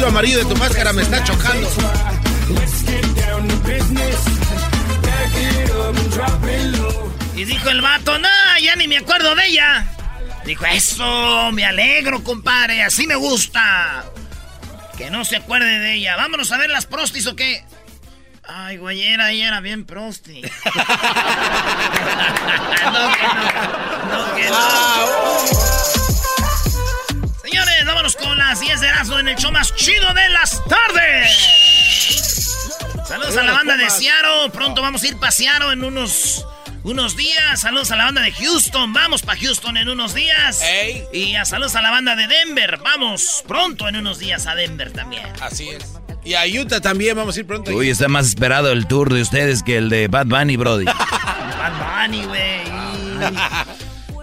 Pelo amarillo de tu máscara me está chocando. Y dijo el vato, no, ya ni me acuerdo de ella. Dijo, eso, me alegro, compadre, así me gusta. Que no se acuerde de ella. Vámonos a ver las prostis o qué. Ay, güeyera, ella era bien prosti. no, que no. No, que no. 10 de Erasmo en el show más chido de las tardes. Saludos a la banda de Seattle. Pronto vamos a ir para Seattle en unos, unos días. Saludos a la banda de Houston. Vamos para Houston en unos días. Ey. Y a saludos a la banda de Denver. Vamos pronto en unos días a Denver también. Así es. Y a Utah también vamos a ir pronto. Uy, está más esperado el tour de ustedes que el de Bad Bunny, Brody. Bad Bunny, güey.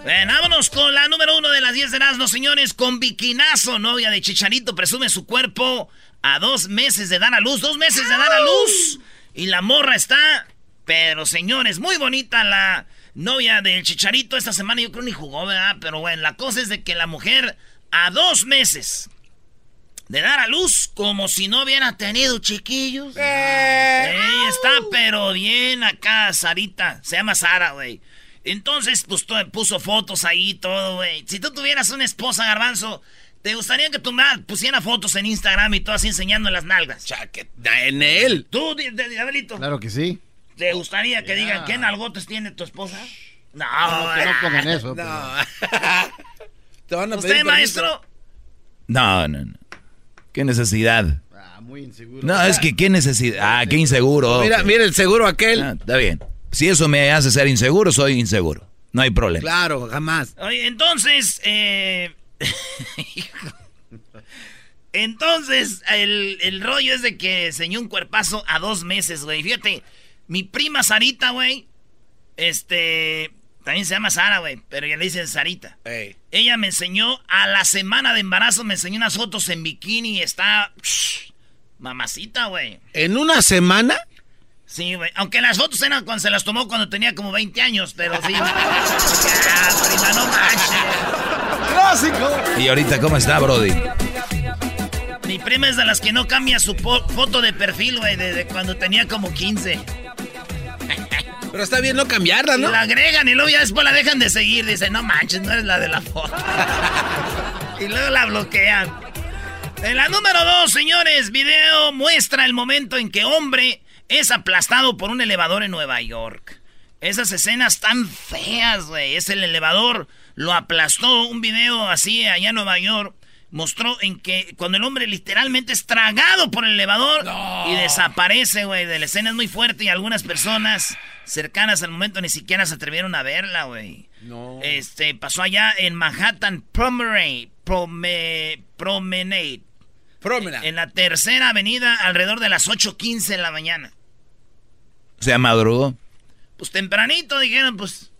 Bueno, vámonos con la número uno de las 10 de Erasmo, señores. Con Bikinazo, novia de Chicharito, presume su cuerpo a dos meses de dar a luz. Dos meses de dar a luz. Y la morra está... Pero, señores, muy bonita la novia del Chicharito. Esta semana yo creo ni jugó, ¿verdad? Pero bueno, la cosa es de que la mujer a dos meses de dar a luz como si no hubiera tenido chiquillos. Ey, está pero bien acá, Sarita. Se llama Sara, güey. Entonces, pues puso fotos ahí y todo, güey. Si tú tuvieras una esposa, Garbanzo, ¿te gustaría que tu madre pusiera fotos en Instagram y todo así enseñando las nalgas? Chaque- En él. ¿Tú, Di- Di- Diablito, Claro que sí. te gustaría que digan qué nalgotes tiene tu esposa? No, No, que no pongan eso. pero- No. Te van a pedir ¿Usted, permiso. maestro? No, no, no. ¿Qué necesidad? Ah, muy inseguro. No, es que qué necesidad. Ah, qué inseguro. Mira, mira el seguro aquel. Ah, está bien. Si eso me hace ser inseguro, soy inseguro. No hay problema. Claro, jamás. Oye, entonces, eh... entonces, el, el rollo es de que enseñó un cuerpazo a dos meses, güey. Fíjate, mi prima Sarita, güey, este, también se llama Sara, güey, pero ya le dicen Sarita. Ey. Ella me enseñó, a la semana de embarazo, me enseñó unas fotos en bikini y está... psh, mamacita, güey. ¿En una semana? Sí, güey. Aunque las fotos eran cuando se las tomó cuando tenía como 20 años, pero sí. ya, prima, no manches. ¡Clásico! ¿Y ahorita cómo está, Brody? Mi prima es de las que no cambia su foto de perfil, güey, desde cuando tenía como 15. Pero está bien no cambiarla, ¿no? La agregan y luego ya después la dejan de seguir. Dice, no manches, no eres la de la foto. y luego la bloquean. En la número dos, señores, video muestra el momento en que hombre es aplastado por un elevador en Nueva York. Esas escenas tan feas, güey. Es el elevador, lo aplastó. Un video así allá en Nueva York mostró en que cuando el hombre literalmente es tragado por el elevador y desaparece, güey. De la escena es muy fuerte y algunas personas cercanas al momento ni siquiera se atrevieron a verla, güey. No. Este, pasó allá en Manhattan Promenade. Prome- Promenade. Prómena. En la tercera avenida alrededor de las 8.15 de la mañana. O sea, madrugó. Pues tempranito dijeron, pues.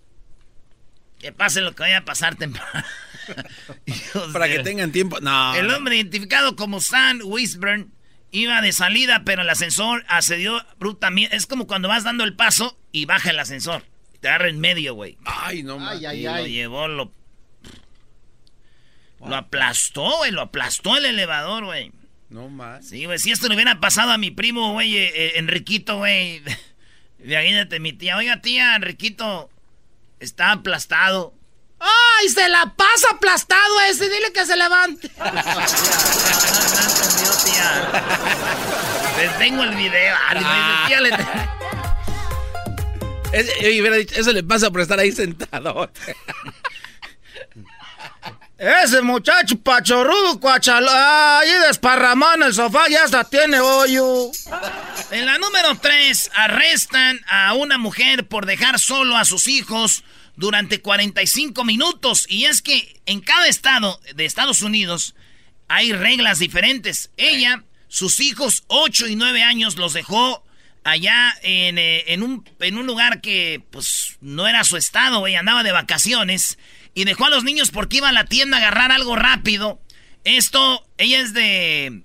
Que pase lo que vaya a pasar temprano. Para que tengan tiempo. No. El hombre identificado como Sam Wisburn iba de salida, pero el ascensor accedió brutamente. Es como cuando vas dando el paso y baja el ascensor. Te agarra en medio, güey. Ay, no, Ay, ay, Y lo ay. llevó, lo. Lo aplastó, güey. Lo aplastó el elevador, güey. No más. Sí, güey, si esto le hubiera pasado a mi primo, güey, eh, eh, Enriquito, güey. Imagínate, mi tía. Oiga, tía, Enriquito está aplastado. ¡Ay, se la pasa aplastado ese! Dile que se levante. no, no entendió, tía. Les tengo el video. Ah, dice, tía, le- eso le pasa por estar ahí sentado. Ese muchacho pachorrudo, cuachalo, ahí desparramado en el sofá, ya hasta tiene hoyo. En la número 3, arrestan a una mujer por dejar solo a sus hijos durante 45 minutos. Y es que en cada estado de Estados Unidos hay reglas diferentes. Ella, sus hijos, 8 y 9 años, los dejó allá en, eh, en, un, en un lugar que pues no era su estado, ella andaba de vacaciones. Y dejó a los niños porque iba a la tienda a agarrar algo rápido. Esto, ella es de...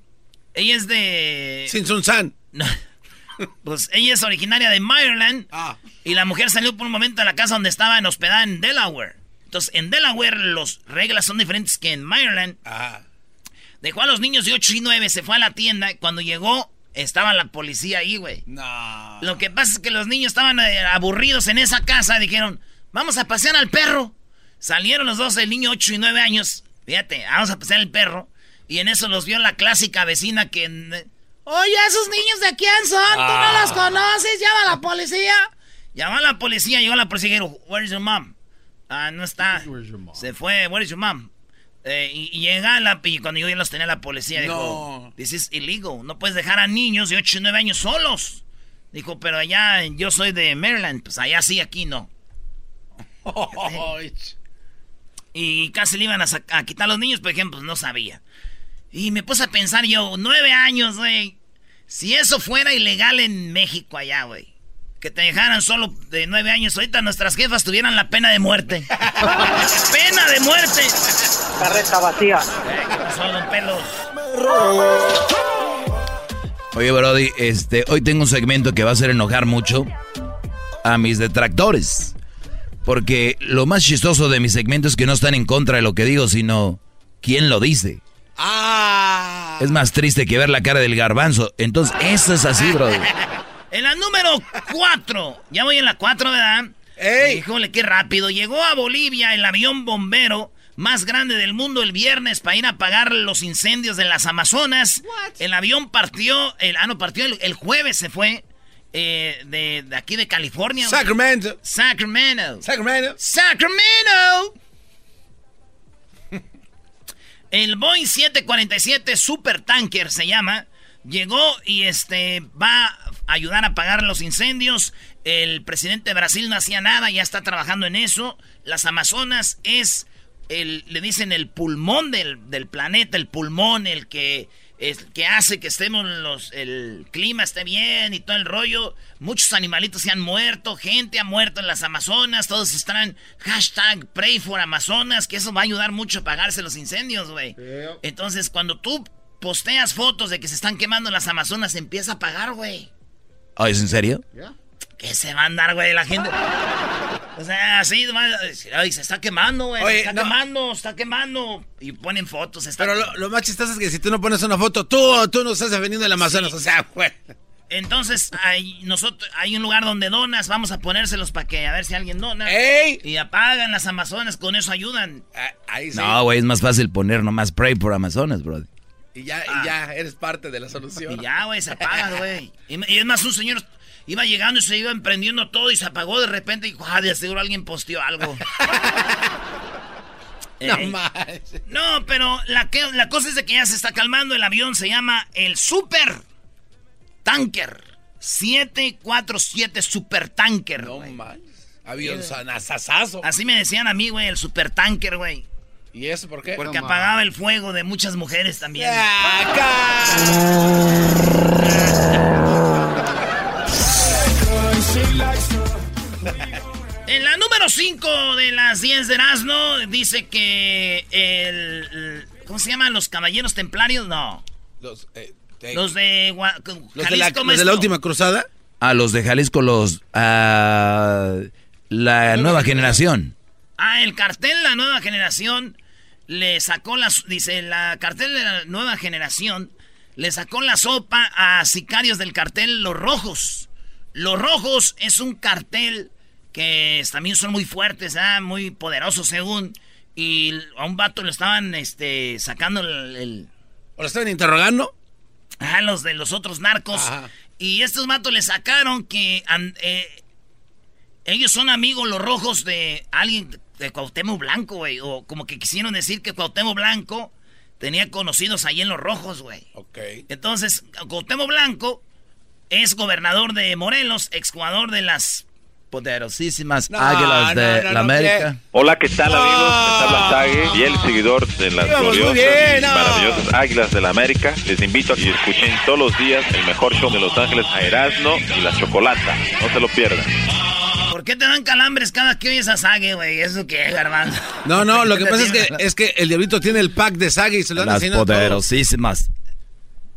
Ella es de... Sin San. pues ella es originaria de Maryland. Ah. Y la mujer salió por un momento a la casa donde estaba en hospedada en Delaware. Entonces, en Delaware las reglas son diferentes que en Maryland. Ah. Dejó a los niños de 8 y 9, se fue a la tienda. Cuando llegó, estaba la policía ahí, güey. No. Lo que pasa es que los niños estaban eh, aburridos en esa casa. Dijeron, vamos a pasear al perro. Salieron los dos, el niño 8 y 9 años. Fíjate, vamos a pasear al perro. Y en eso los vio la clásica vecina que... Oye, esos niños de quién son? ¿Tú no Ah. los conoces? Llama a la policía. Llamó a la policía, llegó la policía y dijo, Where's your mom? Ah, no está. Se fue, Where's your mom? Eh, y, y llega la... Y cuando yo ya los tenía la policía, dijo, No. This is illegal. No puedes dejar a niños de 8 y 9 años solos. Dijo, pero allá yo soy de Maryland. Pues allá sí, aquí no. Y casi le iban a, sac- a quitar a los niños, por ejemplo, pues no sabía. Y me puse a pensar yo, nueve años, güey. Si eso fuera ilegal en México allá, güey. Que te dejaran solo de nueve años, ahorita nuestras jefas tuvieran la pena de muerte. ¡Pena de muerte! Carreta vacía. ¿Qué pasó, don Pelos? Oye, Brody, este, hoy tengo un segmento que va a hacer enojar mucho a mis detractores. Porque lo más chistoso de mi segmento es que no están en contra de lo que digo, sino quién lo dice. Ah. Es más triste que ver la cara del garbanzo. Entonces, eso es así, Brody. En la número cuatro. Ya voy en la cuatro, ¿verdad? ¡Ey! Híjole, qué rápido. Llegó a Bolivia el avión bombero más grande del mundo el viernes para ir a apagar los incendios de las Amazonas. El avión partió, el, ah, no, partió el, el jueves se fue eh, de, de aquí de California. Sacramento. Sacramento. Sacramento. Sacramento. El Boeing 747 Super Tanker se llama. Llegó y este va a ayudar a apagar los incendios. El presidente de Brasil no hacía nada, ya está trabajando en eso. Las Amazonas es el, le dicen el pulmón del, del planeta, el pulmón, el que, es, que hace que estemos los, el clima esté bien y todo el rollo. Muchos animalitos se han muerto, gente ha muerto en las Amazonas, todos están hashtag pray for Amazonas, que eso va a ayudar mucho a apagarse los incendios, güey. Entonces, cuando tú posteas fotos de que se están quemando las Amazonas, se empieza a apagar, güey. Oh, ¿Es en serio? ¿Qué se va a andar, güey, la gente? O sea, así, ay, se está quemando, güey, se está no. quemando, está quemando. Y ponen fotos, está Pero lo, lo más chistoso es que si tú no pones una foto, tú, tú no estás defendiendo el Amazonas. O sea, güey. Entonces, hay, nosotros, hay un lugar donde donas, vamos a ponérselos para que a ver si alguien dona. ¡Ey! Y apagan las Amazonas, con eso ayudan. Ah, Ahí sí. No, güey, es más fácil poner nomás pray por Amazonas, Brody. Y ya, y ya eres parte de la solución. Y ya, güey, se apaga, güey. Y, y es más, un señor iba llegando y se iba emprendiendo todo y se apagó de repente y dijo, ah, de seguro alguien posteó algo. No Eh, más. No, pero la, que- la cosa es de que ya se está calmando. El avión se llama el Super Tanker. 747 Super Tanker. No. Avión sanazazazo. Así me decían a mí, güey, el Super Tanker, güey. ¿Y eso por qué? Porque apagaba el fuego de muchas mujeres también. En número 5 de las 10 de Erasmo dice que el, el- ¿Cómo se llaman? ¿Los caballeros templarios? No. Los, eh, eh, Los de, Gua- los de la, Jalisco, los de la maestro. última cruzada. A los de Jalisco, los... ah, la nueva generación. Ah, el cartel La Nueva Generación le sacó las... Dice, la cartel de la Nueva Generación le sacó la sopa a sicarios del cartel Los Rojos. Los Rojos es un cartel que también son muy fuertes, ¿ah? muy poderosos según. Y a un vato le estaban este, sacando el- el, ¿O lo estaban interrogando? Ajá, los de los otros narcos. Ajá. Y estos matos le sacaron que eh, ellos son amigos los rojos de alguien de Cuauhtémoc Blanco, güey. O como que quisieron decir que Cuauhtémoc Blanco tenía conocidos ahí en los rojos, güey. Ok. Entonces, Cuauhtémoc Blanco es gobernador de Morelos, exjugador de las poderosísimas águilas de la América. Hola, ¿qué tal amigos? Les habla Sage y el seguidor de las gloriosas y maravillosas águilas de la América. Les invito a que escuchen todos los días el mejor show de Los Ángeles a Erasmo y la Chocolata. No se lo pierdan. ¿Por qué te dan calambres cada que oyes a Sage, güey? ¿Eso qué, Garbanzo? No, no, lo que pasa es que, es que el diablito tiene el pack de Sage y se lo dan Las poderosísimas.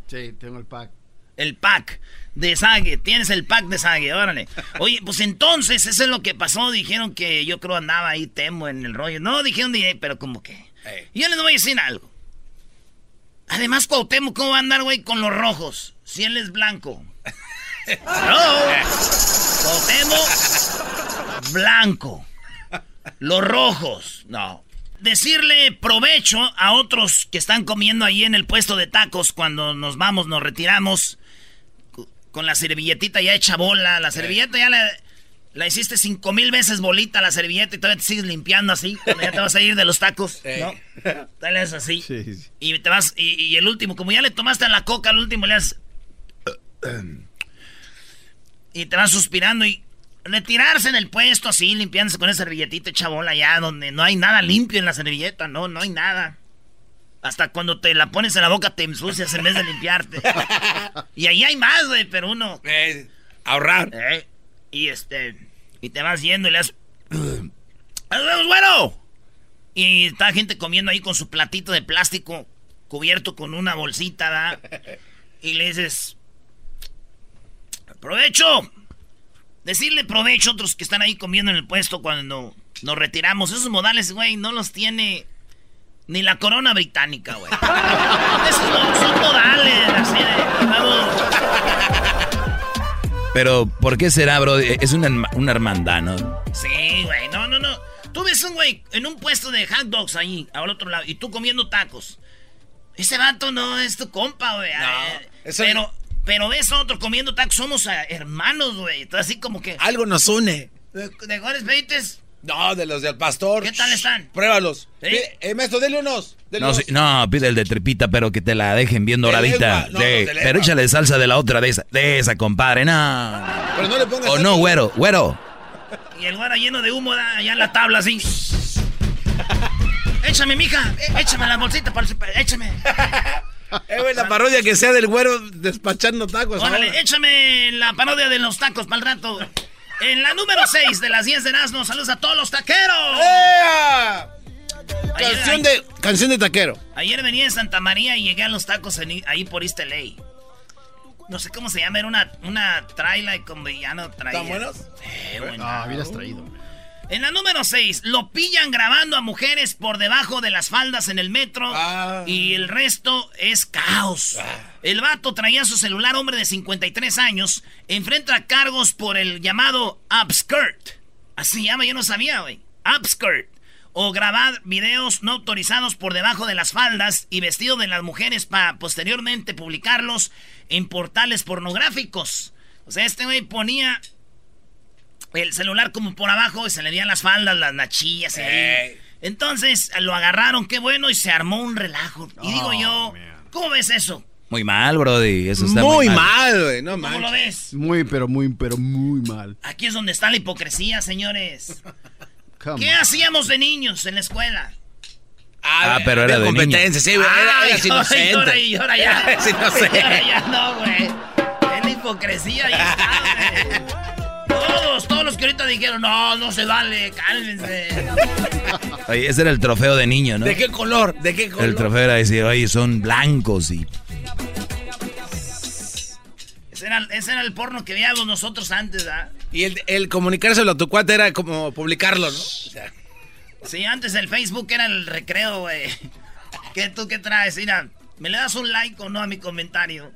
Sí, tengo el pack. El pack de Sage. Tienes el pack de Sage, órale. Oye, pues entonces, eso es lo que pasó. Dijeron que yo creo andaba ahí temo en el rollo. No, dijeron, pero como que. Yo les voy a decir algo. Además, Cuauhtémoc, ¿cómo va a andar, güey, con los rojos? Si él es blanco. No. Cuauhtémoc, blanco. Los rojos, no. Decirle provecho a otros que están comiendo ahí en el puesto de tacos cuando nos vamos, nos retiramos con la servilletita ya hecha bola. La servilleta ya la, la hiciste cinco mil veces bolita la servilleta y todavía te sigues limpiando así. Cuando ya te vas a ir de los tacos, ¿no? Dale es así. Y te vas, y, y el último, como ya le tomaste a la coca, al último le haces. Y te vas suspirando y retirarse en el puesto así, limpiándose con esa servilletita hecha bola ya, donde no hay nada limpio en la servilleta, no, no hay nada. Hasta cuando te la pones en la boca te ensucias en vez de limpiarte. y ahí hay más, güey, pero uno. Eh, ahorrar. Eh, y este. Y te vas yendo y le das. ¡Nos vemos, bueno! Y está gente comiendo ahí con su platito de plástico cubierto con una bolsita, ¿da? Y le dices. ¡Provecho! Decirle provecho a otros que están ahí comiendo en el puesto cuando nos retiramos. Esos modales, güey, no los tiene ni la corona británica, güey. Esos no- son modales, así de. Vamos. Pero, ¿por qué será, bro? Es una, una hermandad, ¿no? Sí, güey, no, no, no. Tú ves un güey en un puesto de hot dogs ahí, al otro lado, y tú comiendo tacos. Ese vato no es tu compa, güey. Eh, eso- pero, pero ves otro comiendo tacos, somos eh, hermanos, güey. Así como que. Algo nos une. ¿De, de cuáles peites? No, de los del pastor. ¿Qué tal están? Pruébalos. ¿Sí? Pide- Eh, maestro, dele unos. Dele No, unos. sí, no, pide el de tripita, pero que te la dejen bien De no, De- de lengua. pero échale salsa de la otra, de esa, de esa, compadre, no. Pero no le pongas. O no, güero, güero. Y el guara lleno de humo, allá en la tabla, así. échame, mija. eh, Échame la bolsita, para el- échame. Eh, güey, la parodia que sea del güero despachando tacos. Órale, ahora. échame la parodia de los tacos para el rato. En la número 6 de las 10 de Erasmo, saludos a todos los taqueros. ¡Ea! Ayer, Canción de, canción de taquero. ayer venía de Santa María y llegué a los tacos en- ahí por East LA. No sé cómo se llama, era una, una traila con villano traía. ¿Están buenos? Eh, bueno. Ah, hubieras traído. En la número 6, lo pillan grabando a mujeres por debajo de las faldas en el metro Ah. y el resto es caos. El vato traía su celular, hombre de 53 años, enfrenta cargos por el llamado upskirt. Así llama, yo no sabía, güey. Upskirt. O grabar videos no autorizados por debajo de las faldas y vestido de las mujeres para posteriormente publicarlos en portales pornográficos. O sea, este güey ponía el celular como por abajo y se le veían las faldas, las nachillas. Entonces lo agarraron, qué bueno, y se armó un relajo. Y digo yo, ¿cómo ves eso? Muy mal, brody. Eso está Muy mal, güey. No ¿Cómo lo ves? Muy, pero muy, pero muy mal. Aquí es donde está la hipocresía, señores. ¿Qué hacíamos de niños en la escuela? Ah, pero era de competencia, sí, güey. Era, Ay, eras inocente. Ahora, y ahora ya. Es inocente. Ahora ya no, güey. Es la hipocresía, ya está, güey. Todos, los que ahorita dijeron, no, no se vale, cálmense. Oye, ese era el trofeo de niño, ¿no? ¿De qué color? ¿De qué color? El trofeo era decir, oye, son blancos y... Ese era, ese era el porno que veíamos nosotros antes, ¿verdad? Y el, el comunicárselo a tu cuate era como publicarlo, ¿no? O sea, Sí, antes el Facebook era el recreo, güey. ¿Qué tú qué traes? Mira, ¿me le das un like o no a mi comentario?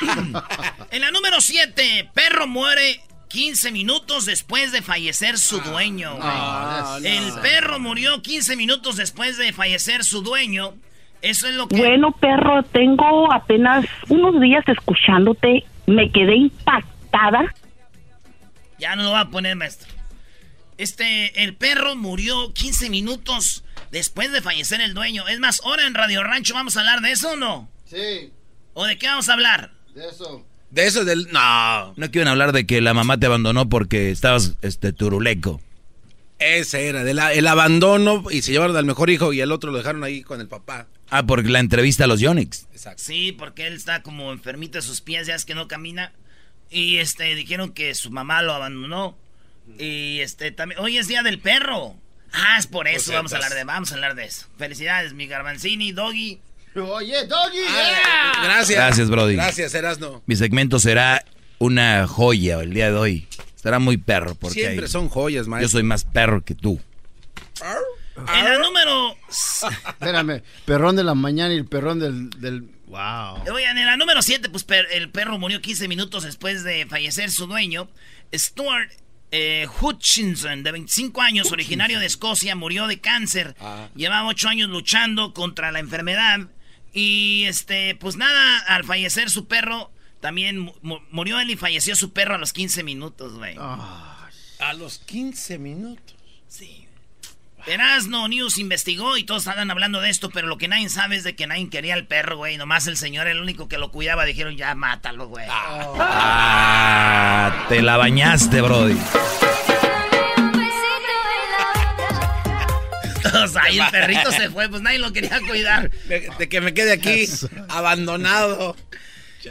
en la número 7, perro muere 15 minutos después de fallecer su dueño. Ah, El perro murió 15 minutos después de fallecer su dueño. Eso es lo que... Bueno, perro, tengo apenas unos días escuchándote. Me quedé impactada. Ya no lo va a poner, maestro. Este, el perro murió 15 minutos después de fallecer el dueño. Es más, ahora en Radio Rancho vamos a hablar de eso o no? Sí, ¿O de qué vamos a hablar? de eso. De eso del... No. No quieren hablar de que la mamá te abandonó porque estabas este turuleco. Ese era, de el abandono y se llevaron al mejor hijo y el otro lo dejaron ahí con el papá. Ah, porque la entrevista a los Yonix. Exacto. Sí, porque él está como enfermito de sus pies, ya es que no camina. Y este, dijeron que su mamá lo abandonó. Y este, también, hoy es día del perro. Ah, es por eso, vamos a hablar de, vamos a hablar de eso. Felicidades, mi Garbanzini, Doggy. Oye, Doggy. Ah, gracias. Gracias, Brody. Gracias, Erasno. Mi segmento será una joya el día de hoy. Estará muy perro. Porque Siempre son joyas, maestro. Yo soy más perro que tú. En el número. Espérame, perrón de la mañana y el perrón del. del... Wow. Oigan, en la número 7, pues el perro murió 15 minutos después de fallecer su dueño. Stuart eh, Hutchinson, de 25 años, originario de Escocia, murió de cáncer. Ah. Llevaba 8 años luchando contra la enfermedad. Y este, pues nada, al fallecer su perro, también murió él y falleció su perro a los 15 minutos, güey. a los 15 minutos. Sí. Erasno News investigó y todos estaban hablando de esto, pero lo que nadie sabe es de que nadie quería al perro, güey. Nomás el señor, el único que lo cuidaba, dijeron, ya mátalo, güey. Ah, te la bañaste, Brody. O sea, ahí el perrito se fue, pues nadie lo quería cuidar. De, que me quede aquí abandonado.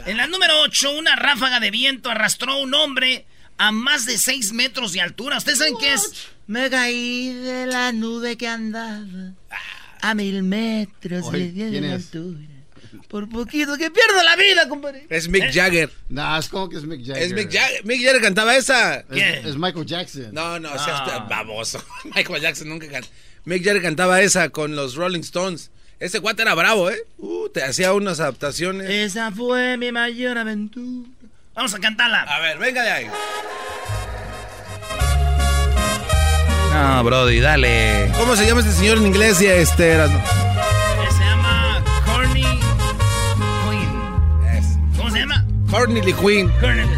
En la número 8, una ráfaga de viento arrastró a un hombre a más de 6 metros de altura. ¿Ustedes saben qué es? Me caí de la nube que andaba a mil metros de, altura. Por poquito que pierdo la vida, compadre. Es Mick ¿Eh? Jagger. No, es como que es Mick Jagger. Es Mick Jagger. Mick Jagger cantaba esa. Es, Michael Jackson. No, no, ah. baboso. Michael Jackson nunca cantaba. Mick Jagger cantaba esa con los Rolling Stones. Ese guate era bravo, ¿eh? Uh, te hacía unas adaptaciones. Esa fue mi mayor aventura. Vamos a cantarla. A ver, venga de ahí. No, Brody, dale. ¿Cómo se llama este señor en inglés? Este era... Se llama Corny Queen. ¿Cómo se llama? Corny Queen. Corny.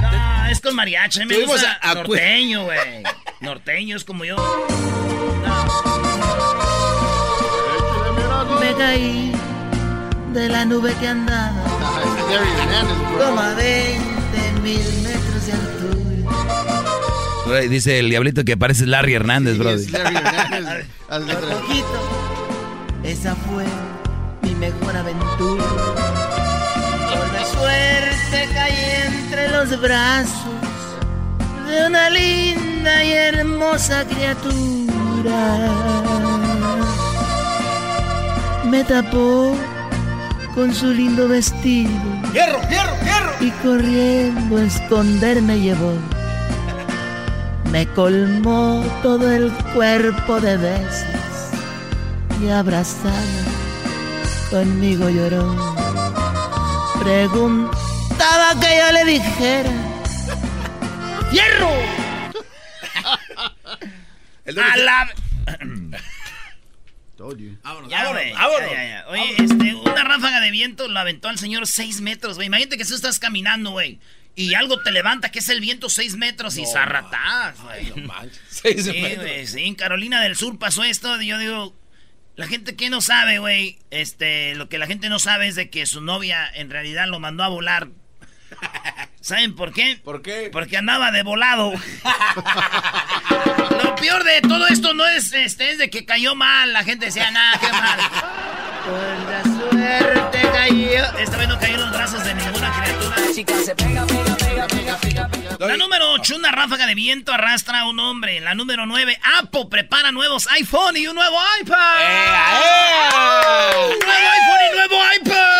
No, es con mariachi. Me gusta a, norteño, güey. Norteño es como yo. Me caí de la nube que andaba como a 20 mil metros de altura. Dice el diablito que parece Larry Hernández, bro. Larry Hernández. poquito, esa fue mi mejor aventura. Por la suerte caí entre los brazos de una linda y hermosa criatura. Me tapó con su lindo vestido. ¡Hierro, hierro, hierro! Y corriendo a esconderme llevó. Me colmó todo el cuerpo de besos y abrazada conmigo lloró. Preguntaba que yo le dijera. ¡Hierro! a la... Ya, Oye, este, una ráfaga de viento lo aventó al señor 6 metros, güey. Imagínate que tú estás caminando, güey. Y algo te levanta, que es el viento 6 metros y zarratás, güey. sí, Güey, sí, en Carolina del Sur pasó esto. Y yo digo, la gente que no sabe, güey, este, lo que la gente no sabe es de que su novia en realidad lo mandó a volar ¿Saben por qué? ¿Por qué? Porque andaba de volado. Lo peor de todo esto no es, este, es de que cayó mal. La gente decía, nada, qué mal. Por la suerte cayó. Esta vez no los brazos de ninguna criatura. Chica, se pega, pega, pega, pega, pega, pega. La número 8, una ráfaga de viento arrastra a un hombre. La número 9, Apple prepara nuevos iPhone y un nuevo iPad. ¡Eh, eh! ¡Un nuevo iPhone y nuevo iPad!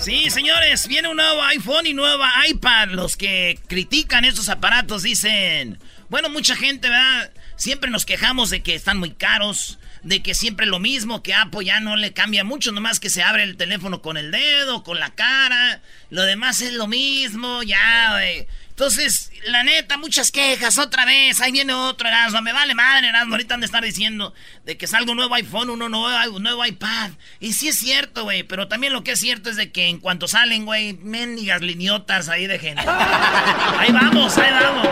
Sí, señores, viene un nuevo iPhone y nueva iPad. Los que critican estos aparatos dicen, bueno, mucha gente, ¿verdad? Siempre nos quejamos de que están muy caros, de que siempre lo mismo, que Apple ya no le cambia mucho, nomás que se abre el teléfono con el dedo, con la cara. Lo demás es lo mismo, ya, güey. Entonces, la neta, muchas quejas, otra vez, ahí viene otro Erasmo, me vale madre Erasmo, ahorita han de estar diciendo de que salga un nuevo iPhone, uno nuevo, un nuevo iPad. Y sí es cierto, güey, pero también lo que es cierto es de que en cuanto salen, güey, mendigas liniotas ahí de gente. ahí vamos, ahí vamos.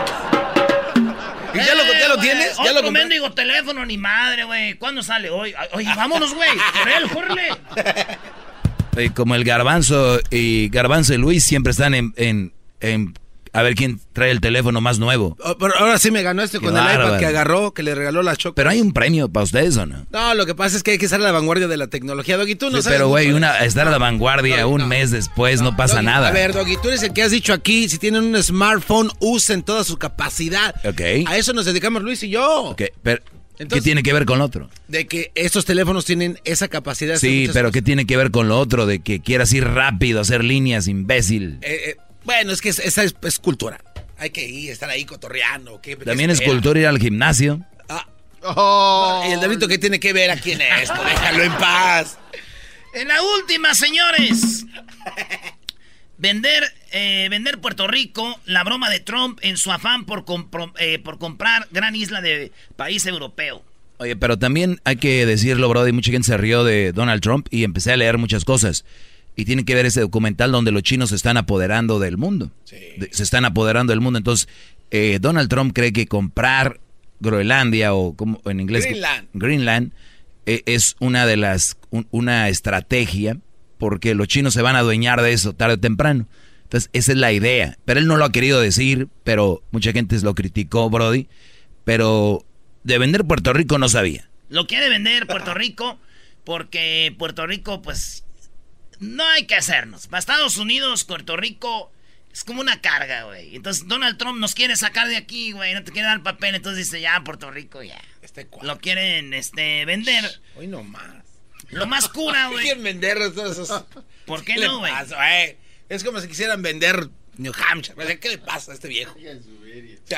¿Ya lo, ya lo Eh, tienes? ¿Ya lo Otro compraste? mendigo teléfono, ni madre, güey. ¿Cuándo sale? Hoy. Oye, vámonos, güey. Por él, córrele. Oye, como el Garbanzo y Garbanzo y Luis siempre están en, en, en a ver quién trae el teléfono más nuevo. Oh, pero ahora sí me ganó este Qué con el bárbaro. iPad que agarró, que le regaló la Choco. Pero hay un premio para ustedes o no? No, lo que pasa es que hay que estar a la vanguardia de la tecnología, Doggy. Tú no Sí, sabes pero güey, una, estar a la vanguardia un no. mes después no pasa Doggy, nada. A ver, Doggy, tú eres el que has dicho aquí, si tienen un smartphone, usen toda su capacidad. Ok. A eso nos dedicamos Luis y yo. Ok, pero, ¿Qué Entonces- tiene que ver con lo otro? De que estos teléfonos tienen esa capacidad. de hacer Sí, muchas pero. ¿qué tiene que ver con lo otro? De que quieras ir rápido, hacer líneas, imbécil. Eh, eh, bueno, es que es- esa es, es cultura. Hay que ir, estar ahí cotorreando. ¿qué- qué También es espera? cultura ir al gimnasio. Ah, Oh. ¿Y el delito que tiene que ver aquí en esto? Déjalo en paz. En la última, señores. Vender, eh, vender Puerto Rico, la broma de Trump en su afán por, compro- eh, por comprar gran isla de país europeo. Oye, pero también hay que decirlo, Brody, mucha gente se rió de Donald Trump y empecé a leer muchas cosas. Y tiene que ver ese documental donde los chinos se están apoderando del mundo. De- se están apoderando del mundo. Entonces, eh, Donald Trump cree que comprar Groenlandia o como en inglés Greenland. Greenland, eh, es una de las un- una estrategia porque los chinos se van a adueñar de eso tarde o temprano. Entonces, esa es la idea. Pero él no lo ha querido decir, pero mucha gente lo criticó, Brody. Pero de vender Puerto Rico no sabía. Lo quiere vender Puerto Rico porque Puerto Rico, pues, no hay que hacernos. Para Estados Unidos, Puerto Rico es como una carga, güey. Entonces Donald Trump nos quiere sacar de aquí, güey. No te quiere dar papel. Entonces dice, ya, Puerto Rico, ya. Este cuadro. Lo quieren este, vender. Hoy no más. Lo más cura, güey. Quieren vender todos esos. ¿Por qué no, güey? Es como si quisieran vender New Hampshire. ¿Qué le pasa a este viejo?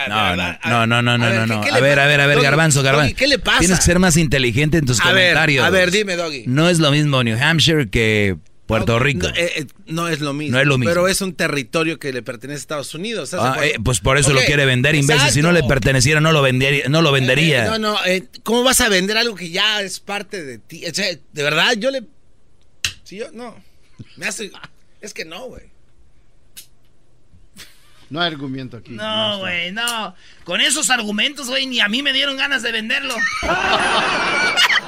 No, no, no, no, no, no, ver, no, ¿qué- no. qué A ver, a ver, a ver, Garbanzo, Garbanzo. ¿Qué le pasa? Tienes que ser más inteligente en tus A ver, comentarios. a ver, dime, Doggy. No es lo mismo New Hampshire que Puerto No, Rico. No, eh, eh, no es lo mismo. No es lo mismo. Pero es un territorio que le pertenece a Estados Unidos. ¿estás de Ah, eh, pues por eso lo quiere vender, imbécil. Si no le perteneciera, no lo vendería. No lo vendería. Eh, no, no, eh, ¿cómo vas a vender algo que ya es parte de ti? O sea, de verdad, yo le. Si yo, no. Me hace. Es que no, güey. No hay argumento aquí. No, güey, no. Con esos argumentos, güey, ni a mí me dieron ganas de venderlo.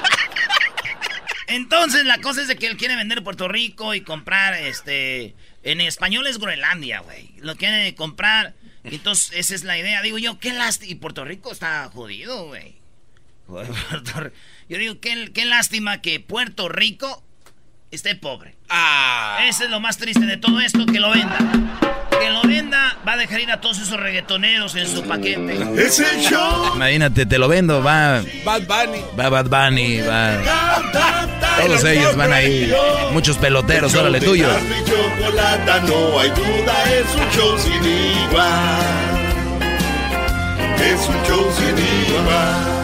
Entonces, la cosa es de que él quiere vender Puerto Rico y comprar, este... En español es Groenlandia, güey. Lo quiere comprar. Entonces, esa es la idea. Digo yo, qué lástima. Y Puerto Rico está jodido, güey. Yo digo, qué, qué lástima que Puerto Rico esté pobre. Ah. Ese es lo más triste de todo esto, que lo venda. Que lo venda, va a dejar ir a todos esos reggaetoneros en su paquete. Es el show. Imagínate, te lo vendo. Va, Bad Bunny. va Bad Bunny, va. Todos ellos van ahí. Muchos peloteros, órale, tuyo. No hay duda, es un show sin igual. Es un show sin igual.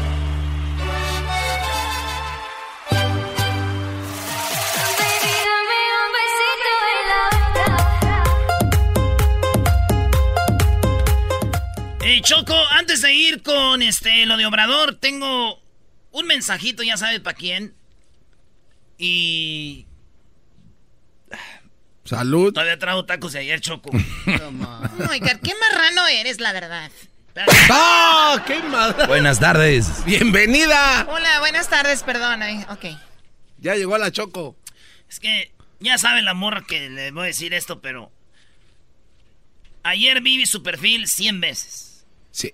Eh, Choco, antes de ir con este lo de Obrador, tengo un mensajito, ya sabes para quién. Y Salud. todavía traigo tacos de ayer, Choco. Oiga, qué marrano eres, la verdad. ¡Ah! ¡Qué madre! Buenas tardes. ¡Bienvenida! Hola, buenas tardes, perdón. Ok. Ya llegó a la Choco. Es que ya saben la morra que le voy a decir esto, pero ayer vi su perfil 100 veces. Sí.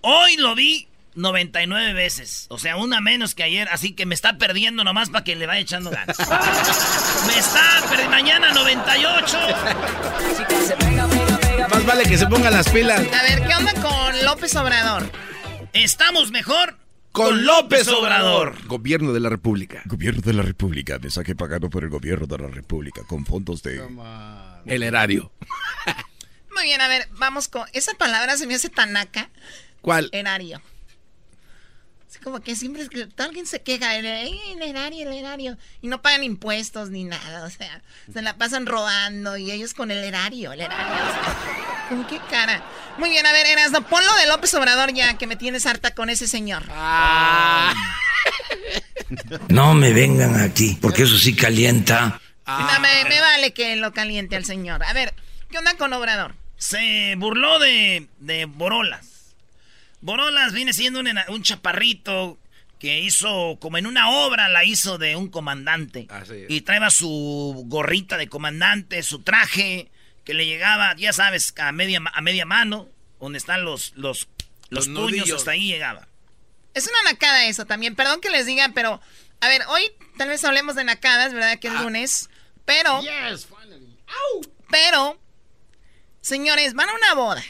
Hoy lo vi 99 veces. O sea, una menos que ayer. Así que me está perdiendo nomás para que le vaya echando ganas. me está perdiendo. Mañana 98. Más vale que se pongan las pilas. A ver, ¿qué onda con López Obrador? Estamos mejor Con López Obrador. Gobierno de la República. Gobierno de la República, mensaje pagado por el gobierno de la República con fondos de... El erario. Muy bien, a ver, vamos con. Esa palabra se me hace tanaca. ¿Cuál? Erario. Es como que siempre es que alguien se queja, el, el erario, el erario, y no pagan impuestos ni nada, o sea, se la pasan robando y ellos con el erario, el erario. ¿Con qué cara? Muy bien, a ver, Erasno, ponlo de López Obrador ya, que me tienes harta con ese señor. Ah. No me vengan aquí, porque eso sí calienta. No, me, me vale que lo caliente al señor. A ver, ¿qué onda con Obrador? Se burló de, de Borolas. Borolas viene siendo un, un chaparrito que hizo, como en una obra, la hizo de un comandante. Y traeba su gorrita de comandante, su traje, que le llegaba, ya sabes, a media, a media mano, donde están los, los, los, Los puños, nudillos. hasta ahí llegaba. Es una nacada eso también. Perdón que les diga, pero. A ver, hoy tal vez hablemos de nacadas, ¿verdad? Que es lunes. Pero. Pero. Señores, van a una boda.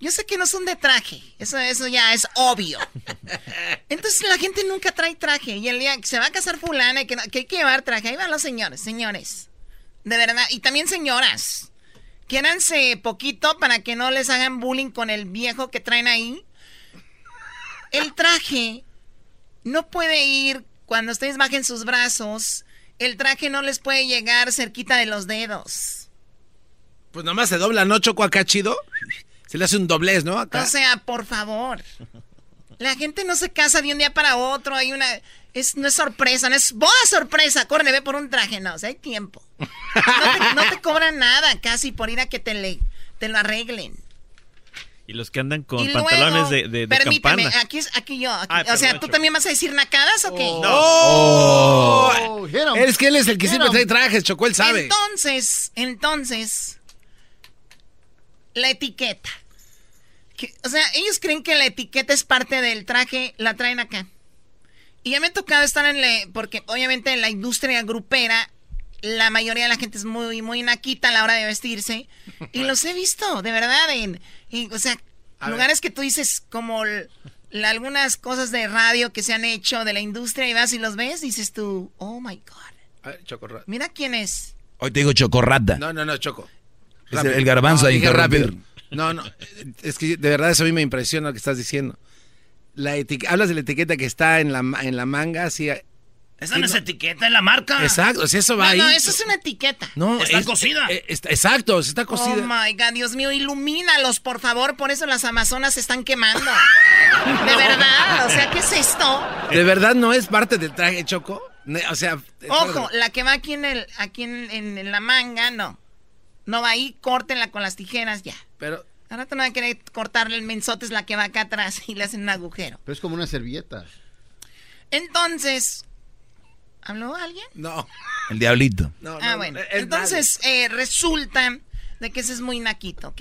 Yo sé que no son de traje. Eso, eso ya es obvio. Entonces la gente nunca trae traje. Y el día que se va a casar fulana y que, no- que hay que llevar traje. Ahí van los señores, señores. De verdad. Y también señoras. Quiéranse poquito para que no les hagan bullying con el viejo que traen ahí. El traje no puede ir cuando ustedes bajen sus brazos. El traje no les puede llegar cerquita de los dedos. Pues nomás se dobla, ¿no, Choco, acá chido? Se le hace un doblez, ¿no? Acá. O sea, por favor. La gente no se casa de un día para otro. Hay una. Es, no es sorpresa, no es boda sorpresa. Corre, ve por un traje. No, o sea, hay tiempo. No te, no te cobran nada casi por ir a que te, le, te lo arreglen. Y los que andan con y luego, pantalones de, de, de permíteme, campana. aquí, aquí yo. aquí- Ah, o sea, ¿tú también vas a decir nacadas o qué? ¡Oh! Es que él es el que siempre trae trajes, Choco, él sabe. Entonces, entonces, la etiqueta. Que- o sea, ellos creen que la etiqueta es parte del traje, la traen acá. Y ya me ha tocado estar en la, porque obviamente en la industria grupera, la mayoría de la gente es muy, muy naquita a la hora de vestirse. Y los he visto, de verdad, en, en- o sea, A lugares que tú dices como la- algunas cosas de radio que se han hecho de la industria y vas y los ves, dices tú, oh my God, A ver, mira quién es. Hoy te digo chocorrata. No, no, no, Choco. Es Rápido. el garbanzo No, a dije interrumpir. rápido. No, no. Es que de verdad eso a mí me impresiona lo que estás diciendo. La Hablas de la etiqueta que está en la, en la manga, así. Esa no es etiqueta, es la marca. Exacto, o sea, eso va No, ahí. no, eso es una etiqueta. No, Está es- cosida. eh, está- exacto, está Oh cosida. my God, Dios mío, ilumínalos, por favor. Por eso las Amazonas se están quemando. De verdad, o sea, ¿qué es esto? ¿De verdad no es parte del traje, Choco? O sea. Ojo, la que va aquí en el, aquí en, en- en la manga, no. No va ahí, córtenla con las tijeras ya. Pero. Ahora te no van a querer cortarle el mensote, es la que va acá atrás y le hacen un agujero. Pero es como una servilleta. Entonces, ¿habló alguien? No. El diablito. ah, bueno. Entonces, eh, resulta de que ese es muy naquito, ¿ok?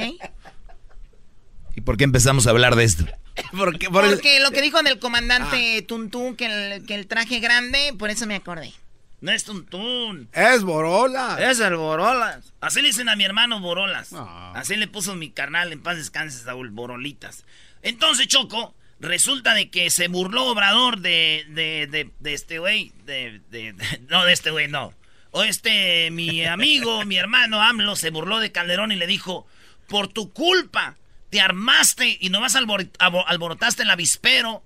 ¿Y por qué empezamos a hablar de esto? Porque, lo que dijo del comandante Tuntún, que el, que el traje grande, por eso me acordé. No es Tuntún. Es Borola. Es el Borolas. Así le dicen a mi hermano Borolas. Ah. Así le puso mi carnal en paz descanse, Saúl Borolitas. Entonces, Choco, resulta de que se burló Obrador de, de, de, de este güey. De, de- no, de este güey, no. O este, mi amigo, mi hermano AMLO se burló de Calderón y le dijo, por tu culpa, te armaste y nomás albor- alborotaste el avispero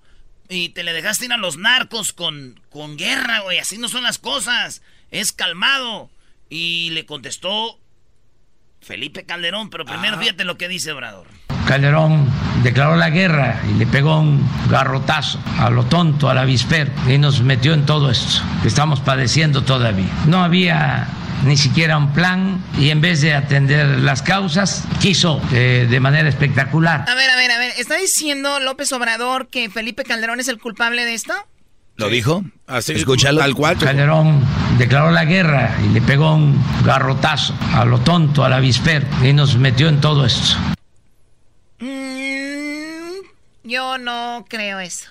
y te le dejaste ir a los narcos con, con guerra, güey. Así no son las cosas. Es calmado. Y le contestó Felipe Calderón, pero primero fíjate lo que dice Obrador. Calderón declaró la guerra y le pegó un garrotazo a lo tonto, al avispero, y nos metió en todo esto que estamos padeciendo todavía. No había ni siquiera un plan y en vez de atender las causas, quiso eh, de manera espectacular A ver, a ver, a ver. ¿Está diciendo López Obrador que Felipe Calderón es el culpable de esto? ¿Lo dijo? Así, Escúchalo. Tal cual. Calderón declaró la guerra y le pegó un garrotazo a lo tonto, al avispero, y nos metió en todo esto. Mm, yo no creo eso.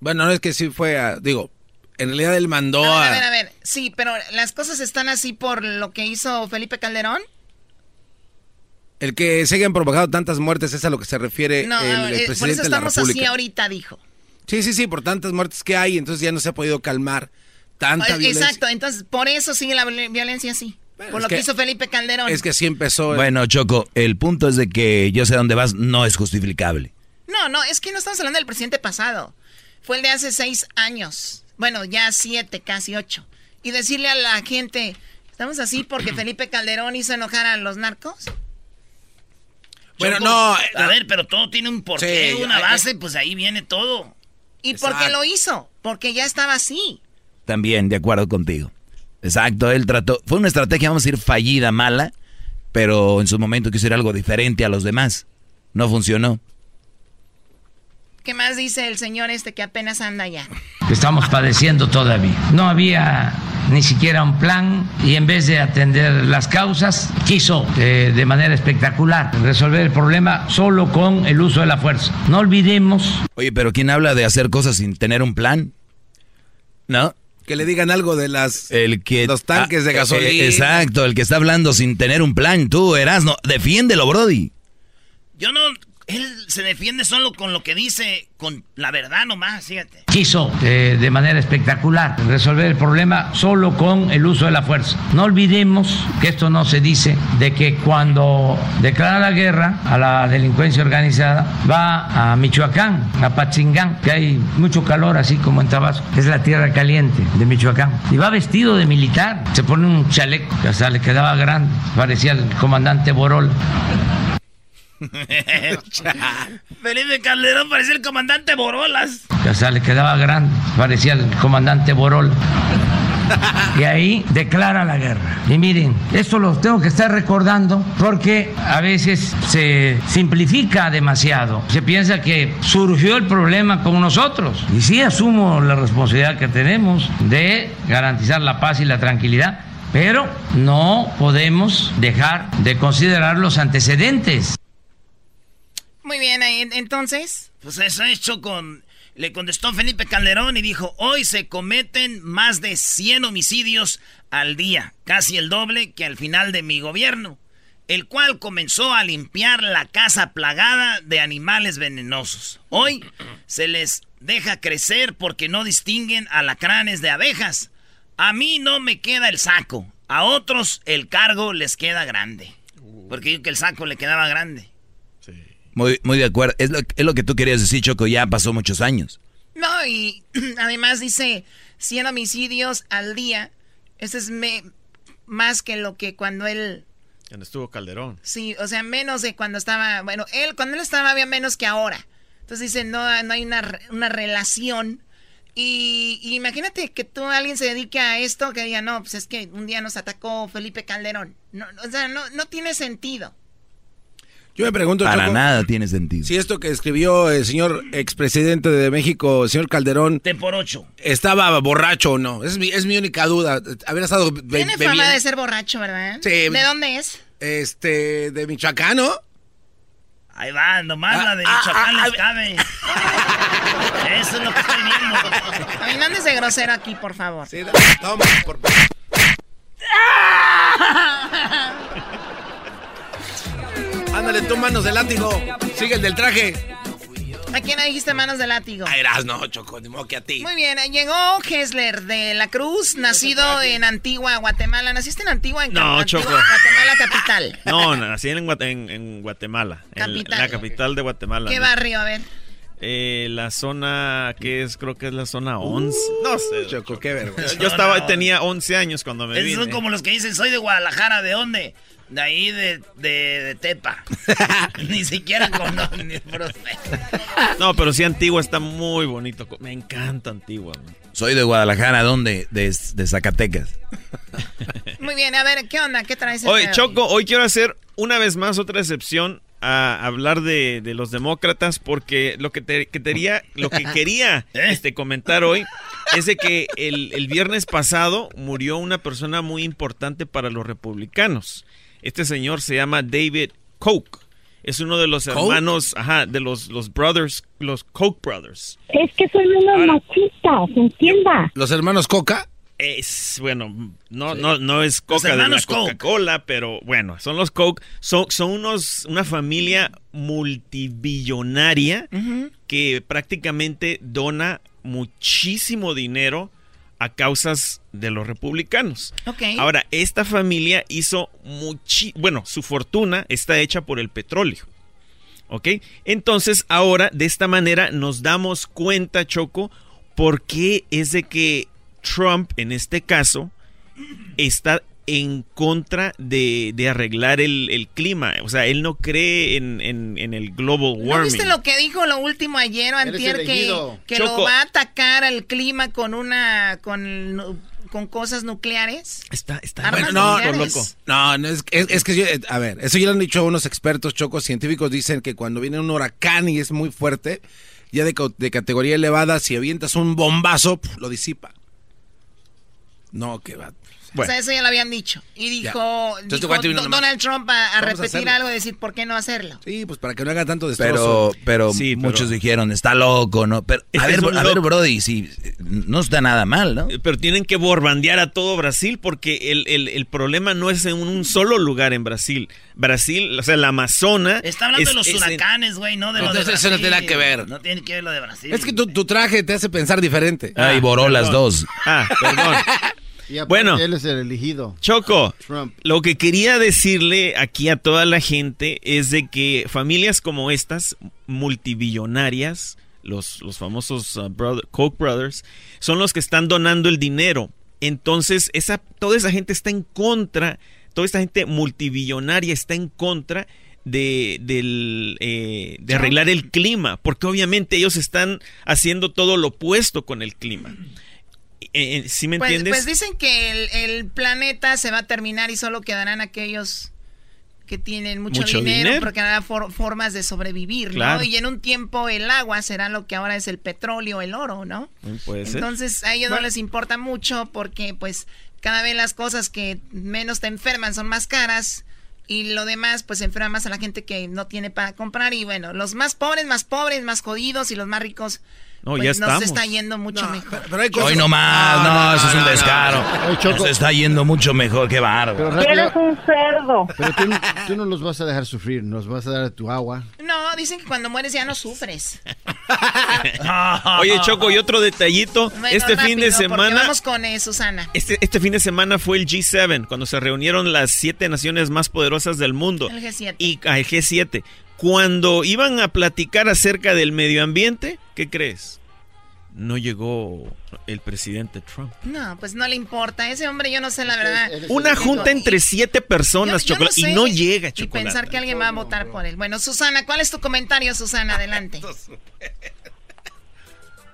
Bueno, no es que sí fue a. Digo, en realidad él mandó A a. ver, a ver, a ver. Sí, pero las cosas están así por lo que hizo Felipe Calderón. El que se hayan provocado tantas muertes es a lo que se refiere No, el, ver, el eh, por presidente eso de la estamos así ahorita, dijo. Sí, sí, sí, por tantas muertes que hay, entonces ya no se ha podido calmar tanta violencia. Exacto, entonces por eso sigue la violen- violencia así. Por es lo que, que- hizo Felipe Calderón. Es que así empezó. Bueno, Choco, el punto es de que yo sé dónde vas, no es justificable. No, no, es que no estamos hablando del presidente pasado. fue el de hace seis años. Bueno, ya siete, casi ocho. Y decirle a la gente, ¿estamos así porque Felipe Calderón hizo enojar a los narcos? Bueno, no. A ver, pero todo tiene un porqué, Sí, una eh, base, pues ahí viene todo. ¿Y por qué lo hizo? Porque ya estaba así. También, de acuerdo contigo. Exacto, él trató. Fue una estrategia, vamos a decir, fallida, mala, pero en su momento quiso ir algo diferente a los demás. No funcionó. ¿Qué más dice el señor este que apenas anda allá? estamos padeciendo todavía. No había ni siquiera un plan y en vez de atender las causas, quiso eh, de manera espectacular resolver el problema solo con el uso de la fuerza. No olvidemos Oye, pero ¿quién habla de hacer cosas sin tener un plan? ¿No? Que le digan algo de las El que los tanques Ah, de gasolina. eh, exacto, el que está hablando sin tener un plan. Tú, Erasno, defiéndelo, Brody. Yo no, él se defiende solo con lo que dice, con la verdad nomás, fíjate. quiso eh, de manera espectacular resolver el problema solo con el uso de la fuerza. No olvidemos que esto no se dice de que cuando declara la guerra a la delincuencia organizada va a Michoacán, a Patzingán, que hay mucho calor así como en Tabasco, es la tierra caliente de Michoacán. Y va vestido de militar, se pone un chaleco que hasta le quedaba grande, parecía el comandante Borol. Felipe Calderón parecía el comandante Borolas. que hasta le quedaba grande, parecía el comandante Borol. Y ahí declara la guerra. Y miren, esto lo tengo que estar recordando porque a veces se simplifica demasiado. Se piensa que surgió el problema con nosotros. Y sí asumo la responsabilidad que tenemos de garantizar la paz y la tranquilidad, pero no podemos dejar de considerar los antecedentes. Muy bien, entonces. Pues eso hecho con... Le contestó Felipe Calderón y dijo, hoy se cometen más de 100 homicidios al día, casi el doble que al final de mi gobierno, el cual comenzó a limpiar la casa plagada de animales venenosos. Hoy se les deja crecer porque no distinguen alacranes de abejas. A mí no me queda el saco, a otros el cargo les queda grande. Porque digo que el saco le quedaba grande. Muy, muy de acuerdo. Es lo, es lo que tú querías decir, Choco. Ya pasó muchos años. No, y además dice 100 homicidios al día. Eso es me- más que lo que cuando él... Cuando estuvo Calderón. Sí, o sea, menos de cuando estaba... Bueno, él, cuando él estaba había menos que ahora. Entonces dice, no, no hay una, una relación. Y, y imagínate que tú, alguien se dedique a esto, que diga, no, pues es que un día nos atacó Felipe Calderón. No, o sea, no, no tiene sentido. Yo me pregunto, Para Choco, nada tiene sentido. si esto que escribió el señor expresidente de México, el señor Calderón, Te por ocho. estaba borracho o no. Es mi, es mi única duda. Haber estado be- Tiene bebiendo. fama de ser borracho, ¿verdad? Sí. ¿De dónde es? Este, de Michoacán, ¿no? Ahí va, nomás Ah, la de ah, Michoacán ah, les cabe. Eso es lo que estoy viendo. A mí no andes de grosero aquí, por favor. Sí, toma, por Ándale, tú manos de látigo. Sigue el del traje. ¿A quién le dijiste manos de látigo? A Eras, no, Choco, ni modo que a ti. Muy bien, llegó Hessler de la Cruz, nacido en Antigua, Guatemala. ¿Naciste en Antigua? En No, Antigua, Choco. Guatemala capital. No, nací en, en- en Guatemala. en Capital. la capital de Guatemala. ¿Qué barrio? A ver. Eh, la zona que es, creo que es la zona 11. no sé. Choco, qué vergüenza. Yo estaba, tenía 11 años cuando me Esos vine. son como los que dicen, soy de Guadalajara, ¿de dónde? De ahí, de, de, de Tepa. Ni siquiera conocen ni prospecto. No, pero sí, Antigua está muy bonito. Me encanta Antigua. man. Soy de Guadalajara, ¿dónde? De, de Zacatecas. Muy bien, a ver, ¿qué onda? ¿Qué traes? Oye, Choco, hoy quiero hacer una vez más otra excepción a hablar de, de los demócratas porque lo que, te- que lo que quería este, comentar hoy es de que el, el viernes pasado murió una persona muy importante para los republicanos. Este señor se llama David Koch. Es uno de los hermanos, ajá, de los, los brothers, los Koch brothers. Es que son unos machistas, entienda. Los hermanos Coca. Es, bueno, no, no, no es Coca de la. Coca-Cola, pero bueno, son los Coke. Son, son unos, una familia multibillonaria que prácticamente dona muchísimo dinero a causas de los republicanos. Ok. Ahora, esta familia hizo muchi bueno, su fortuna está hecha por el petróleo. ¿Ok? Entonces, ahora, de esta manera, nos damos cuenta, Choco, por qué es de que Trump, en este caso, está en contra de, arreglar el, clima. O sea, él no cree en, el global warming. ¿No viste lo que dijo lo último ayer o antier que, que lo va a atacar al clima con una con con cosas nucleares? Está, está. no, no, loco. No, es, que, a ver, eso ya lo han dicho unos expertos chocos científicos, dicen que cuando viene un huracán y es muy fuerte, ya de, de categoría elevada, si avientas un bombazo, lo disipa. No, que va. O sea, eso ya lo habían dicho. Y dijo, Donald Trump a, repetir algo y decir, ¿por qué no hacerlo? Sí, pues para que no haga tanto destrozo. Pero, pero muchos dijeron, está loco, ¿no? Pero, a ver, a ver, Brody, si no está nada mal, ¿no? Pero tienen que borbandear a todo Brasil porque el, el, el problema no es en un solo lugar en Brasil. Brasil, o sea, la Amazona. Está hablando de los huracanes, güey, no de los de Eso no tiene nada que ver. No tiene que ver lo de Brasil. Es que tu, tu traje te hace pensar diferente. Ah, y boró las dos. Ah, perdón. bueno, él es el elegido. Choco, lo que quería decirle aquí a toda la gente es de que familias como estas, multibillonarias, los, los famosos uh, Koch Brothers, son los que están donando el dinero. Entonces, esa, toda esa gente está en contra, toda esta gente multibillonaria está en contra de, del, eh, de arreglar el clima, porque obviamente ellos están haciendo todo lo opuesto con el clima. Eh, ¿Sí me pues, entiendes? Pues dicen que el, planeta se va a terminar y solo quedarán aquellos que tienen mucho, dinero, porque habrá formas de sobrevivir, ¿no? Y en un tiempo el agua será lo que ahora es el petróleo, el oro, ¿no? Entonces a ellos no les importa mucho porque pues cada vez las cosas que menos te enferman son más caras y lo demás pues enferma más a la gente que no tiene para comprar y bueno, los más pobres, más pobres, más jodidos y los más ricos no, pues ya estamos. Nos está yendo mucho mejor. Hoy no más, no, eso es un descaro. Nos está yendo mucho mejor, qué bárbaro. Eres un cerdo. Pero tú, no los vas a dejar sufrir, nos vas a dar tu agua. No, dicen que cuando mueres ya no sufres. Oye, Choco, y otro detallito. este fin de semana. Vamos con eh, Susana. Este, este fin de semana fue el G7, cuando se reunieron las siete naciones más poderosas del mundo. El G7. Y ah, el G7. Cuando iban a platicar acerca del medio ambiente, ¿qué crees? No llegó el presidente Trump. No, pues no le importa. Ese hombre, yo no sé la verdad. Una junta entre siete personas, chocolate, y no llega, chocolate. Y pensar que alguien va a votar por él. Bueno, Susana, ¿cuál es tu comentario, Susana? Adelante.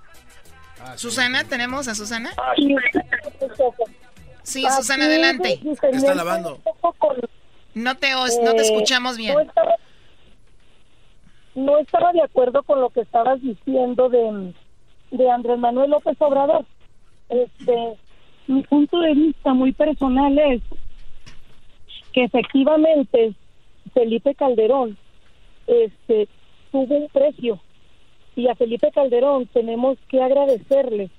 Susana, ¿tenemos a Susana? Sí, Susana, adelante. Está lavando. No te, no te escuchamos bien no estaba de acuerdo con lo que estabas diciendo de, de Andrés Manuel López Obrador. Este, mi punto de vista muy personal es que efectivamente Felipe Calderón este, tuvo un precio y a Felipe Calderón tenemos que agradecerle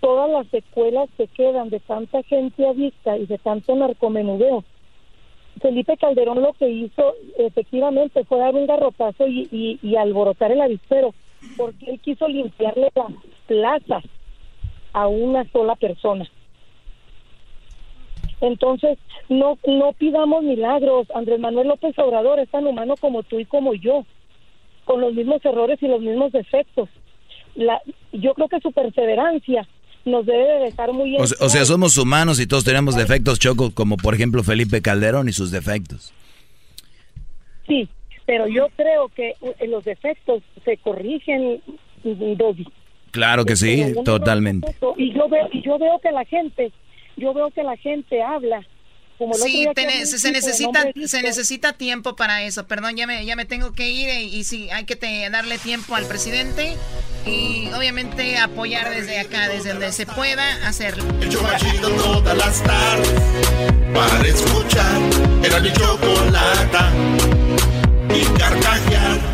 todas las secuelas que quedan de tanta gente adicta y de tanto narcomenudeo Felipe Calderón lo que hizo efectivamente fue dar un garrotazo y, y, alborotar el avispero, porque él quiso limpiarle las plazas a una sola persona. Entonces, no, no pidamos milagros. Andrés Manuel López Obrador es tan humano como tú y como yo, con los mismos errores y los mismos defectos. La, yo creo que su perseverancia nos debe de dejar muy... O, o sea, somos humanos y todos tenemos defectos, Choco, como por ejemplo Felipe Calderón y sus defectos. Sí, pero yo creo que uh, los defectos se corrigen, Doggy. Claro que sí, totalmente. Y yo veo, y yo veo que la gente, yo veo que la gente habla sí, se, necesita, se necesita tiempo para eso. Perdón, ya me, ya me tengo que ir y, y sí, hay que darle tiempo al presidente y obviamente apoyar desde acá, desde donde se pueda hacerlo. El todas las tardes para escuchar. Era mi chocolata y carcajear.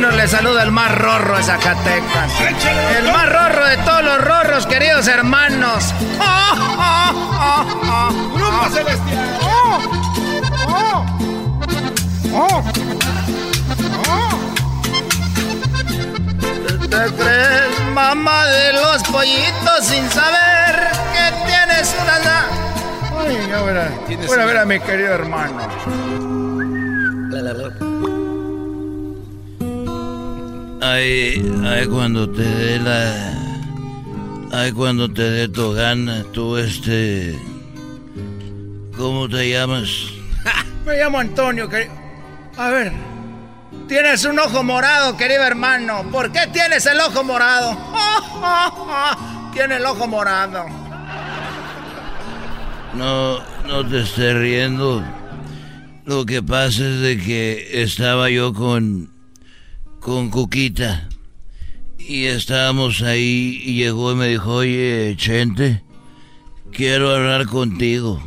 Queridos hermanos saluda el más rorro de Zacatecas. El más rorro de todos los rorros, queridos hermanos. ¡Grupo Celestial! ¿Te crees mamá de los pollitos sin saber que tienes una... Ay, verá. Bueno, a ver a mi querido hermano. Ay, ay, cuando te dé la... Ay, cuando te dé tu gana, tú este... ¿Cómo te llamas? Me llamo Antonio, querido. A ver. Tienes un ojo morado, querido hermano. ¿Por qué tienes el ojo morado? Tiene el ojo morado. No, no te estés riendo. Lo que pasa es de que estaba yo con... con Cuquita. Y estábamos ahí y llegó y me dijo, oye, Chente, quiero hablar contigo.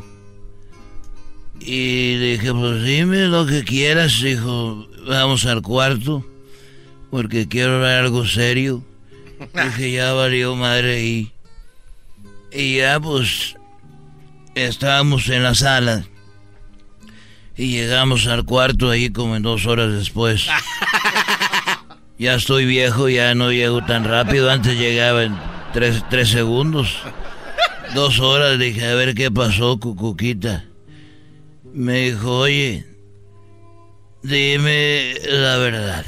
Y dije, pues dime lo que quieras, dijo, vamos al cuarto, porque quiero hablar algo serio. Dije, ya valió madre ahí. Y ya pues estábamos en la sala. Y llegamos al cuarto ahí como en dos horas después. Ya estoy viejo, ya no llego tan rápido. Antes llegaba en tres, tres segundos. Dos horas, dije, a ver qué pasó, Cucuquita. Me dijo, oye, dime la verdad.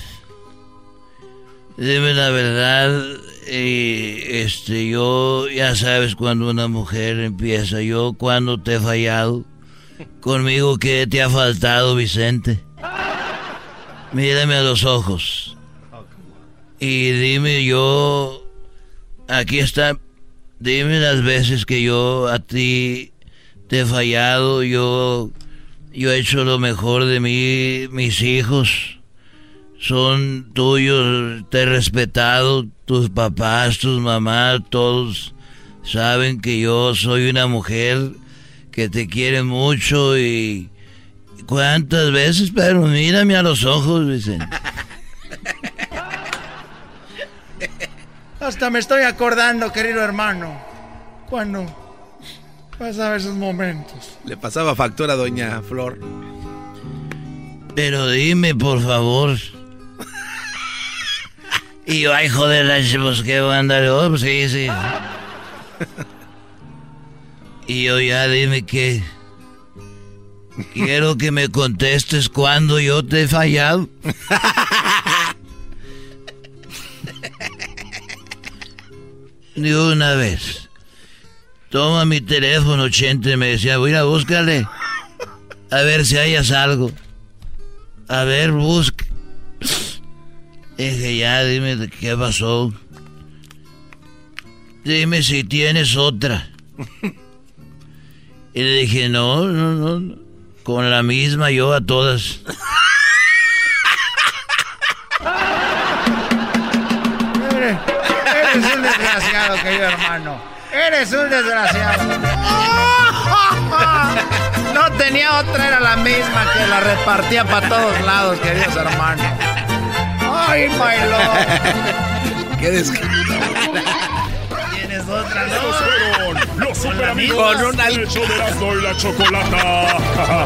Dime la verdad. Y este, yo, ya sabes cuando una mujer empieza. Yo, cuando te he fallado. Conmigo, ¿qué te ha faltado, Vicente? Mírame a los ojos. Y dime yo, aquí está, dime las veces que yo a ti te he fallado, yo, yo he hecho lo mejor de mí, mis hijos son tuyos, te he respetado, tus papás, tus mamás, todos saben que yo soy una mujer que te quiere mucho y cuántas veces, pero mírame a los ojos, Vicente. Hasta me estoy acordando, querido hermano. Cuando pasaba esos momentos. Le pasaba factura a doña Flor. Pero dime, por favor. Y yo, ay, joder, pues qué voy a andar. Oh, pues sí, sí. Y yo, ya dime que. Quiero que me contestes cuando yo te he fallado. Ni una vez. Toma mi teléfono, Chente, me decía, voy a búscale. A ver si hayas algo. A ver, busca. Dije, ya, dime qué pasó. Dime si tienes otra. Y le dije, no, no, no. Con la misma yo a todas. Desgraciado, querido hermano. Eres un desgraciado. No tenía otra, era la misma que la repartía para todos lados, queridos hermanos. Ay, my lord. Qué desgraciado. Tienes otra, fueron los super amigos Con una- de la chocolata.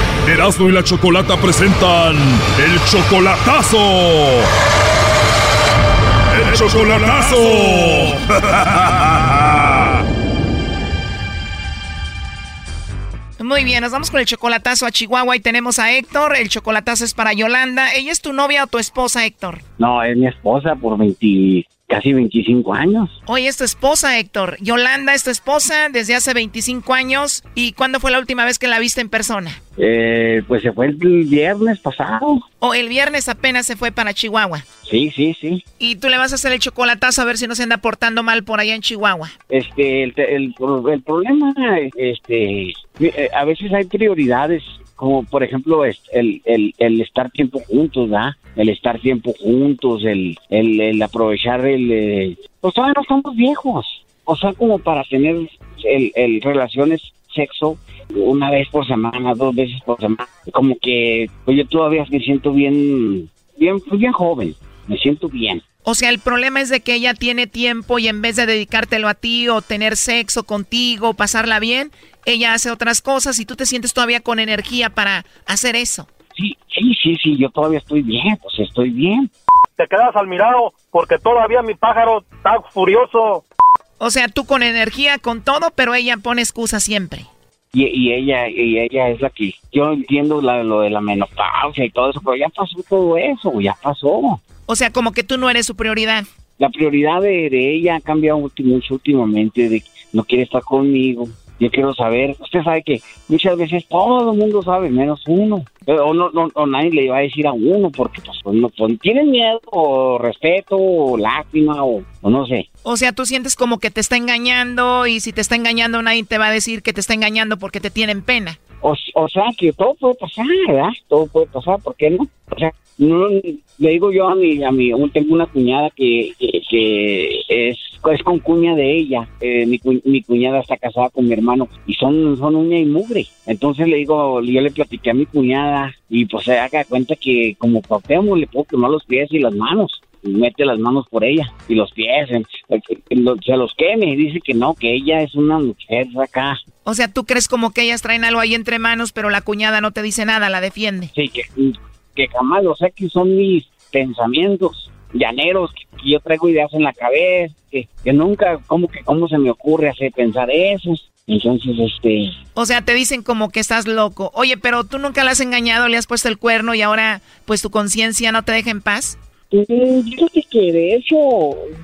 Erasmo y la Chocolata presentan el chocolatazo. El chocolatazo. Muy bien, nos vamos con el chocolatazo a Chihuahua y tenemos a Héctor. El chocolatazo es para Yolanda. ¿Ella es tu novia o tu esposa, Héctor? No, es mi esposa por 23 casi 25 años. Oye, es tu esposa, Héctor. Yolanda es tu esposa desde hace 25 años. ¿Y cuándo fue la última vez que la viste en persona? Eh, pues se fue el viernes pasado. O el viernes apenas se fue para Chihuahua. Sí, sí, sí. Y tú le vas a hacer el chocolatazo a ver si no se anda portando mal por allá en Chihuahua. Este, el, el, el problema, este, eh, a veces hay prioridades como por ejemplo el, el, el estar tiempo juntos, ¿verdad? El estar tiempo juntos, el, el, aprovechar el... Eh, pues todavía no estamos viejos, o sea, como para tener el, el relaciones sexo una vez por semana, dos veces por semana, como que pues yo todavía me siento bien, bien, bien joven, me siento bien. O sea, el problema es de que ella tiene tiempo y en vez de dedicártelo a ti o tener sexo contigo, pasarla bien, ella hace otras cosas y tú te sientes todavía con energía para hacer eso. Sí, sí, sí, sí, yo todavía estoy bien, pues estoy bien. Te quedas al mirado porque todavía mi pájaro está furioso. O sea, tú con energía, con todo, pero ella pone excusa siempre. Y, y ella y ella es la que yo entiendo lo de la menopausia y todo eso, pero ya pasó todo eso, ya pasó. O sea, como que tú no eres su prioridad. La prioridad de, de ella ha cambiado mucho últimamente, de no quiere estar conmigo, yo quiero saber, usted sabe que muchas veces todo el mundo sabe, menos uno. O, no, no, nadie le va a decir a uno porque pues, no, pues, tienen miedo o respeto o lástima o, no sé. O sea, tú sientes como que te está engañando y si te está engañando nadie te va a decir que te está engañando porque te tienen pena. O, o sea, que todo puede pasar, ¿verdad? Todo puede pasar, ¿por qué no? O sea, no, le digo yo a mi, a mi, tengo una cuñada que, que, es, es con cuña de ella. Eh, mi, mi, cuñada está casada con mi hermano y son, son uña y mugre. Entonces le digo, yo le platiqué a mi cuñada y pues se haga cuenta que como papeamos le puedo quemar los pies y las manos. Y mete las manos por ella y los pies, se los queme y dice que no, que ella es una mujer acá. O sea, tú crees como que ellas traen algo ahí entre manos, pero la cuñada no te dice nada, la defiende. Sí, que que jamás lo sé que son mis pensamientos llaneros, que, yo traigo ideas en la cabeza, que, nunca, como que cómo se me ocurre hacer pensar eso. Entonces, este... O sea, te dicen como que estás loco. Oye, pero tú nunca le has engañado, le has puesto el cuerno y ahora, pues, tu conciencia no te deja en paz. yo creo que de hecho,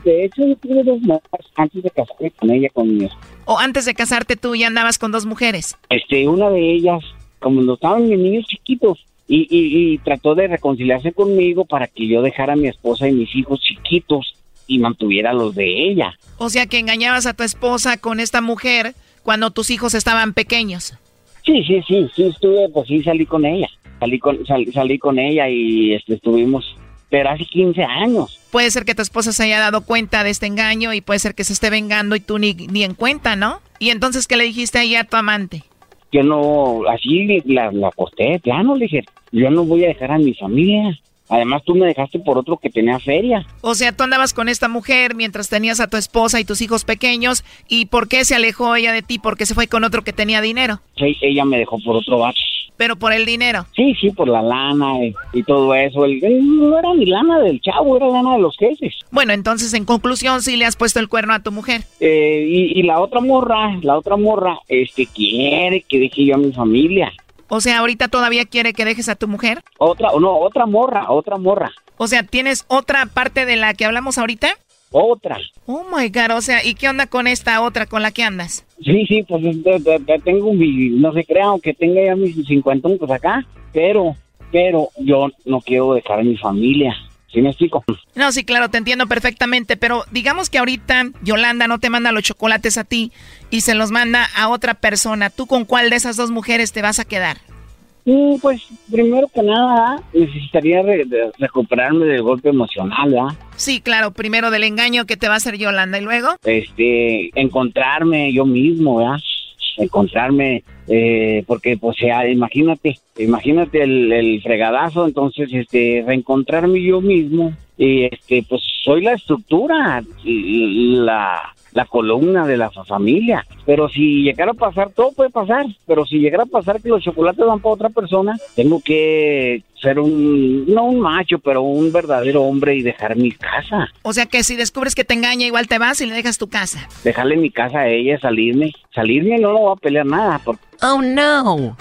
de hecho yo tuve dos mujeres antes de casarme con ella, con mi O antes de casarte tú ya andabas con dos mujeres. Este, una de ellas, como no estaban mis niños chiquitos, y, y, trató de reconciliarse conmigo para que yo dejara a mi esposa y mis hijos chiquitos y mantuviera los de ella. O sea que engañabas a tu esposa con esta mujer cuando tus hijos estaban pequeños. Sí, sí, sí, sí estuve, pues sí salí con ella, salí con, salí con ella y este, estuvimos, pero hace 15 años. Puede ser que tu esposa se haya dado cuenta de este engaño y puede ser que se esté vengando y tú ni, ni en cuenta, ¿no? Y entonces, ¿qué le dijiste ahí a tu amante? Yo no, así la, la acosté plano, le dije, yo no voy a dejar a mi familia. Además, tú me dejaste por otro que tenía feria. O sea, tú andabas con esta mujer mientras tenías a tu esposa y tus hijos pequeños. ¿Y por qué se alejó ella de ti? ¿Por qué se fue con otro que tenía dinero? Sí, ella me dejó por otro vato. ¿Pero por el dinero? Sí, sí, por la lana y, todo eso. El, no era ni lana del chavo, era lana de los jefes. Bueno, entonces, en conclusión, sí le has puesto el cuerno a tu mujer. Eh, y, y la otra morra, la otra morra, este, quiere que deje yo a mi familia. O sea, ahorita todavía quiere que dejes a tu mujer. Otra, no, otra morra, otra morra. O sea, ¿tienes otra parte de la que hablamos ahorita? Otra. Oh my god, o sea, ¿y qué onda con esta otra con la que andas? Sí, sí, pues tengo mi, no se crea, aunque tenga ya mis 50 pues acá, pero, pero yo no quiero dejar a mi familia. ¿Sí me explico? No, sí, claro, te entiendo perfectamente, pero digamos que ahorita Yolanda no te manda los chocolates a ti y se los manda a otra persona. ¿Tú con cuál de esas dos mujeres te vas a quedar? Pues primero que nada necesitaría recuperarme del golpe emocional, ¿verdad? Sí, claro, primero del engaño que te va a hacer Yolanda y luego. Este, encontrarme yo mismo, ¿verdad? encontrarme, eh, porque pues sea, imagínate, imagínate el, el, fregadazo, entonces este, reencontrarme yo mismo y este, pues soy la estructura, la, la columna de la familia. Pero si llegara a pasar, todo puede pasar. Pero si llegara a pasar que los chocolates van para otra persona, tengo que ser un, no un macho, pero un verdadero hombre y dejar mi casa. O sea que si descubres que te engaña, igual te vas y le dejas tu casa. Dejarle mi casa a ella, salirme. Salirme no lo va a pelear nada. Oh no.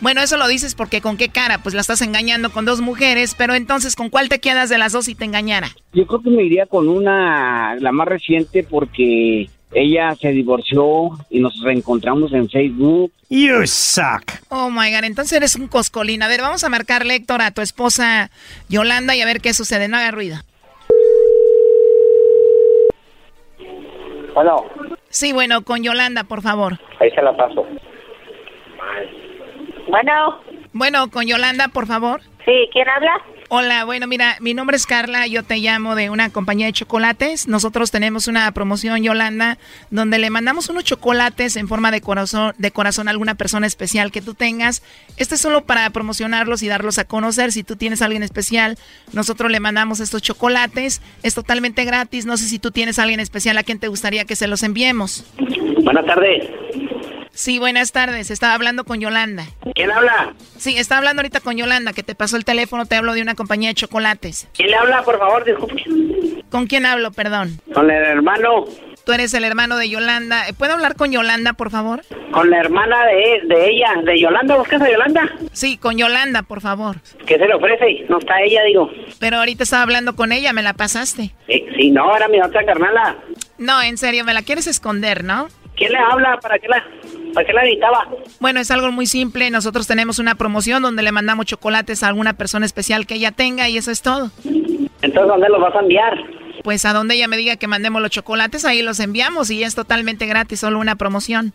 Bueno, eso lo dices porque con qué cara, pues la estás engañando con dos mujeres, pero entonces ¿con cuál te quedas de las dos si te engañara? Yo creo que me iría con una, la más reciente, porque ella se divorció y nos reencontramos en Facebook. You suck. Oh my god, entonces eres un coscolín. A ver, vamos a marcarle, Héctor, a tu esposa Yolanda y a ver qué sucede. No haga ruido. Bueno. Sí, bueno, con Yolanda, por favor. Ahí se la paso. Bueno. Bueno, con Yolanda, por favor. Sí, ¿quién habla? Hola, bueno, mira, mi nombre es Carla, yo te llamo de una compañía de chocolates. Nosotros tenemos una promoción, Yolanda, donde le mandamos unos chocolates en forma de corazón, de corazón a alguna persona especial que tú tengas. Este es solo para promocionarlos y darlos a conocer. Si tú tienes a alguien especial, nosotros le mandamos estos chocolates. Es totalmente gratis. No sé si tú tienes a alguien especial a quien te gustaría que se los enviemos. Buenas tardes. Sí, buenas tardes. Estaba hablando con Yolanda. ¿Quién habla? Sí, estaba hablando ahorita con Yolanda, que te pasó el teléfono, te hablo de una compañía de chocolates. ¿Quién le habla, por favor? Disculpe. ¿Con quién hablo, perdón? Con el hermano. Tú eres el hermano de Yolanda. ¿Puedo hablar con Yolanda, por favor? Con la hermana de, de ella, de Yolanda. ¿Buscas a Yolanda? Sí, con Yolanda, por favor. ¿Qué se le ofrece? No está ella, digo. Pero ahorita estaba hablando con ella, me la pasaste. Sí, sí no, era mi otra carnala. No, en serio, me la quieres esconder, ¿no? ¿Quién le habla? ¿Para qué la, para qué la editaba? Bueno, es algo muy simple. Nosotros tenemos una promoción donde le mandamos chocolates a alguna persona especial que ella tenga y eso es todo. Entonces, ¿dónde los vas a enviar? Pues a donde ella me diga que mandemos los chocolates, ahí los enviamos y es totalmente gratis, solo una promoción.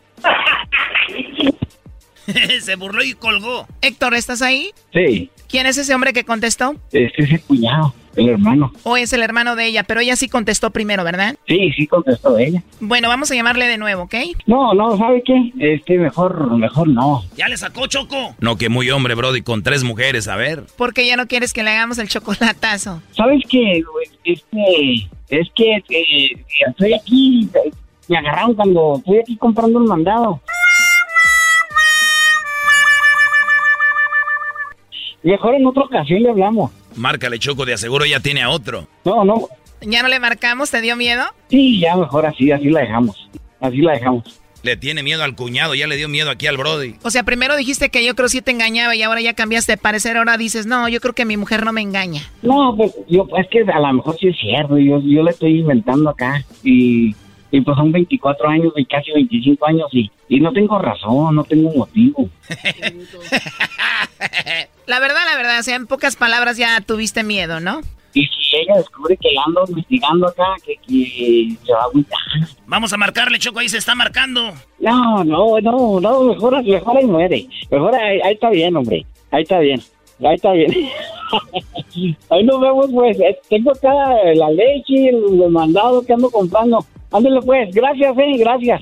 Se burló y colgó. Héctor, ¿estás ahí? Sí. ¿Quién es ese hombre que contestó? Este es el cuñado, el hermano. O es el hermano de ella, pero ella sí contestó primero, ¿verdad? Sí, sí contestó ella. Bueno, vamos a llamarle de nuevo, ¿ok? No, no, ¿sabe qué? Este, mejor, mejor no. ¿Ya le sacó Choco? No, que muy hombre, Brody, con tres mujeres, a ver. Porque ya no quieres que le hagamos el chocolatazo. ¿Sabes qué? Este, es que eh, estoy aquí, me agarraron cuando estoy aquí comprando un mandado. Mejor en otra ocasión le hablamos. Márcale, Choco, de aseguro ya tiene a otro. No, no. ¿Ya no le marcamos? ¿Te dio miedo? Sí, ya mejor así, así la dejamos. Así la dejamos. Le tiene miedo al cuñado, ya le dio miedo aquí al Brody. O sea, primero dijiste que yo creo sí te engañaba y ahora ya cambiaste de parecer. Ahora dices, no, yo creo que mi mujer no me engaña. No, pues yo, es que a lo mejor sí es cierto. Yo, yo le estoy inventando acá. Y, y pues son 24 años y casi 25 años y, y no tengo razón, no tengo motivo. La verdad, la verdad, o sea, en pocas palabras ya tuviste miedo, ¿no? Y si ella descubre que ando investigando acá, que, que se va a agüitar. Vamos a marcarle, Choco, ahí se está marcando. No, no, no, no, mejor, mejor ahí muere. Mejor ahí, ahí está bien, hombre. Ahí está bien. Ahí está bien. ahí nos vemos, pues. Eh, Tengo acá la leche, el mandado que ando comprando. Ándale, pues. Gracias, eh, gracias.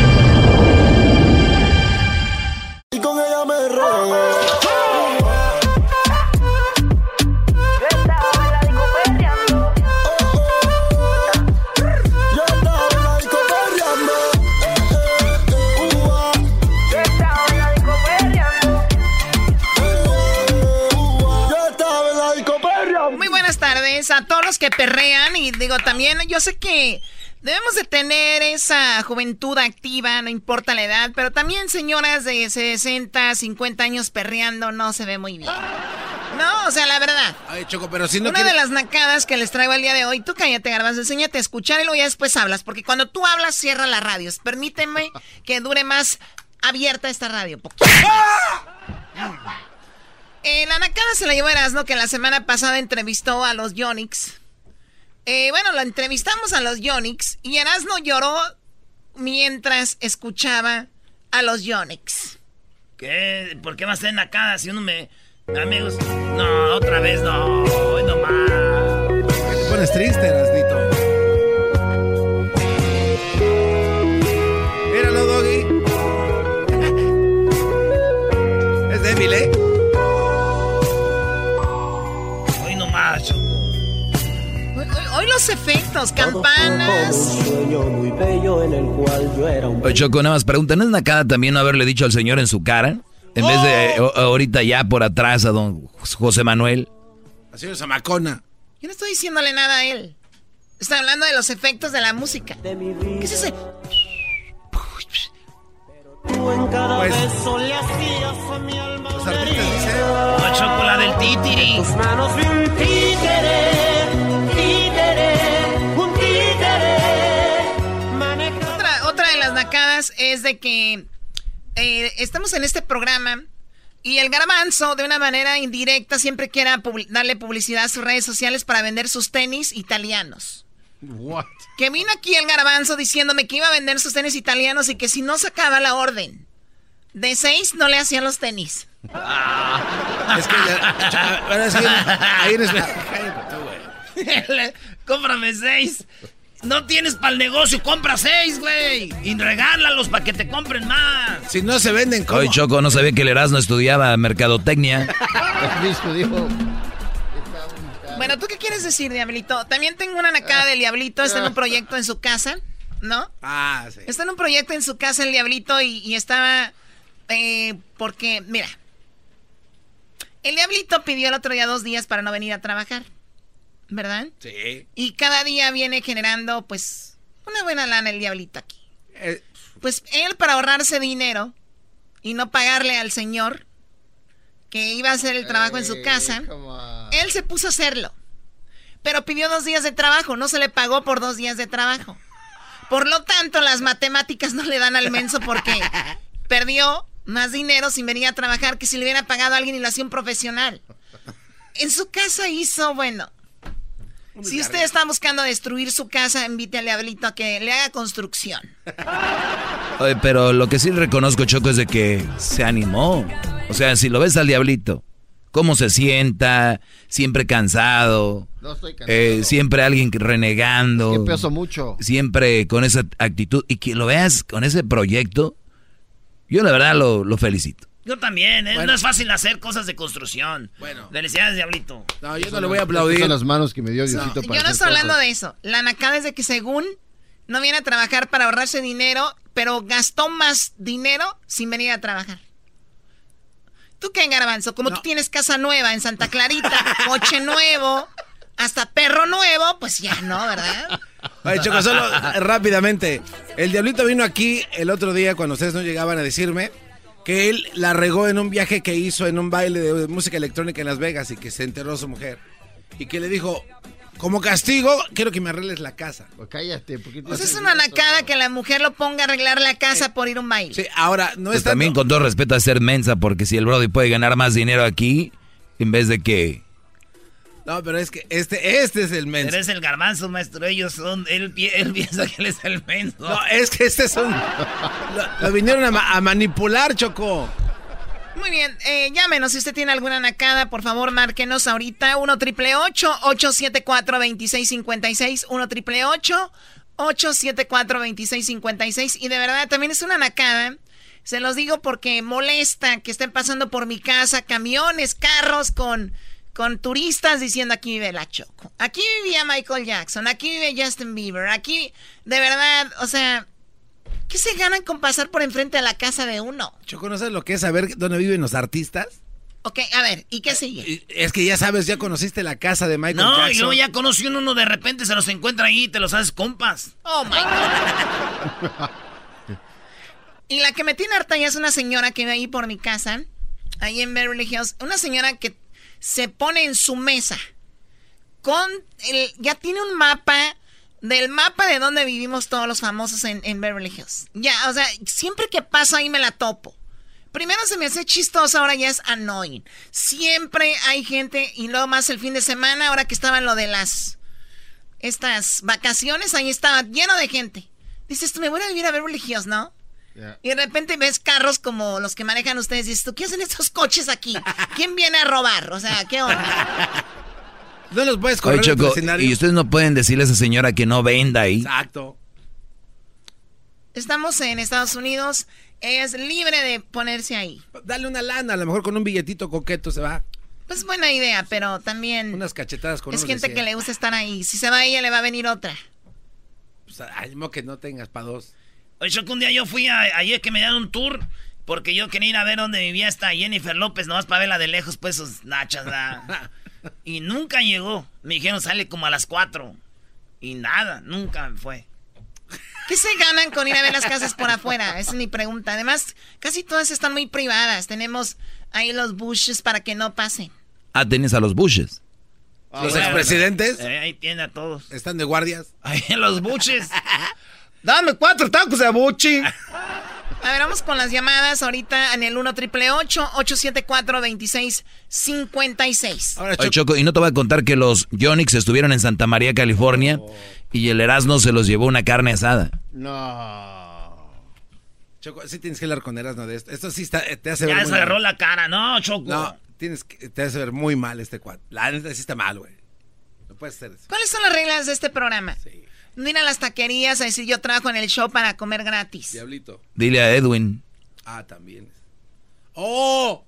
perrean y digo también, yo sé que debemos de tener esa juventud activa, no importa la edad, pero también señoras de 60, 50 años perreando no se ve muy bien. No, o sea, la verdad. Ay, Choco, pero si no Una de las nacadas que les traigo el día de hoy, tú cállate, Garbanzo, enséñate a escuchar y luego ya después hablas, porque cuando tú hablas, cierra la radio. Permíteme que dure más abierta esta radio. más. Eh, la nacada se la llevó Erasmo, que la semana pasada entrevistó a los Yonix. Eh, bueno, lo entrevistamos a los Yonix y Erasmo lloró mientras escuchaba a los Yonix. ¿Qué? ¿Por qué va a ser nacada si uno me... Amigos, no, otra vez no, no más. ¿Qué te pones triste, Erasnito? Míralo, Doggy. es débil, ¿eh? Los efectos, campanas, Choco, nada más pregunta, ¿no es nacada también no haberle dicho al señor en su cara? En vez de ¡Oh! o- ahorita ya por atrás a don José Manuel. Así es, Zamacona. Yo no estoy diciéndole nada a él. Estoy hablando de los efectos de la música. ¿Qué es ese? Tú en cada Pues- beso le hacías a mi alma Los artistas dicen... chocolate del titiri. Tus manos vi un títere, títere, es de que eh, estamos en este programa y el garbanzo, de una manera indirecta, siempre quiere darle publicidad a sus redes sociales para vender sus tenis italianos. What? Que vino aquí el garbanzo diciéndome que iba a vender sus tenis italianos y que si no sacaba la orden de seis, no le hacían los tenis. Es que ya... Bueno, es que ahí güey. Cómprame seis. No tienes para el negocio, compra seis, güey. Y regálalos para que te compren más. Si no se venden, ¿cómo? Oye, Choco, no sabía que el Erasmo estudiaba mercadotecnia. Bueno, ¿tú qué quieres decir, Diablito? También tengo una nacada del Diablito, está en un proyecto en su casa, ¿no? Ah, sí. Está en un proyecto en su casa el Diablito y, y estaba... eh, porque, mira, el Diablito pidió el otro día dos días para no venir a trabajar, ¿verdad? Sí. Y cada día viene generando, pues, una buena lana el Diablito aquí. Eh, Pues él para ahorrarse dinero y no pagarle al señor que iba a hacer el trabajo en su casa, él se puso a hacerlo. Pero pidió dos días de trabajo, no se le pagó por dos días de trabajo. Por lo tanto, las matemáticas no le dan al menso porque perdió más dinero sin venir a trabajar que si le hubiera pagado a alguien y lo hacía un profesional. En su casa hizo, bueno. Si usted está buscando destruir su casa, invite al diablito a que le haga construcción. Oye, pero lo que sí reconozco, Choco, es de que se animó. O sea, si lo ves al diablito, cómo se sienta, siempre cansado, No estoy cansado. eh, siempre alguien renegando. Que peso mucho. Siempre con esa actitud. Y que lo veas con ese proyecto, yo la verdad lo, lo felicito. Yo también, ¿eh? Bueno. no es fácil hacer cosas de construcción. Bueno. Felicidades, Diablito. No, yo no le voy a aplaudir. Son las manos que me dio Diosito para Yo no estoy hablando cosas. de eso. La nacada es de que según no viene a trabajar para ahorrarse dinero, pero gastó más dinero sin venir a trabajar. ¿Tú qué, Garbanzo? Como tú tienes casa nueva en Santa Clarita, coche nuevo, hasta perro nuevo, pues ya no, ¿verdad? Oye, Choco, solo rápidamente. El Diablito vino aquí el otro día cuando ustedes no llegaban a decirme que él la regó en un viaje que hizo en un baile de música electrónica en Las Vegas y que se enteró su mujer. Y que le dijo, como castigo, quiero que me arregles la casa. Pues cállate, porque Pues es una nacada que la mujer lo ponga a arreglar la casa por ir a un baile. Sí, ahora, no Pues es tanto- también con todo respeto a ser mensa, porque si el Brody puede ganar más dinero aquí, en vez de que... No, pero es que este, este es el menso. Eres el garbanzo, maestro. Ellos son. Él, él piensa que él es el menso. No, es que este es un... Lo, lo vinieron a, ma- a manipular, Choco. Muy bien, eh, llámenos si usted tiene alguna nacada, por favor, márquenos ahorita 1 triple 874 2656 1 triple 874 2656 y de verdad también es una nacada. Se los digo porque molesta que estén pasando por mi casa camiones, carros con con turistas diciendo aquí vive la Choco. Aquí vivía Michael Jackson, aquí vive Justin Bieber, aquí de verdad, o sea, ¿qué se ganan con pasar por enfrente a la casa de uno? Choco, ¿no sabes lo que es saber dónde viven los artistas? Ok, a ver, ¿y qué sigue? Es que ya sabes, ya conociste la casa de Michael No, Jackson. luego ya conoció uno de repente, se los encuentra ahí y te los haces compas. Oh my God. y la que me tiene harta ya es una señora que vive ahí por mi casa, ahí en Beverly Hills. Una señora que se pone en su mesa con el. Ya tiene un mapa del mapa de donde vivimos todos los famosos en, en Beverly Hills. Ya, o sea, siempre que paso ahí me la topo. Primero se me hace chistoso, ahora ya es annoying. Siempre hay gente, y luego más el fin de semana, ahora que estaban lo de las estas vacaciones, ahí estaba lleno de gente. Dices, me voy a vivir a Beverly Hills, ¿no? Y de repente ves carros como los que manejan ustedes. Dices, ¿tú qué hacen estos coches aquí? ¿Quién viene a robar? O sea, ¿qué onda? No los puedes Oye, correr en tu Choco, escenario. y ustedes no pueden decirle a esa señora que no venda ahí. Exacto. Estamos en Estados Unidos. Es libre de ponerse ahí. Dale una lana, a lo mejor con un billetito coqueto se va. Pues buena idea, pero también Unas cachetadas con es gente que le gusta estar ahí. Si se va ella, le va a venir otra. Pues, ay, mo que no tengas para dos. Oye, Choco, un día yo fui a, ayer que me dieron un tour porque yo quería ir a ver dónde vivía esta Jennifer López, nomás para verla de lejos, pues sus nachas, ¿verdad? Y nunca llegó. Me dijeron, sale como a las 4. Y nada, nunca fue. ¿Qué se ganan con ir a ver las casas por afuera? Esa es mi pregunta. Además, casi todas están muy privadas. Tenemos ahí los bushes para que no pasen. Ah, tienes a los bushes. Los expresidentes Eh, ahí tiene a todos. están de guardias. Ahí en los buches. Dame cuatro tacos de buchi. A ver, vamos con las llamadas ahorita en el 1 triple 874 2656 Oye, Choco, y no te voy a contar que los Yonix estuvieron en Santa María, California, y el Erasmo se los llevó una carne asada. No. Choco, sí tienes que hablar con Erasmo de esto. Esto sí está, te hace ver Ya se agarró mal. la cara. No, Choco. No, tienes que, te hace ver muy mal este cuadro. La neta sí está mal, güey. No puedes hacer eso. ¿Cuáles son las reglas de este programa? No ir a las taquerías a decir yo trabajo en el show para comer gratis. Diablito. Dile a Edwin. Ah, también. ¡Oh!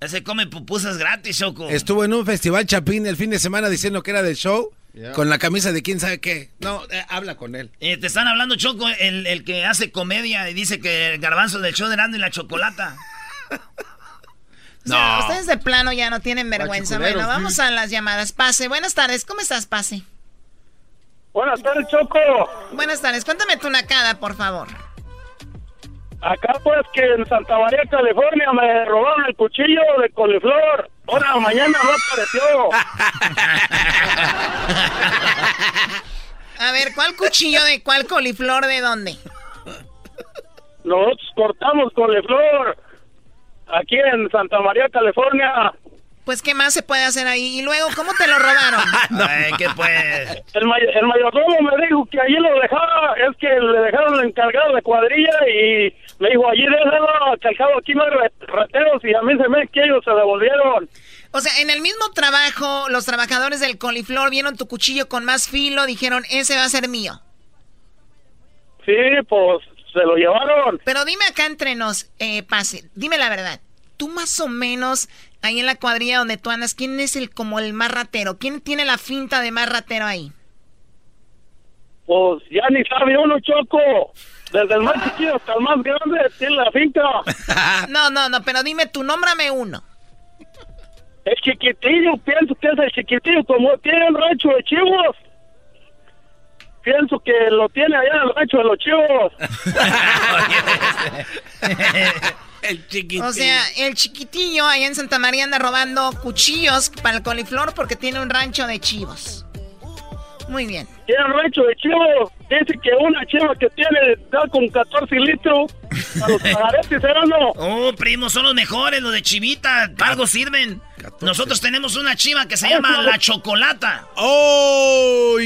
Ese come pupusas gratis, Choco. Estuvo en un festival Chapín el fin de semana diciendo que era del show con la camisa de quién sabe qué. No, eh, habla con él. Eh, te están hablando, Choco, el, el que hace comedia y dice que el garbanzo del show de Nando y la chocolata. O sea, ustedes de plano ya no tienen vergüenza. Bueno, vamos a las llamadas. Pase, buenas tardes. ¿Cómo estás, Pase? Buenas tardes, Choco. Buenas tardes. Cuéntame tu nacada, por favor. Acá pues que en Santa María, California, me robaron el cuchillo de coliflor. Ahora mañana no apareció. A ver, ¿cuál cuchillo de cuál coliflor de dónde? Nosotros cortamos coliflor. Aquí en Santa María, California. Pues, ¿qué más se puede hacer ahí? Y luego, ¿cómo te lo robaron? Ay, ¿qué pues? El, may- el mayordomo me dijo que allí lo dejaba, es que le dejaron el encargado de cuadrilla y me dijo, allí déjalo, que al cabo aquí no hay rateros y a mí se me que ellos se devolvieron. O sea, en el mismo trabajo, los trabajadores del coliflor vieron tu cuchillo con más filo, dijeron, ese va a ser mío. Sí, pues se lo llevaron. Pero dime acá entre nos, eh, Pase, dime la verdad. Tú más o menos, ahí en la cuadrilla donde tú andas, ¿quién es el como el más ratero? ¿Quién tiene la finta de más ratero ahí? Pues ya ni sabe uno, Choco. Desde el más chiquito hasta el más grande tiene la finca. No, no, no, pero dime tú, nómbrame uno. El chiquitillo, pienso que es el chiquitillo, como tiene el rancho de chivos. Pienso que lo tiene allá en el rancho de los chivos. el chiquitillo. O sea, el chiquitillo allá en Santa María anda robando cuchillos para el coliflor porque tiene un rancho de chivos. Muy bien. Tiene rancho de chivos. Dice que una chiva que tiene da con 14 litros. A los pagaretes, ¿era no? Oh, primo, son los mejores, los de chivita. para Algo sirven. Nosotros tenemos una chiva que se llama la chocolata. ¡Oh!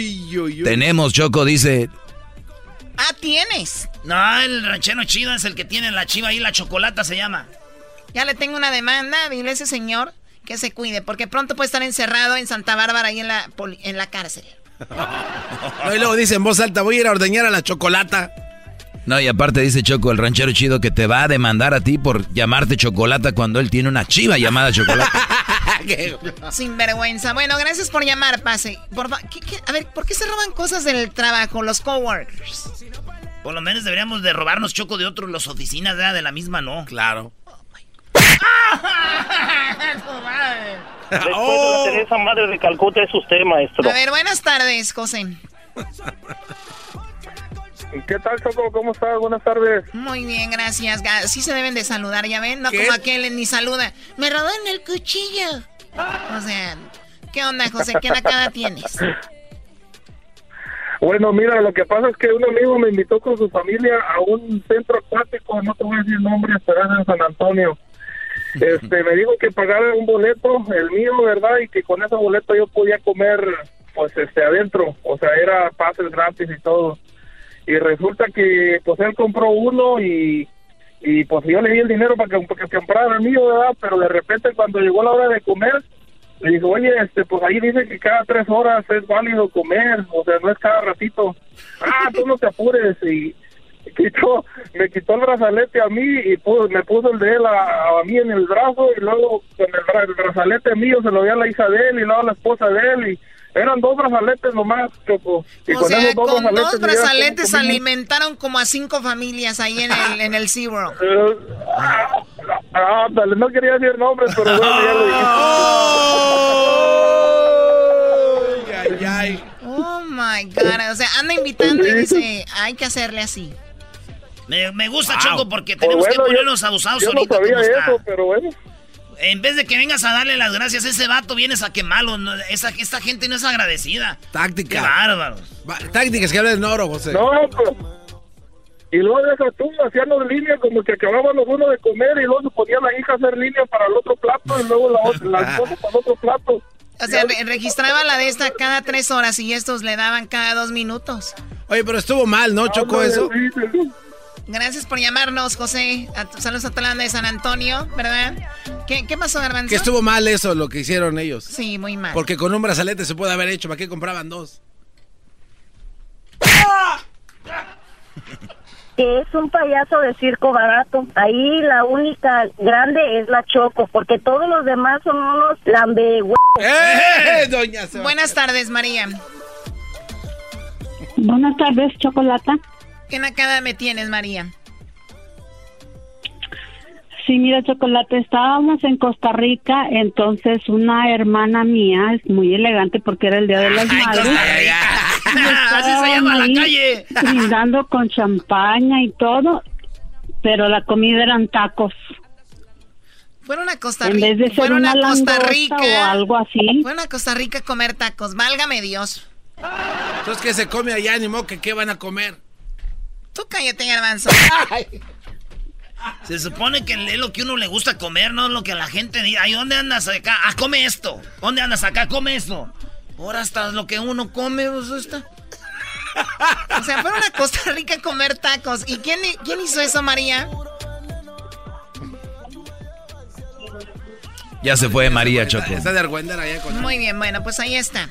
Tenemos, Choco, dice. Ah, tienes. No, el ranchero chido es el que tiene la chiva ahí, la chocolata se llama. Ya le tengo una demanda, dile a ese señor que se cuide, porque pronto puede estar encerrado en Santa Bárbara ahí en la, en la cárcel. No, y luego dice en voz alta, voy a ir a ordeñar a la chocolata. No, y aparte dice Choco, el ranchero chido, que te va a demandar a ti por llamarte Chocolata cuando él tiene una chiva llamada Chocolata. Sin vergüenza. Bueno, gracias por llamar, Pase. Por fa- ¿qué- qué? A ver, ¿por qué se roban cosas del trabajo, los coworkers? Por lo menos deberíamos de robarnos choco de otros, las oficinas ¿verdad? de la misma, ¿no? Claro. Después de la Teresa Madre de Calcuta es usted, maestro. A ver, buenas tardes, José. ¿Qué tal, Choco? ¿Cómo estás? Buenas tardes. Muy bien, gracias. Sí se deben de saludar, ya ven, no ¿Qué? como aquel ni saluda. Me robaron el cuchillo. O sea, ¿qué onda, José? ¿Qué nacada tienes? Bueno, mira, lo que pasa es que un amigo me invitó con su familia a un centro acuático, no te voy a decir nombres, pero es en San Antonio. Este, me dijo que pagara un boleto, el mío, ¿verdad? Y que con ese boleto yo podía comer, pues, este, adentro. O sea, era pases gratis y todo. Y resulta que, pues, él compró uno y, y pues, yo le di el dinero para que, para que comprara el mío, ¿verdad? Pero de repente, cuando llegó la hora de comer, le dijo, oye, este, pues ahí dice que cada tres horas es válido comer, o sea, no es cada ratito. Ah, tú no te apures. Y quitó, me quitó el brazalete a mí y pu- me puso el de él a, a mí en el brazo y luego con el, el brazalete mío se lo dio a la hija de él y luego a la esposa de él y, Eran dos brazaletes nomás, Choco. Y O sea, esos con dos cómo brazaletes comimos. alimentaron como a cinco familias ahí en el, en el SeaWorld. Eh, ah, ah, dale, no quería decir nombres, pero bueno, ya lo dijiste. Oh my God. O sea, anda invitando y dice, hay que hacerle así. Me, me gusta, Wow. Choco, porque Pues tenemos bueno, que ponernos abusados yo no ahorita sabía como está. eso, pero bueno. En vez de que vengas a darle las gracias a ese vato, vienes a quemarlo. No, esa, esta gente no es agradecida. Táctica. Qué bárbaros. Va- Tácticas que hablan oro, José. No, pues. Y luego deja tú, hacíamos línea como que acabábamos uno de comer y luego se ponía la hija a hacer línea para el otro plato y luego la, otra, para el otro plato. O sea, re- registraba la de esta cada tres horas y estos le daban cada dos minutos. Oye, pero estuvo mal, ¿no? Chocó eso. Gracias por llamarnos, José. A- saludos a toda la banda de San Antonio, ¿verdad? ¿Qué, qué pasó, Garbanzo? Que estuvo mal eso, lo que hicieron ellos. Sí, muy mal. Porque con un brazalete se puede haber hecho. ¿Para qué compraban dos? que es un payaso de circo barato. Ahí la única grande es la Choco, porque todos los demás son unos lambe ¡Eh, doña Buenas tardes, María. Buenas tardes, Chocolata. ¿Qué nacada me tienes, María? Sí, mira, Chocolate, estábamos en Costa Rica, entonces una hermana mía, es muy elegante porque era el Día de las Madres. Así se llama la ahí calle. Brindando con champaña y todo, pero la comida eran tacos. Fueron a Costa En Rica. vez de ser fueron una a Costa Rica. o algo así. Fueron a Costa Rica a comer tacos. Válgame Dios. Entonces, ¿qué se come allá? Ni modo que qué van a comer. Tú cállate, garbanzo. Se supone que es lo que uno le gusta comer, no lo que la gente diga. Ay, ¿dónde andas acá? Ah, come esto. ¿Dónde andas acá? Come esto. Ahora hasta lo que uno come, pues está. O sea, fueron a Costa Rica a comer tacos. ¿Y quién, quién hizo eso, María? Ya se fue María Choco. Está de argüender allá con Muy bien, bueno, pues ahí está.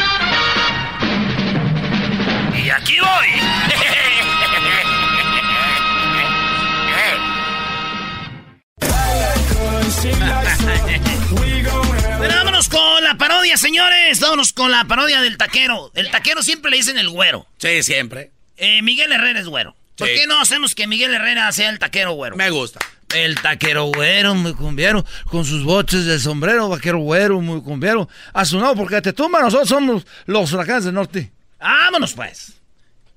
Aquí voy. Bueno, vámonos con la parodia, señores. Vámonos con la parodia del taquero. El taquero siempre le dicen el güero. Sí, siempre. Eh, Miguel Herrera es güero. ¿Por Sí. qué no hacemos que Miguel Herrera sea el taquero güero? Me gusta. El taquero güero, muy cumbiero, con sus boches de sombrero, vaquero güero, muy cumbiero. A su no, porque te tumba, nosotros somos los huracanes del norte. Vámonos, pues.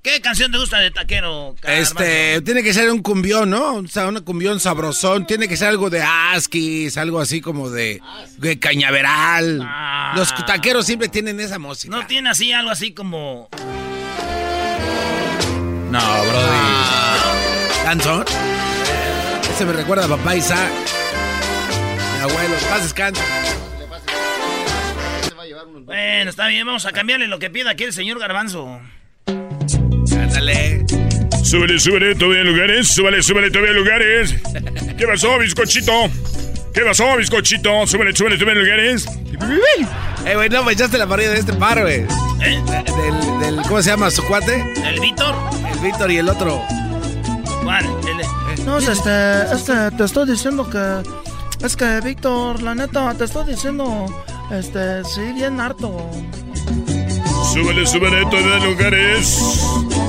¿Qué canción te gusta de taquero? Este, tiene que ser un cumbión, ¿no? O sea, un cumbión sabrosón. Tiene que ser algo de Askis, algo así como de, de cañaveral. Los taqueros siempre tienen esa música. ¿No tiene así algo así como... No, brody. ¿Canzón? Ese me recuerda a papá Isaac. Mi abuelo, paz descanso. Bueno, está bien, vamos a cambiarle lo que pida aquí el señor Garbanzo. Ándale. Súbele, súbele, todavía hay lugares. Súbele, súbele, todavía hay lugares. ¿Qué pasó, bizcochito? ¿Qué pasó, bizcochito? Súbele, súbele, todavía hay lugares. Eh, güey, no me echaste la parida de este par, güey. ¿Eh? Del, del, ¿cómo se llama su cuate? ¿El Víctor? El Víctor y el otro. ¿Cuál? El- No, este, este, te estoy diciendo que. Es que, Víctor, la neta, te estoy diciendo. Este, sí, bien harto. Súbele, súbele, todavía hay lugares.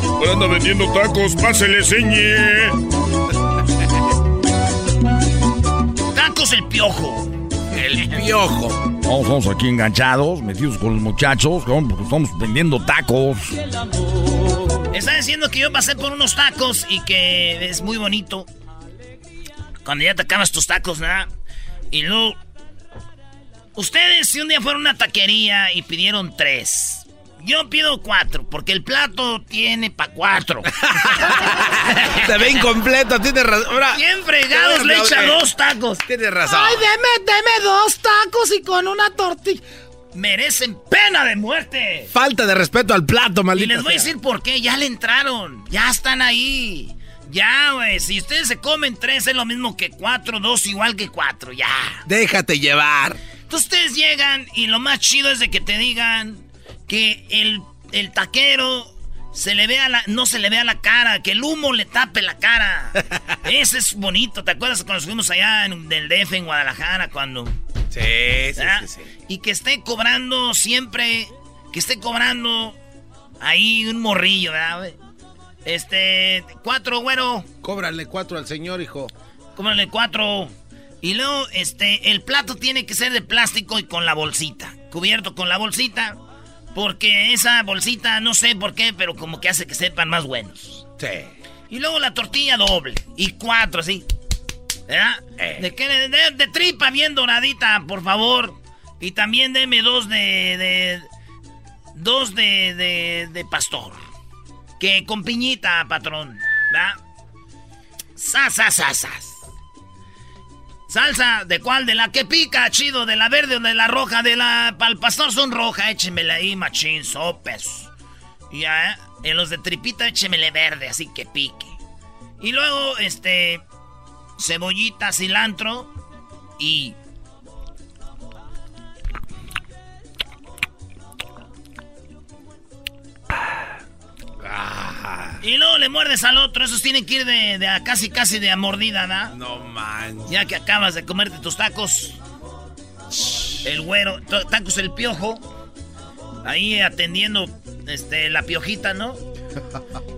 Ahora anda vendiendo tacos, pásele, señe. Tacos el piojo. El piojo. No, estamos aquí enganchados, metidos con los muchachos, porque estamos vendiendo tacos. Está diciendo que yo pasé por unos tacos y que es muy bonito. Cuando ya te acabas tus tacos, ¿verdad? Y luego... Ustedes si un día fueron a una taquería y pidieron tres. Yo pido cuatro, porque el plato tiene pa' cuatro. Se ve incompleto, tienes razón. Ahora, Bien fregados, le echa dos tacos. Tienes razón. Ay, deme, deme dos tacos y con una tortilla. merecen pena de muerte. Falta de respeto al plato, Y maldito. les voy a decir por qué. Ya le entraron. Ya están ahí. Ya, güey. Si ustedes se comen tres, es lo mismo que cuatro. Dos igual que cuatro. Ya. Déjate llevar. Entonces ustedes llegan y lo más chido es de que te digan que el, el taquero se le vea la, no se le vea la cara, que el humo le tape la cara. Ese es bonito. ¿Te acuerdas cuando fuimos allá en del DF en Guadalajara cuando Sí, sí, sí, sí. Y que esté cobrando siempre, que esté cobrando ahí un morrillo, ¿verdad? Este, cuatro, güero. Cóbrale cuatro al señor, hijo. Cóbrale cuatro. Y luego, este, el plato tiene que ser de plástico y con la bolsita. Cubierto con la bolsita. Porque esa bolsita, no sé por qué, pero como que hace que sepan más buenos. Sí. Y luego la tortilla doble. Y cuatro, así. ¿Verdad? De, qué? De, de- de tripa bien doradita, por favor. Y también deme dos de. de dos de, de, de pastor. Que con piñita, patrón. ¿Verdad? Sas, sas, sas, sas. Salsa, ¿de cuál? ¿De la que pica, chido? ¿De la verde o de la roja? De la... Para el pastor son roja, échemela ahí, machín, sopes. Ya, ¿eh? En los de tripita, échemele verde, así que pique. Y luego, este... Cebollita, cilantro y... Y luego le muerdes al otro, esos tienen que ir de, de a casi casi de a mordida, ¿no? No manches. Ya que acabas de comerte tus tacos. El güero, tacos el piojo. Ahí atendiendo este, la piojita, ¿no?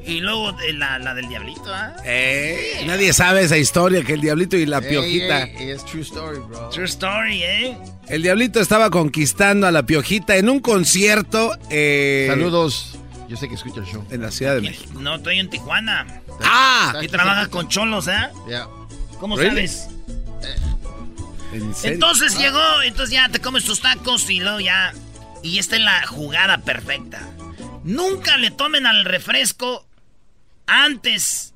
Y luego de la, la del diablito, ¿ah? Eh, nadie sabe esa historia que el diablito y la Ey, piojita. es true story, bro. True story, ¿eh? El diablito estaba conquistando a la piojita en un concierto. eh, Saludos. Yo sé que escucha el show. En la Ciudad de México. No, estoy en Tijuana. ¡Ah! Aquí trabajas con cholos, ¿eh? Ya. ¿Cómo Really? sabes? ¿En serio? Entonces llegó, entonces ya te comes tus tacos y luego ya. Y esta es la jugada perfecta. Nunca le tomen al refresco antes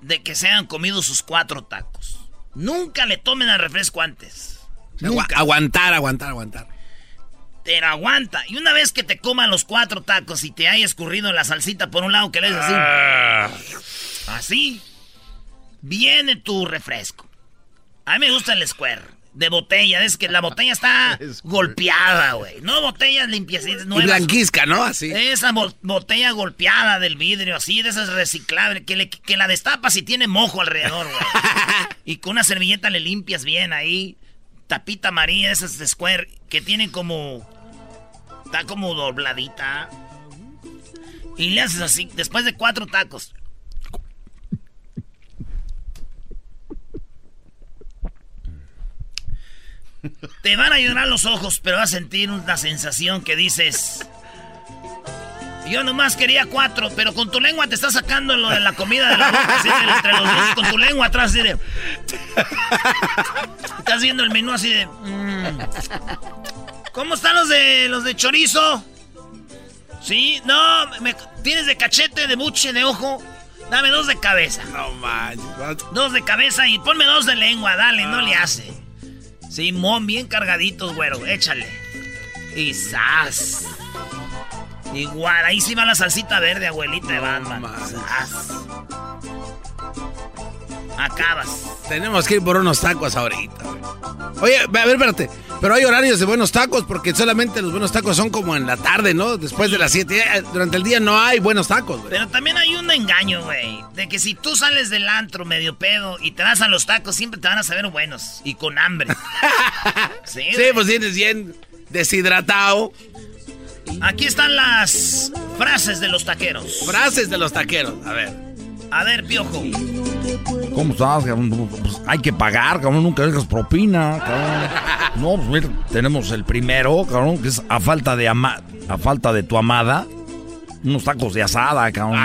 de que se hayan comido sus cuatro tacos. Nunca le tomen al refresco antes. Agua- aguantar, aguantar, aguantar. Pero aguanta. Y una vez que te coman los cuatro tacos y te haya escurrido la salsita por un lado que le des así. Ah. Así. Viene tu refresco. A mí me gusta el square. De botella. Es que la botella está golpeada, güey. No botellas limpiecitas Y blanquizca, ¿no? Así. Esa bo- botella golpeada del vidrio, así, de esas reciclables, que, le- que la destapas y tiene mojo alrededor, güey. y con una servilleta le limpias bien ahí. Tapita amarilla, esas de square, que tienen como... Está como dobladita. Y le haces así, después de cuatro tacos. Te van a llorar los ojos, pero vas a sentir una sensación que dices... Yo nomás quería cuatro, pero con tu lengua te estás sacando lo de la comida de la boca, así entre los dientes, con tu lengua atrás, así de... Estás viendo el menú así de... mm. ¿Cómo están los de los de chorizo? Sí, no, me- tienes de cachete, de buche, de ojo. Dame dos de cabeza. No manches. Dos de cabeza y ponme dos de lengua, dale, no le hace. Simón, bien cargaditos, güero, échale. Y ¡zas! Igual, ahí sí va la salsita verde, abuelita de Batman. ¡Zas! Acabas. Tenemos que ir por unos tacos ahorita. Oye, a ver, espérate. Pero hay horarios de buenos tacos porque solamente los buenos tacos son como en la tarde, ¿no? Después de las 7. Durante el día no hay buenos tacos, güey. Pero también hay un engaño, güey. De que si tú sales del antro medio pedo y te das a los tacos, siempre te van a saber buenos. Y con hambre. sí, Sí, pues tienes bien deshidratado. Aquí están las frases de los taqueros. Frases de los taqueros. A ver. A ver, piojo. ¿Cómo estás, cabrón? Pues hay que pagar, cabrón. Nunca dejas propina, cabrón. No, pues mira, tenemos el primero, cabrón, que es a falta de ama a falta de tu amada. Unos tacos de asada, cabrón.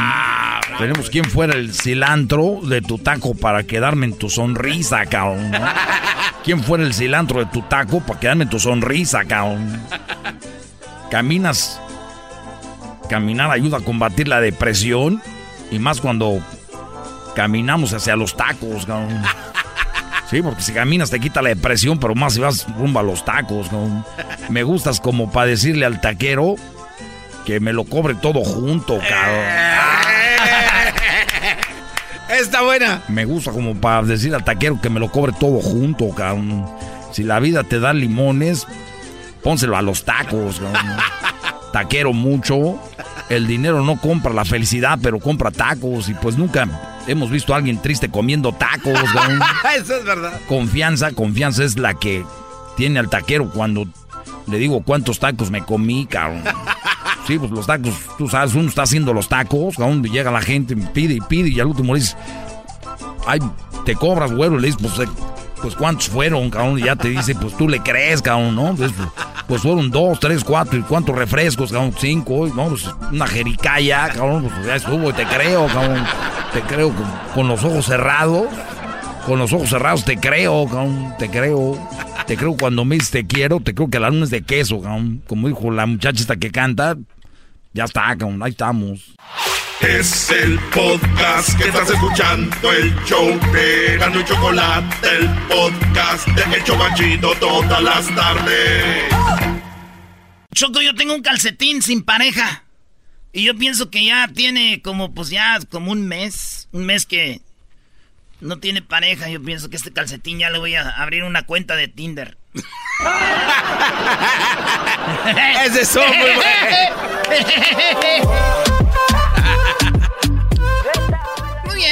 tenemos quién fuera el cilantro de tu taco para quedarme en tu sonrisa, cabrón. ¿no? ¿Quién fuera el cilantro de tu taco para quedarme en tu sonrisa, cabrón? Caminas. Caminar ayuda a combatir la depresión. Y más cuando caminamos hacia los tacos, cabrón. Sí, porque si caminas te quita la depresión, pero más si vas rumbo a los tacos. ¿no? Me gustas como para decirle al taquero que me lo cobre todo junto, cabrón. Está buena. Me gusta como para decir al taquero que me lo cobre todo junto, cabrón. Si la vida te da limones, pónselo a los tacos, cabrón. Taquero mucho. El dinero no compra la felicidad, pero compra tacos. Y pues nunca hemos visto a alguien triste comiendo tacos. Eso es verdad. Confianza, confianza es la que tiene al taquero cuando le digo cuántos tacos me comí, cabrón. Sí, pues los tacos, tú sabes, uno está haciendo los tacos, cabrón, y llega la gente, pide y pide, y al último le dices, ay, te cobras, güero, y le dices, pues, eh, pues cuántos fueron, cabrón, y ya te dice, pues tú le crees, cabrón, ¿no? Pues, pues fueron dos, tres, cuatro, y cuántos refrescos, cabrón, cinco, ¿no? Pues una jericaya, cabrón, pues ya estuvo, y te creo, cabrón, te creo con, con los ojos cerrados. Con los ojos cerrados te creo, cabrón, te creo. Te creo cuando me dices te quiero, te creo que la luna es de queso, cabrón. Como dijo la muchacha esta que canta, ya está, cabrón, ahí estamos. Es el podcast que estás escuchando, el show de Gano y Chocolate, el podcast de El Chobachito todas las tardes. Choco, yo tengo un calcetín sin pareja. Y yo pienso que ya tiene como, pues ya, como un mes. Un mes que no tiene pareja. Yo pienso que este calcetín ya le voy a abrir una cuenta de Tinder. Ese son muy Muy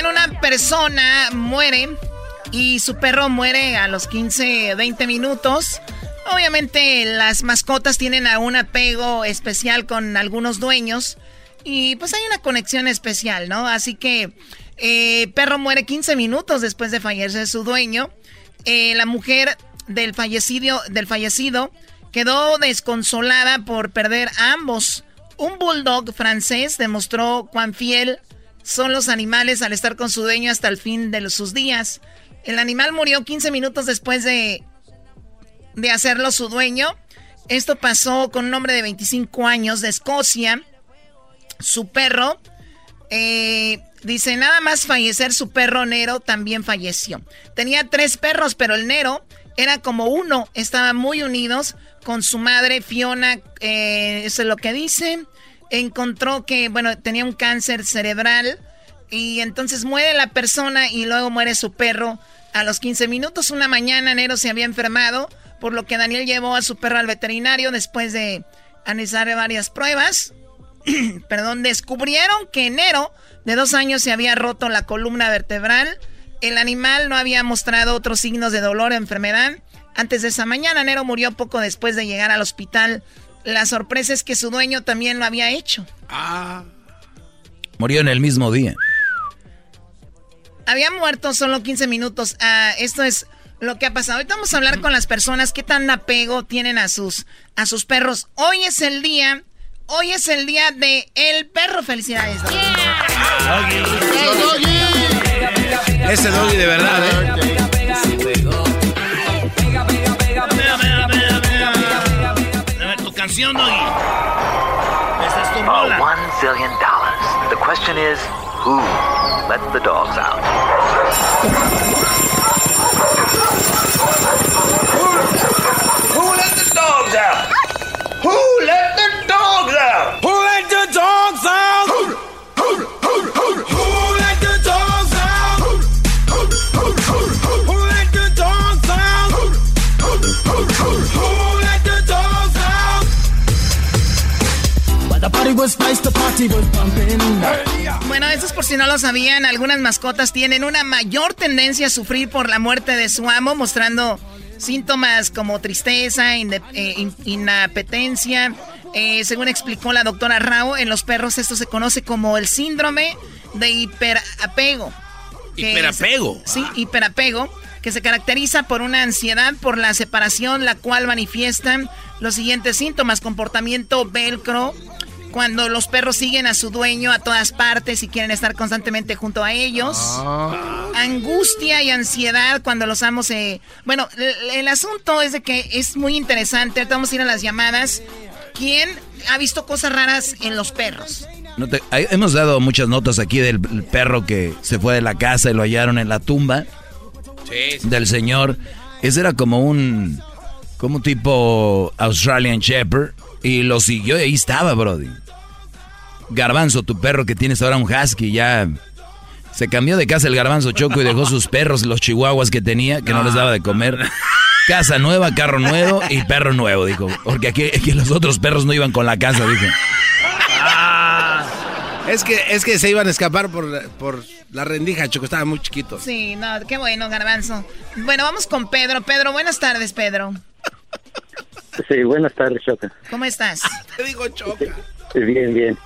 una persona muere y su perro muere a los 15, 20 minutos. Obviamente las mascotas tienen a un apego especial con algunos dueños y pues hay una conexión especial, ¿no? Así que eh, perro muere 15 minutos después de fallecer su dueño. Eh, la mujer del fallecido, del fallecido quedó desconsolada por perder a ambos. Un bulldog francés demostró cuán fiel son los animales al estar con su dueño hasta el fin de sus días. El animal murió 15 minutos después de, de hacerlo su dueño. Esto pasó con un hombre de 25 años de Escocia. Su perro, eh, dice, nada más fallecer su perro Nero también falleció. Tenía tres perros, pero el Nero era como uno. Estaban muy unidos con su madre Fiona, eh, eso es lo que dice. Encontró que, bueno, tenía un cáncer cerebral y entonces muere la persona y luego muere su perro. A los 15 minutos, una mañana, Nero se había enfermado, por lo que Daniel llevó a su perro al veterinario después de analizar varias pruebas. Perdón, descubrieron que Nero, de dos años, se había roto la columna vertebral. El animal no había mostrado otros signos de dolor o enfermedad. Antes de esa mañana, Nero murió poco después de llegar al hospital. La sorpresa es que su dueño también lo había hecho. Murió en el mismo día. Había muerto solo 15 minutos. Ah, esto es lo que ha pasado. Ahorita vamos a hablar con las personas qué tan apego tienen a sus, a sus perros. Hoy es el día, hoy es el día de el perro. Felicidades. Doggy. Ese doggy de verdad, ¿eh? Dame tu canción, Doggy. Esta es tu Uh, rola. one zillion dollars. The question is, who let the dogs out? Who let the dogs out? Who let the dogs out? Who let the dogs out? Bueno, eso es por si no lo sabían, algunas mascotas tienen una mayor tendencia a sufrir por la muerte de su amo, mostrando síntomas como tristeza, eh, in- inapetencia. Eh, según explicó la doctora Rao, en los perros esto se conoce como el síndrome de hiperapego. Hiperapego. es- sí, hiperapego, que se caracteriza por una ansiedad por la separación, la cual manifiestan los siguientes síntomas, comportamiento velcro, cuando los perros siguen a su dueño a todas partes y quieren estar constantemente junto a ellos. Angustia y ansiedad cuando los amos se... Bueno, el, el asunto es de que es muy interesante. Ahorita vamos a ir a las llamadas. ¿Quién ha visto cosas raras en los perros? No te- hay- hemos dado muchas notas aquí del el perro que se fue de la casa y lo hallaron en la tumba. del señor. Ese era como un, como tipo Australian Shepherd. Y lo siguió y ahí estaba, Brody. Garbanzo, tu perro que tienes ahora un husky, ya se cambió de casa el garbanzo choco y dejó sus perros, los chihuahuas que tenía, que no les daba de comer. Casa nueva, carro nuevo y perro nuevo, dijo. Porque aquí, aquí los otros perros no iban con la casa, dijo. Es que, es que se iban a escapar por, por la rendija, Choco, estaba muy chiquito. Sí, no, qué bueno, Garbanzo. Bueno, vamos con Pedro. Pedro, buenas tardes, Pedro. Sí, buenas tardes, Choca. ¿Cómo estás? Te digo Choca. Bien, bien.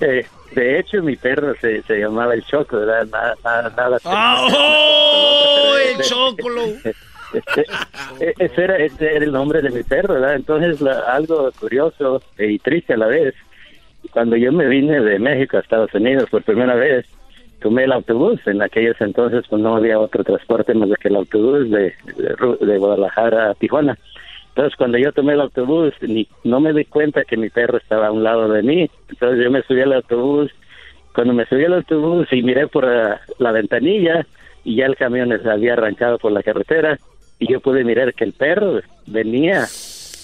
Eh, de hecho, mi perro se, se llamaba el Choco, ¿verdad? Nada, nada, nada. ¡Oh, el Chocolo! Eh, ese era, ese era el nombre de mi perro, ¿verdad? Entonces, la- algo curioso y triste a la vez. Cuando yo me vine de México a Estados Unidos por primera vez, tomé el autobús. En aquellos entonces, pues no había otro transporte más que el autobús de, de Guadalajara a Tijuana. Entonces, cuando yo tomé el autobús, ni, no me di cuenta que mi perro estaba a un lado de mí. Entonces, yo me subí al autobús. Cuando me subí al autobús y miré por la, la ventanilla, y ya el camión se había arrancado por la carretera, y yo pude mirar que el perro venía,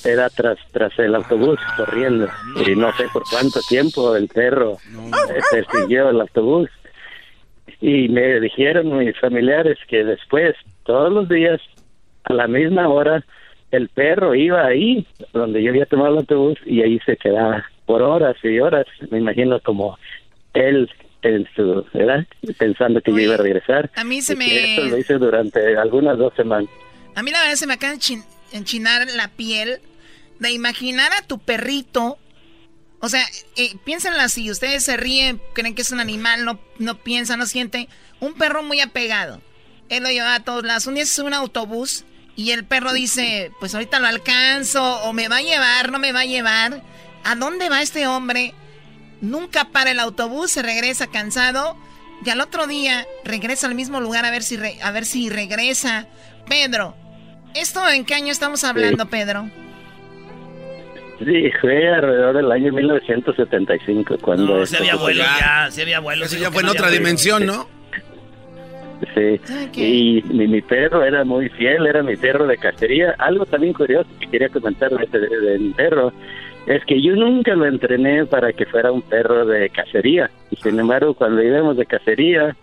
era tras, tras el autobús corriendo. Y no sé por cuánto tiempo el perro persiguió el autobús. Y me dijeron mis familiares que después, todos los días, a la misma hora, el perro iba ahí, donde yo había tomado el autobús, y ahí se quedaba por horas y horas. Me imagino como él en su, ¿verdad? Pensando que yo iba a regresar. A mí se Y me- Esto lo hice durante algunas dos semanas. A mí la verdad se me acaba de enchin- enchinar la piel de imaginar a tu perrito. O sea, eh, piénsenlo así, ustedes se ríen, creen que es un animal, no, no piensan, no sienten. Un perro muy apegado. Él lo llevaba a todos lados. Un día se sube a un autobús y el perro dice, pues ahorita lo alcanzo, o me va a llevar, no me va a llevar. ¿A dónde va este hombre? Nunca para el autobús, se regresa cansado y al otro día regresa al mismo lugar a ver si, re- a ver si regresa. Pedro, ¿esto en qué año estamos hablando, Pedro? Sí, fue alrededor del año 1975 cuando... No, se había abuelo ya, se había abuelo. Eso ya fue en otra dimensión, ¿no? Sí, y mi, mi perro era muy fiel, era mi perro de cacería. Algo también curioso que quería comentar de, de- de mi perro es que yo nunca lo entrené para que fuera un perro de cacería. Y sin embargo, cuando íbamos de cacería,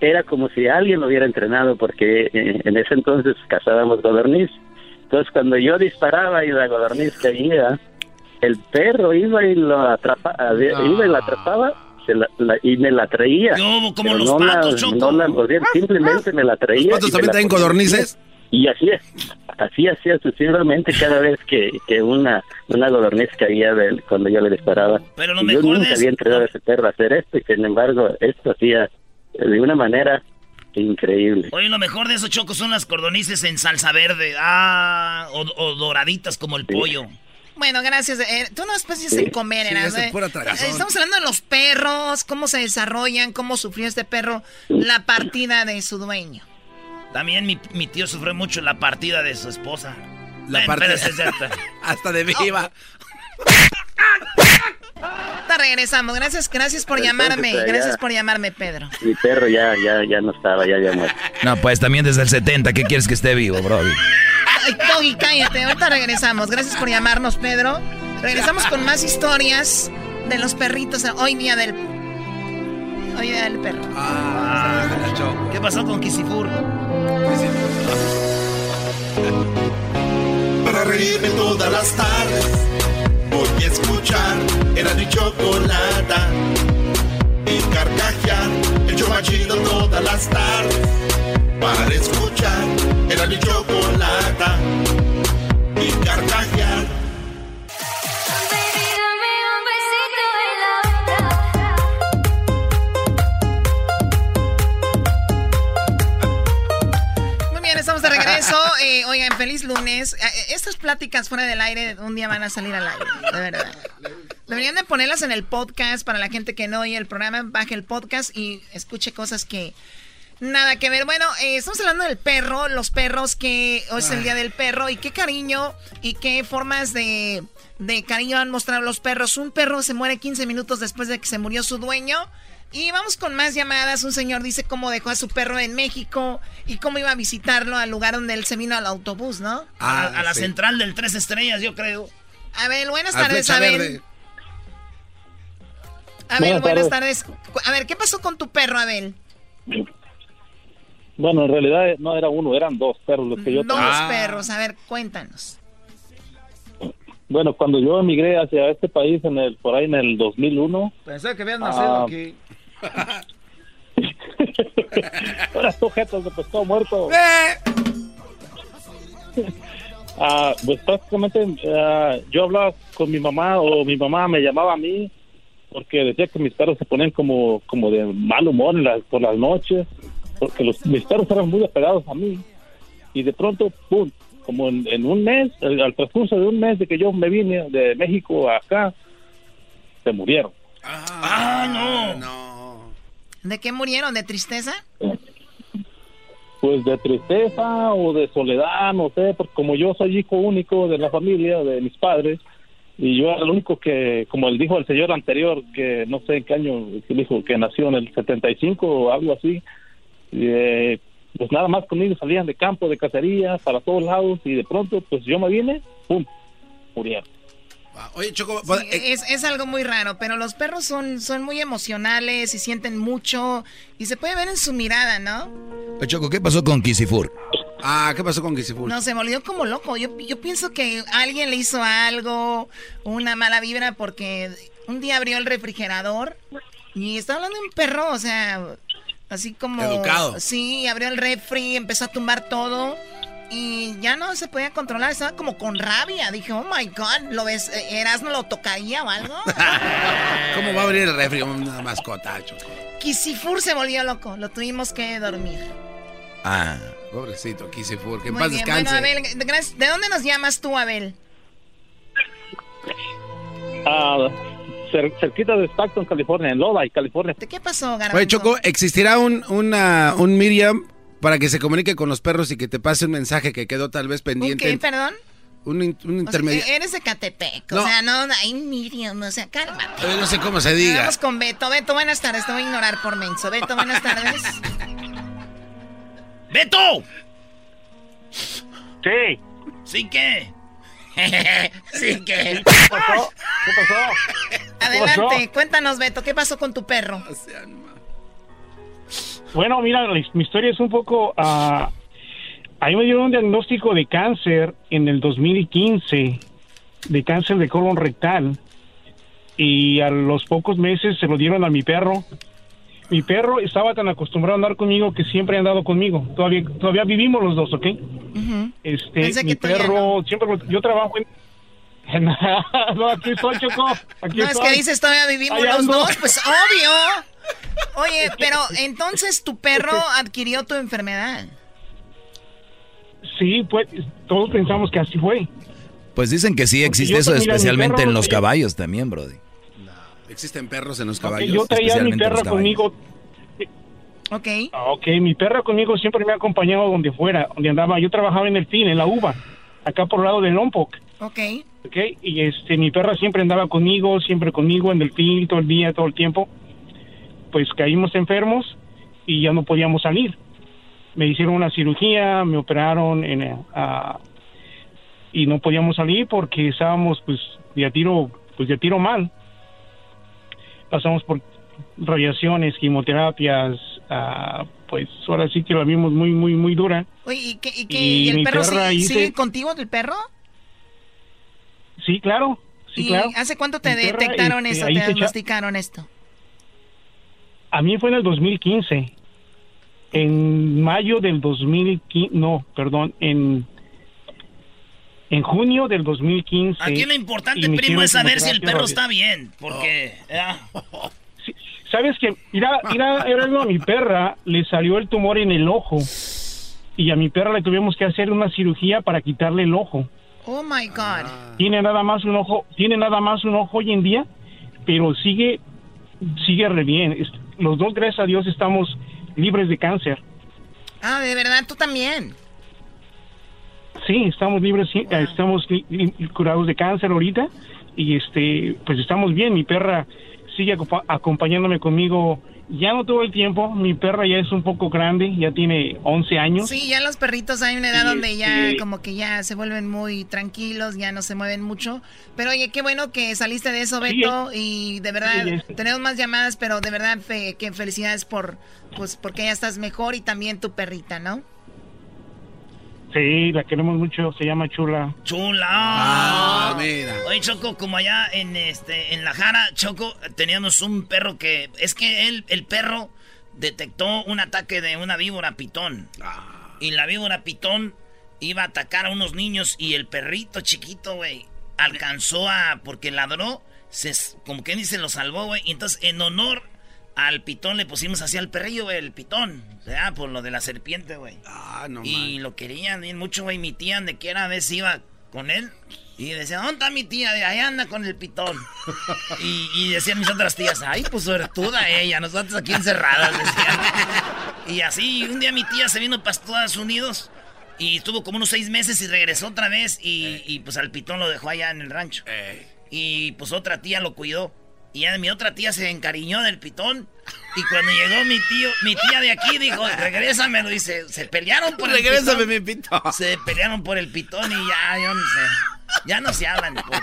era como si alguien lo hubiera entrenado, porque eh, en ese entonces cazábamos codorniz. Entonces, cuando yo disparaba y la codorniz caía, el perro iba y lo iba y la atrapaba se la- la- y me la traía. como Pero los no patos, la, Choco. no la mordía, simplemente me la traía. ¿Los patos también traen codornices? Y así es, así hacía sucesivamente cada vez que, que una, una codorniz caía de él cuando yo le disparaba. Pero lo Y yo mejor nunca de había entrenado a ese perro a hacer esto y sin embargo esto hacía de una manera increíble. Oye, lo mejor de eso, Choco, son las cordonices en salsa verde. Ah, o, o doraditas como el pollo. Bueno, gracias. eh, tú no especies en comer, Sí, es eh. pura tragazón. Eh, Estamos hablando de los perros, cómo se desarrollan, cómo sufrió este perro la partida de su dueño. También mi, mi tío sufrió mucho la partida de su esposa. La Ven, partida- espérate. Hasta de viva. Te regresamos. Gracias, gracias por Entonces, llamarme. allá- Gracias por llamarme, Pedro. Mi perro ya, ya, ya no estaba, ya ya muerto. No, pues también desde el 70, ¿qué quieres que esté vivo, Brody? Ay, Doggy, cállate. Ahorita regresamos. Gracias por llamarnos, Pedro. Regresamos con más historias de los perritos. Hoy día del. Hoy día del perro. Ah, ¿Qué pasó con Kisifur? Para reírme todas las tardes Voy a escuchar Era mi chocolata Y carcajear El show más chido todas las tardes Para escuchar Era mi chocolata regreso. Eh, oigan, feliz lunes. Eh, eh, Estas pláticas fuera del aire un día van a salir al aire, de verdad. Deberían de ponerlas en el podcast para la gente que no oye el programa, baje el podcast y escuche cosas que nada que ver. Bueno, eh, estamos hablando del perro, los perros que hoy es el día del perro y qué cariño y qué formas de, de cariño han mostrado los perros. Un perro se muere 15 minutos después de que se murió su dueño. Y vamos con más llamadas. Un señor dice cómo dejó a su perro en México y cómo iba a visitarlo al lugar donde él se vino al autobús, ¿no? a, a la central del Tres Estrellas, yo creo. Abel, buenas tardes, Abel. Verde. Abel, Buenas buenas tardes. A ver, ¿qué pasó con tu perro, Abel? Bueno, en realidad eh, no era uno, eran dos perros los que yo Dos tenía. perros. A ver, cuéntanos. Bueno, cuando yo emigré hacia este país en el por ahí en el 2001, Pensé que habías Ah. nacido aquí. ahora sujetos de pescado muerto. Ah, pues prácticamente ah, yo hablaba con mi mamá o mi mamá me llamaba a mí porque decía que mis perros se ponían como como de mal humor en las- por las noches porque los, mis perros eran muy apegados a mí y de pronto pum como en, en un mes al, al transcurso de un mes de que yo me vine de México a acá se murieron Ah, no. ¿De qué murieron? ¿De tristeza? pues de tristeza o de soledad, no sé, porque como yo soy hijo único de la familia, de mis padres, y yo era el único que, como él dijo el señor anterior, que no sé en qué año que dijo que nació en el 75 o algo así, y, eh, pues nada más conmigo salían de campo, de cacería, para todos lados, y de pronto, pues yo me vine, ¡pum! murieron. Oye, Choco, Sí, es, es algo muy raro, pero los perros son, son muy emocionales y sienten mucho y se puede ver en su mirada, ¿no? Oye, Choco, ¿qué pasó con Kisifur? Ah, ¿qué pasó con Kisifur? No, se volvió como loco. Yo, yo pienso que alguien le hizo algo, una mala vibra, porque un día abrió el refrigerador y estaba hablando de un perro, o sea, así como... Educado. Sí, abrió el refri, empezó a tumbar todo y ya no se podía controlar, estaba como con rabia. Dije, oh my God, ¿lo ves? Eh, ¿Erasmo lo tocaría o algo? ¿Cómo va a abrir el refri una mascota, Choco? Kisifur se volvió loco, lo tuvimos que dormir. Ah. Pobrecito, Kisifur, que en Muy paz bien, descanse. bueno, Abel, gracias. ¿de dónde nos llamas tú, Abel? Ah, cer- cerquita de Stockton, California, en Lodi, California. ¿Qué pasó, Garbanzo? Oye, Choco, ¿existirá un, una, un Miriam para que se comunique con los perros y que te pase un mensaje que quedó tal vez ¿Un pendiente? qué, perdón? Un, in- un O sea, intermedio. eres de Catepec, o No. sea, no, ay, Miriam, o sea, cálmate. No sé cómo se diga. Vamos con Beto. Beto, buenas tardes, te voy a ignorar por menso. Beto, buenas tardes. ¡Beto! Sí. ¿Sí qué? sí que. ¿Qué pasó? ¿Qué pasó? Adelante, cuéntanos, Beto, ¿qué pasó con tu perro? Bueno, mira, mi historia es un poco... ah, a mí me dieron un diagnóstico de cáncer en el 2015, de cáncer de colon rectal, y a los pocos meses se lo dieron a mi perro. Mi perro estaba tan acostumbrado a andar conmigo que siempre ha andado conmigo. Todavía, todavía vivimos los dos, ¿ok? Este, Pensé mi perro, siempre, yo trabajo en... no, aquí estoy, Choco. Aquí No, es que dices todavía vivimos los ando. dos, pues obvio. Oye, pero entonces tu perro adquirió tu enfermedad. Sí, pues todos pensamos que así fue. Pues dicen que sí existe eso, especialmente perro, en los caballos también, Brody. Existen perros en los caballos. yo traía a mi perra conmigo. Ok. Ok, mi perra conmigo siempre me ha acompañado donde fuera, donde andaba. Yo trabajaba en el fin, en la uva, acá por el lado de Lompoc. Ok. Ok, y este, mi perra siempre andaba conmigo, siempre conmigo en el fin, todo el día, todo el tiempo. Pues caímos enfermos y ya no podíamos salir. Me hicieron una cirugía, me operaron en, ah, y no podíamos salir porque estábamos pues de a tiro, pues de a tiro mal. Pasamos por radiaciones, quimioterapias, ah, pues ahora sí que la vimos muy, muy, muy dura. Oye, ¿y, qué, y, qué- Y y el perro sigue, hice- sigue contigo, el perro? Sí, claro, sí, ¿Y claro. hace cuánto te perra, detectaron este, ahí te diagnosticaron esto? A mí fue en el 2015. En mayo del 2015, no, perdón, en en junio del 2015. Aquí lo importante, primo, es saber si el perro está bien. Porque. ah, ¿Sabes que Mira, mira, era a mi perra le salió el tumor en el ojo y a mi perra le tuvimos que hacer una cirugía para quitarle el ojo. Oh my God. Tiene nada más un ojo, tiene nada más un ojo hoy en día, pero sigue sigue re bien. Los dos, gracias a Dios, estamos libres de cáncer. Ah, de verdad, tú también. Sí, estamos libres, eh, estamos curados de cáncer ahorita y este, pues estamos bien. Mi perra sigue acompañándome conmigo. Ya no todo el tiempo, mi perra ya es un poco grande, ya tiene 11 años. Sí, ya los perritos hay una edad Sí, donde ya sí. como que ya se vuelven muy tranquilos, ya no se mueven mucho. Pero oye, qué bueno que saliste de eso, Sí, Beto, y de verdad Sí, tenemos más llamadas, pero de verdad fe- que felicidades por pues porque ya estás mejor y también tu perrita, ¿no? Sí, la queremos mucho, se llama Chula. Chula. Ah, mira. Oye, Choco, como allá en este en la Jara, Choco, teníamos un perro que es que él el perro detectó un ataque de una víbora pitón. Y la víbora pitón iba a atacar a unos niños y el perrito chiquito, güey, alcanzó a porque ladró, se como que dice lo salvó, güey, y entonces en honor al pitón le pusimos así al perrillo, güey, el pitón, ¿verdad? Por lo de la serpiente, güey. Ah, no Y lo querían bien mucho, güey. Mi tía, de que era, veces iba con él. Y decía, ¿dónde está mi tía? De ahí anda con el pitón. y, y decían mis otras tías, ay, pues suertuda ella, nosotros aquí encerradas, decían. Y así, un día mi tía se vino para Estados Unidos. Y estuvo como unos seis meses y regresó otra vez. Y, y, pues al pitón lo dejó allá en el rancho. Y pues otra tía lo cuidó. Y ya mi otra tía se encariñó del pitón. Y cuando llegó mi tío, mi tía de aquí dijo, regrésamelo. Dice, se pelearon por Regrésame el pitón. Se pelearon por el pitón y ya, yo no sé. Ya no se hablan. pues.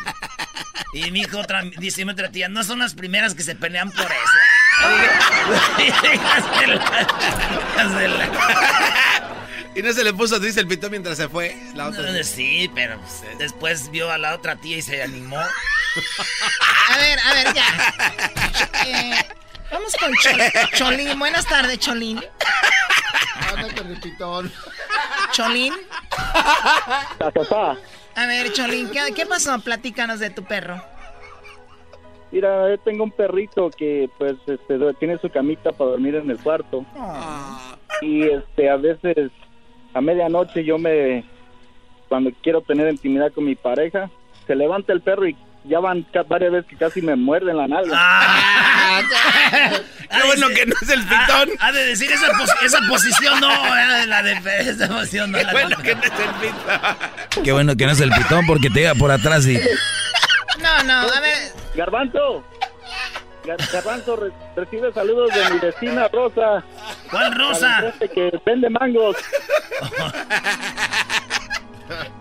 Y mi hijo otra, dice mi otra tía, no son las primeras que se pelean por eso. Y no se le puso dice el pito mientras se fue. La otra. No, sí, pero pues, después vio a la otra tía y se animó. A ver, a ver, ya. Eh, vamos con Chol- Cholín. Buenas tardes, Cholín. Cholín. A ver, Cholín, ¿qué, qué pasó? Platícanos de tu perro. Mira, yo tengo un perrito que pues este tiene su camita para dormir en el cuarto. Y este a veces a medianoche yo me cuando quiero tener intimidad con mi pareja, se levanta el perro y ya van varias veces que casi me muerden la nalga. Qué bueno que no es el pitón. Ha, de decir esa, pos- esa posición no, eh, la de esa posición no. Qué bueno que no es el pitón. Qué bueno que no es el pitón porque te llega por atrás y... No, no, a ver. Garbanzo. Gar- Garbanzo re- recibe saludos de mi vecina Rosa. ¿Cuál Rosa? Que vende mangos.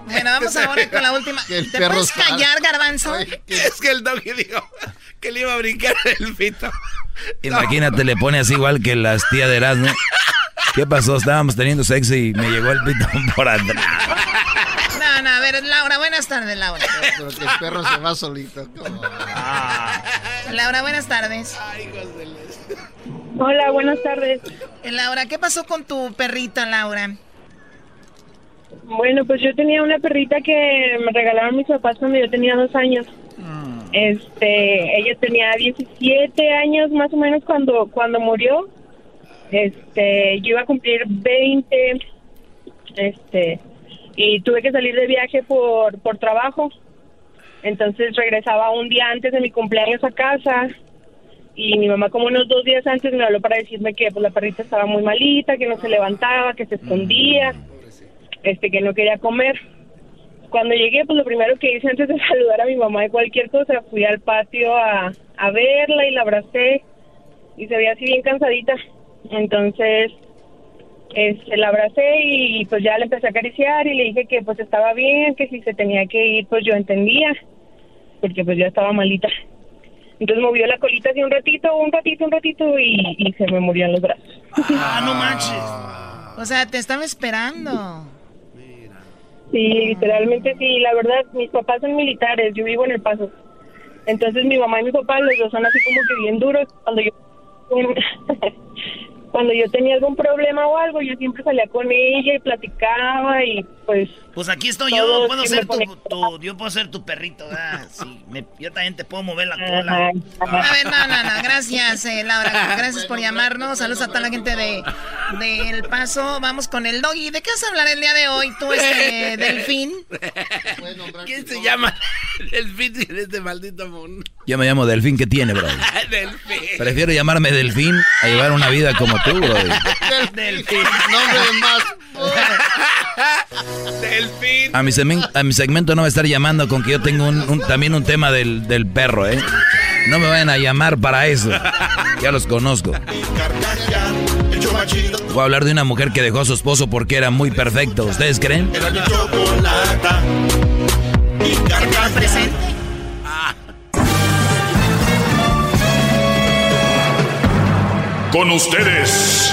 Bueno, vamos ahora con la última. ¿Te puedes sal- callar, Garbanzo? Es que el doggy dijo que le iba a brincar el pito. Imagínate, le pone así igual que las tías de Erasmo. ¿Qué pasó? Estábamos teniendo sexo y me llegó el pitón por atrás. No, no, a ver, Laura, buenas tardes, Laura. Pero que el perro se va solito. Laura, buenas tardes. Hola, buenas tardes. Eh, Laura, ¿qué pasó con tu perrita, Laura? Bueno, pues yo tenía una perrita que me regalaron mis papás cuando yo tenía dos años. Este, ella tenía 17 años más o menos cuando cuando murió. Este, yo iba a cumplir 20. Este, y tuve que salir de viaje por por trabajo. Entonces regresaba un día antes de mi cumpleaños a casa y mi mamá como unos dos días antes me habló para decirme que pues la perrita estaba muy malita, que no se levantaba, que se escondía, este que no quería comer. Cuando llegué, pues lo primero que hice antes de saludar a mi mamá de cualquier cosa, fui al patio a, a verla y la abracé y se veía así bien cansadita. Entonces, este, la abracé y pues ya le empecé a acariciar y le dije que pues estaba bien, que si se tenía que ir, pues yo entendía, porque pues ya estaba malita. Entonces movió la colita así un ratito, un ratito, un ratito y, y se me murió en los brazos. Ah, no manches. O sea, te estaba esperando. Sí, literalmente sí. La verdad, mis papás son militares, yo vivo en El Paso. Entonces mi mamá y mi papá, los dos son así como que bien duros. Cuando yo cuando yo tenía algún problema o algo, yo siempre salía con ella y platicaba y pues... Pues aquí estoy yo, puedo ser tu, tu- yo puedo ser tu perrito, ¿verdad? Sí, me- yo también te puedo mover la cola. A ver, no, no, no. Gracias, eh, Laura. Gracias por llamarnos. Saludos a toda la gente de, de El Paso. Vamos con el doggy. ¿De qué vas a hablar el día de hoy, tú, este, Delfín? ¿Quién se llama Delfín en este maldito mundo? Yo me llamo Delfín, ¿qué tiene, bro? Delfín. Prefiero llamarme Delfín a llevar una vida como tú, bro. Delfín. Nombre de más. Delfín. A mi, semen- a mi segmento no va a estar llamando con que yo tengo un, un- también un tema del, del perro, ¿eh? No me vayan a llamar para eso. Ya los conozco. Voy a hablar de una mujer que dejó a su esposo porque era muy perfecto. ¿Ustedes creen? presente? Con ustedes.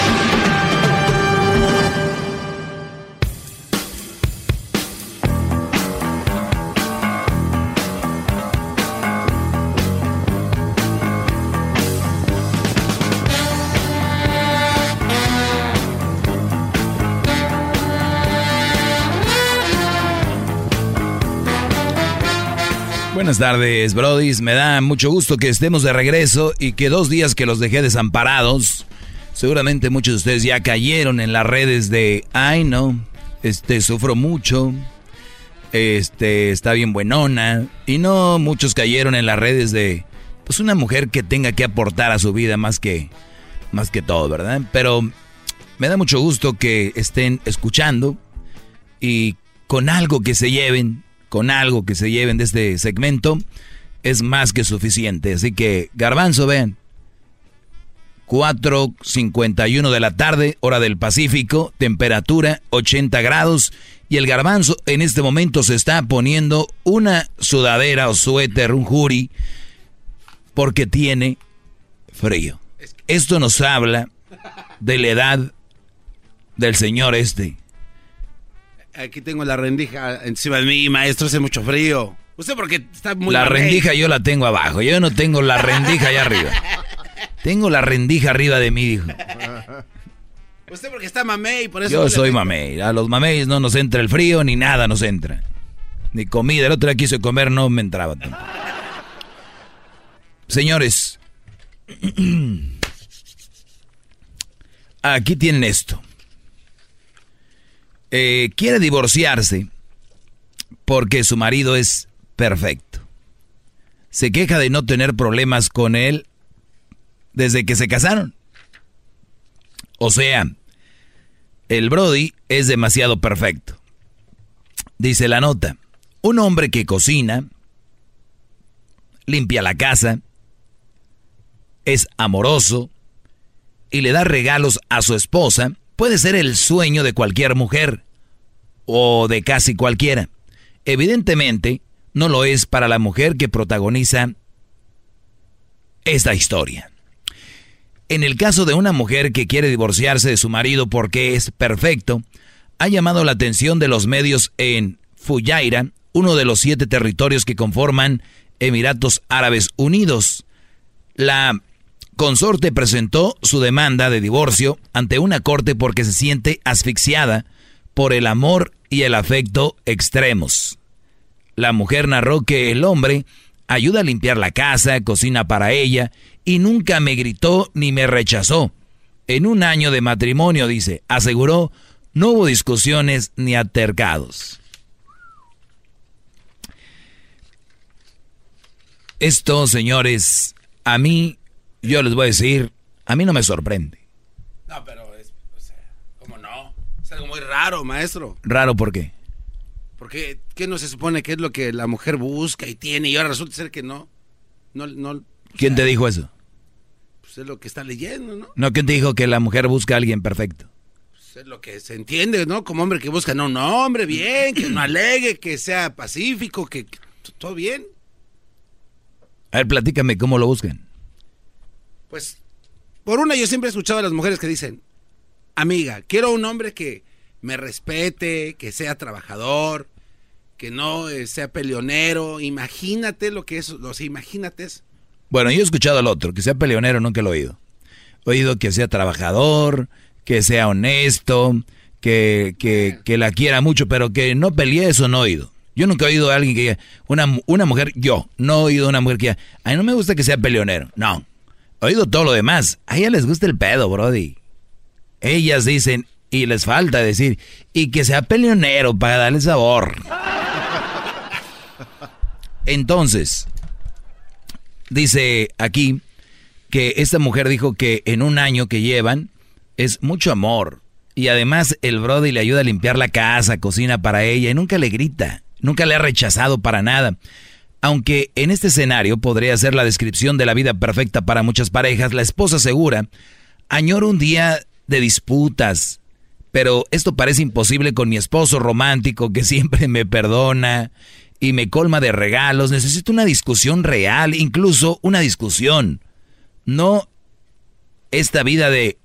Buenas tardes, Brodis. Me da mucho gusto que estemos de regreso y que dos días que los dejé desamparados, seguramente muchos de ustedes ya cayeron en las redes de, ay no, este, sufro mucho, este, está bien buenona, y no muchos cayeron en las redes de, pues una mujer que tenga que aportar a su vida más que, más que todo, ¿verdad? Pero me da mucho gusto que estén escuchando y con algo que se lleven con algo que se lleven de este segmento, es más que suficiente. Así que, garbanzo, vean. 4.51 de la tarde, hora del Pacífico, temperatura 80 grados. Y el garbanzo en este momento se está poniendo una sudadera o suéter, un jury, porque tiene frío. Esto nos habla de la edad del señor este. Aquí tengo la rendija encima de mí, maestro, hace mucho frío. Usted porque está muy... La rendija yo la tengo abajo, yo no tengo la rendija allá arriba. Tengo la rendija arriba de mí, dijo. Usted porque está mamey, por eso... Yo no soy mamey. A los mameys no nos entra el frío ni nada nos entra. Ni comida. El otro día quise comer, no me entraba tampoco. Señores, aquí tienen esto. Eh, quiere divorciarse porque su marido es perfecto. Se queja de no tener problemas con él desde que se casaron. O sea, el Brody es demasiado perfecto. Dice la nota, un hombre que cocina, limpia la casa, es amoroso y le da regalos a su esposa, puede ser el sueño de cualquier mujer o de casi cualquiera. Evidentemente, no lo es para la mujer que protagoniza esta historia. En el caso de una mujer que quiere divorciarse de su marido porque es perfecto, ha llamado la atención de los medios en Fujairah, uno de los siete territorios que conforman Emiratos Árabes Unidos. La consorte presentó su demanda de divorcio ante una corte porque se siente asfixiada por el amor y el afecto extremos. La mujer narró que el hombre ayuda a limpiar la casa, cocina para ella y nunca me gritó ni me rechazó. En un año de matrimonio, dice, aseguró, no hubo discusiones ni altercados. Esto, señores, a mí, yo les voy a decir, a mí no me sorprende. No, pero es... O sea, ¿cómo no? Es algo muy raro, maestro. Raro, ¿por qué? Porque, ¿qué no se supone que es lo que la mujer busca y tiene? Y ahora resulta ser que no. No, no, ¿Quién te dijo eso? pues es lo que está leyendo, ¿no? No, ¿quién te dijo que la mujer busca a alguien perfecto? Pues es lo que se entiende, ¿no? Como hombre que busca, no, no, hombre, bien, que no alegue, que sea pacífico, que, que todo bien. A ver, platícame cómo lo buscan. Pues, por una, yo siempre he escuchado a las mujeres que dicen, amiga, quiero un hombre que me respete, que sea trabajador, que no eh, sea peleonero. Imagínate lo que es, los imagínate. Bueno, yo he escuchado al otro, que sea peleonero, nunca lo he oído. He oído que sea trabajador, que sea honesto, que, que, que la quiera mucho, pero que no pelee, eso no he oído. Yo nunca he oído a alguien que diga, una, una mujer, yo, no he oído a una mujer que diga, a mí no me gusta que sea peleonero. No, oído todo lo demás. A ellas les gusta el pedo, Brody. Ellas dicen, y les falta decir, y que sea peleonero para darle sabor. Entonces, dice aquí que esta mujer dijo que en un año que llevan es mucho amor. Y además el Brody le ayuda a limpiar la casa, cocina para ella y nunca le grita, nunca le ha rechazado para nada. Aunque en este escenario podría ser la descripción de la vida perfecta para muchas parejas, la esposa asegura, añoro un día de disputas, pero esto parece imposible con mi esposo romántico que siempre me perdona y me colma de regalos. Necesito una discusión real, incluso una discusión. No esta vida de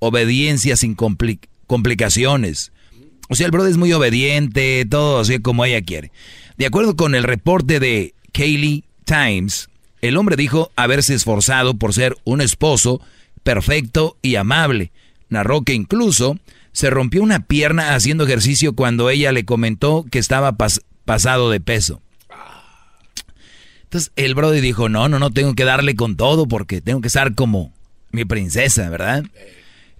obediencia sin complicaciones. O sea, el brother es muy obediente, todo así como ella quiere. De acuerdo con el reporte de Kaylee Times, el hombre dijo haberse esforzado por ser un esposo perfecto y amable. Narró que incluso se rompió una pierna haciendo ejercicio cuando ella le comentó que estaba pasado de peso. Entonces el brother dijo, no, no, no, tengo que darle con todo porque tengo que estar como mi princesa, ¿verdad?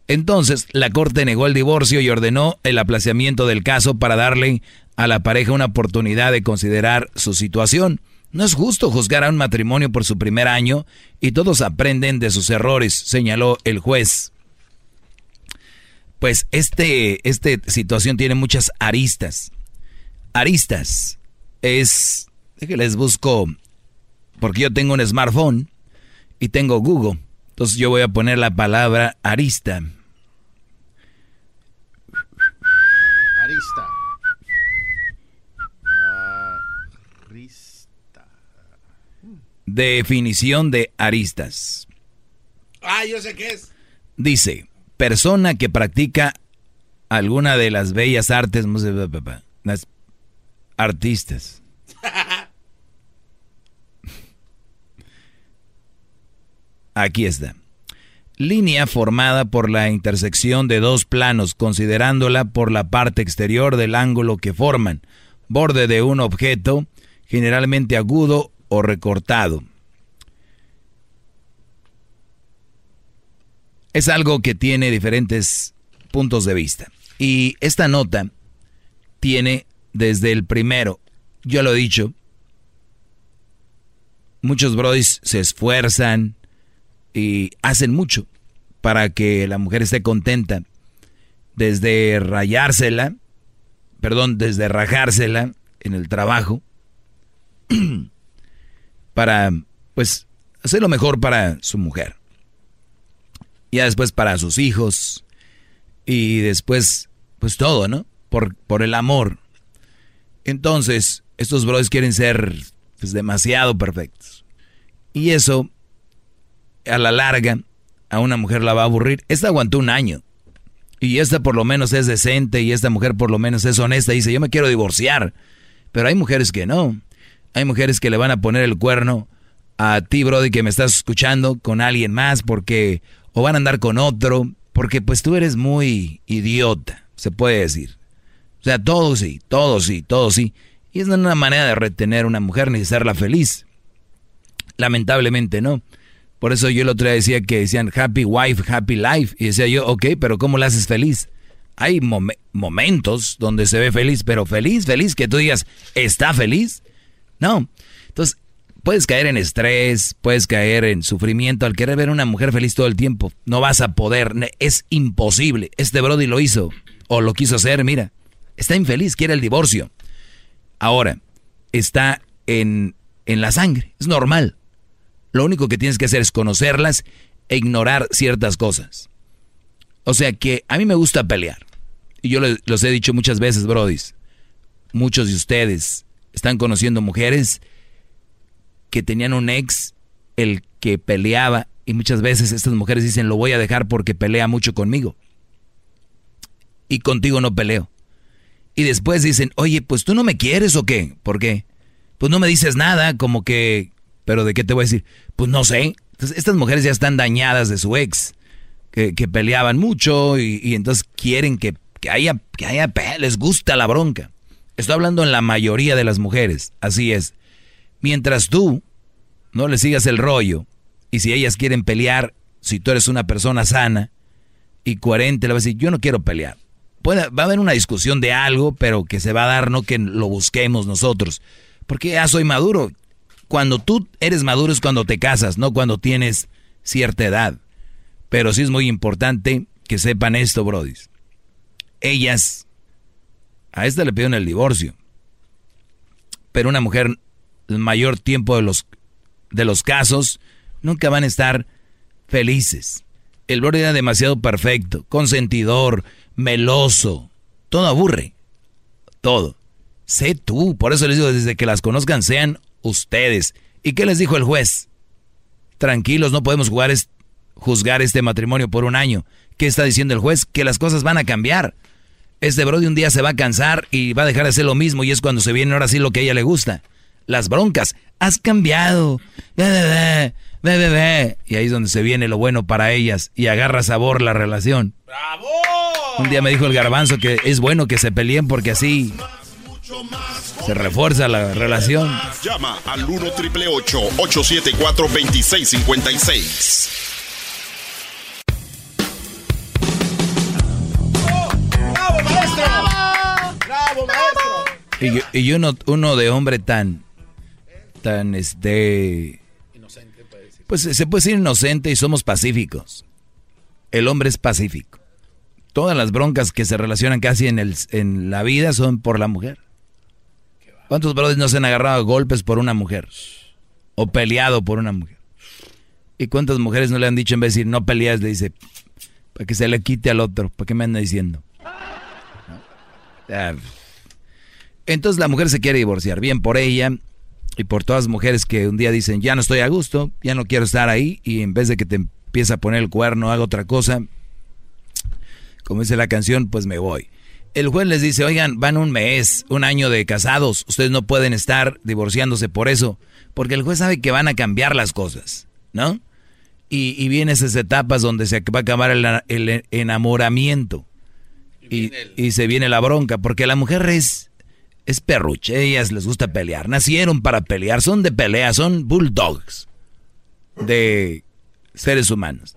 Entonces la corte negó el divorcio y ordenó el aplazamiento del caso para darle a la pareja una oportunidad de considerar su situación. No es justo juzgar a un matrimonio por su primer año y todos aprenden de sus errores, señaló el juez. Pues este, esta situación tiene muchas aristas. Aristas es, que les busco porque yo tengo un smartphone y tengo Google. Entonces yo voy a poner la palabra arista. Arista. Arista. Definición de aristas. Ah, yo sé qué es. Dice, persona que practica alguna de las bellas artes, las artistas. Aquí está. Línea formada por la intersección de dos planos, considerándola por la parte exterior del ángulo que forman, borde de un objeto, generalmente agudo o recortado. Es algo que tiene diferentes puntos de vista. Y esta nota tiene desde el primero, yo lo he dicho, muchos brodis se esfuerzan, y hacen mucho para que la mujer esté contenta. Desde rayársela, perdón, desde rajársela en el trabajo, para, pues, hacer lo mejor para su mujer. Ya después para sus hijos. Y después, pues todo, ¿no? Por, por el amor. Entonces, estos brothers quieren ser pues, demasiado perfectos. Y eso a la larga a una mujer la va a aburrir. Esta aguantó un año. Y esta por lo menos es decente y esta mujer por lo menos es honesta. Dice, yo me quiero divorciar. Pero hay mujeres que no. Hay mujeres que le van a poner el cuerno a ti, Brody, que me estás escuchando con alguien más porque... O van a andar con otro. Porque pues tú eres muy idiota, se puede decir. O sea, todo sí, todo sí, todo sí. Y es una manera de retener a una mujer ni de hacerla feliz. Lamentablemente no. Por eso yo el otro día decía que decían happy wife, happy life. Y decía yo, ok, pero ¿cómo la haces feliz? Hay momentos donde se ve feliz, pero feliz, feliz, que tú digas, ¿está feliz? No. Entonces, puedes caer en estrés, puedes caer en sufrimiento al querer ver una mujer feliz todo el tiempo. No vas a poder, es imposible. Este Brody lo hizo, o lo quiso hacer, mira. Está infeliz, quiere el divorcio. Ahora, está en, en la sangre, es normal. Lo único que tienes que hacer es conocerlas e ignorar ciertas cosas. O sea que a mí me gusta pelear. Y yo los he dicho muchas veces, brodis. Muchos de ustedes están conociendo mujeres que tenían un ex, el que peleaba, y muchas veces estas mujeres dicen, lo voy a dejar porque pelea mucho conmigo. Y contigo no peleo. Y después dicen, oye, pues tú no me quieres o qué? ¿Por qué? Pues no me dices nada, como que pero ¿de qué te voy a decir? Pues no sé. Entonces, estas mujeres ya están dañadas de su ex, que, peleaban mucho y, entonces quieren que, haya, que haya, les gusta la bronca. Estoy hablando en la mayoría de las mujeres, así es. Mientras tú no le sigas el rollo, y si ellas quieren pelear, si tú eres una persona sana y coherente, le vas a decir, yo no quiero pelear. Puede, va a haber una discusión de algo, pero que se va a dar, no que lo busquemos nosotros Porque ya soy maduro. Cuando tú eres maduro es cuando te casas, no cuando tienes cierta edad. Pero sí es muy importante que sepan esto, Brody. Ellas, a esta le pidieron el divorcio. Pero una mujer, el mayor tiempo de los, de los casos, nunca van a estar felices. El Brody era demasiado perfecto, consentidor, meloso. Todo aburre. Todo. Sé tú. Por eso les digo, desde que las conozcan, sean ustedes. ¿Y qué les dijo el juez? Tranquilos, no podemos jugar juzgar este matrimonio por un año. ¿Qué está diciendo el juez? Que las cosas van a cambiar. Este Brody un día se va a cansar y va a dejar de hacer lo mismo y es cuando se viene ahora sí lo que a ella le gusta. Las broncas. Has cambiado. Bebé, bebé. Y ahí es donde se viene lo bueno para ellas y agarra sabor la relación. ¡Bravo! Un día me dijo el garbanzo que es bueno que se peleen porque así se refuerza la relación. Llama al 1 triple 874 2656. Y, y uno, uno de hombre tan, tan este... Pues se puede decir inocente y somos pacíficos. El hombre es pacífico. Todas las broncas que se relacionan casi en, el, en la vida son por la mujer. ¿Cuántos brothers no se han agarrado a golpes por una mujer? O peleado por una mujer. ¿Y cuántas mujeres no le han dicho en vez de decir no peleas, le dice, para que se le quite al otro? ¿Para qué me anda diciendo? Ah, entonces la mujer se quiere divorciar, bien por ella y por todas las mujeres que un día dicen, ya no estoy a gusto, ya no quiero estar ahí y en vez de que te empiece a poner el cuerno, haga otra cosa, como dice la canción, pues me voy. El juez les dice, oigan, van un mes, un año de casados, ustedes no pueden estar divorciándose por eso, porque el juez sabe que van a cambiar las cosas, ¿no? Y, y vienen esas etapas donde se va a acabar el, enamoramiento y, y se viene la bronca, porque la mujer es es perruche, ellas les gusta pelear, nacieron para pelear, son de pelea, son bulldogs de seres humanos.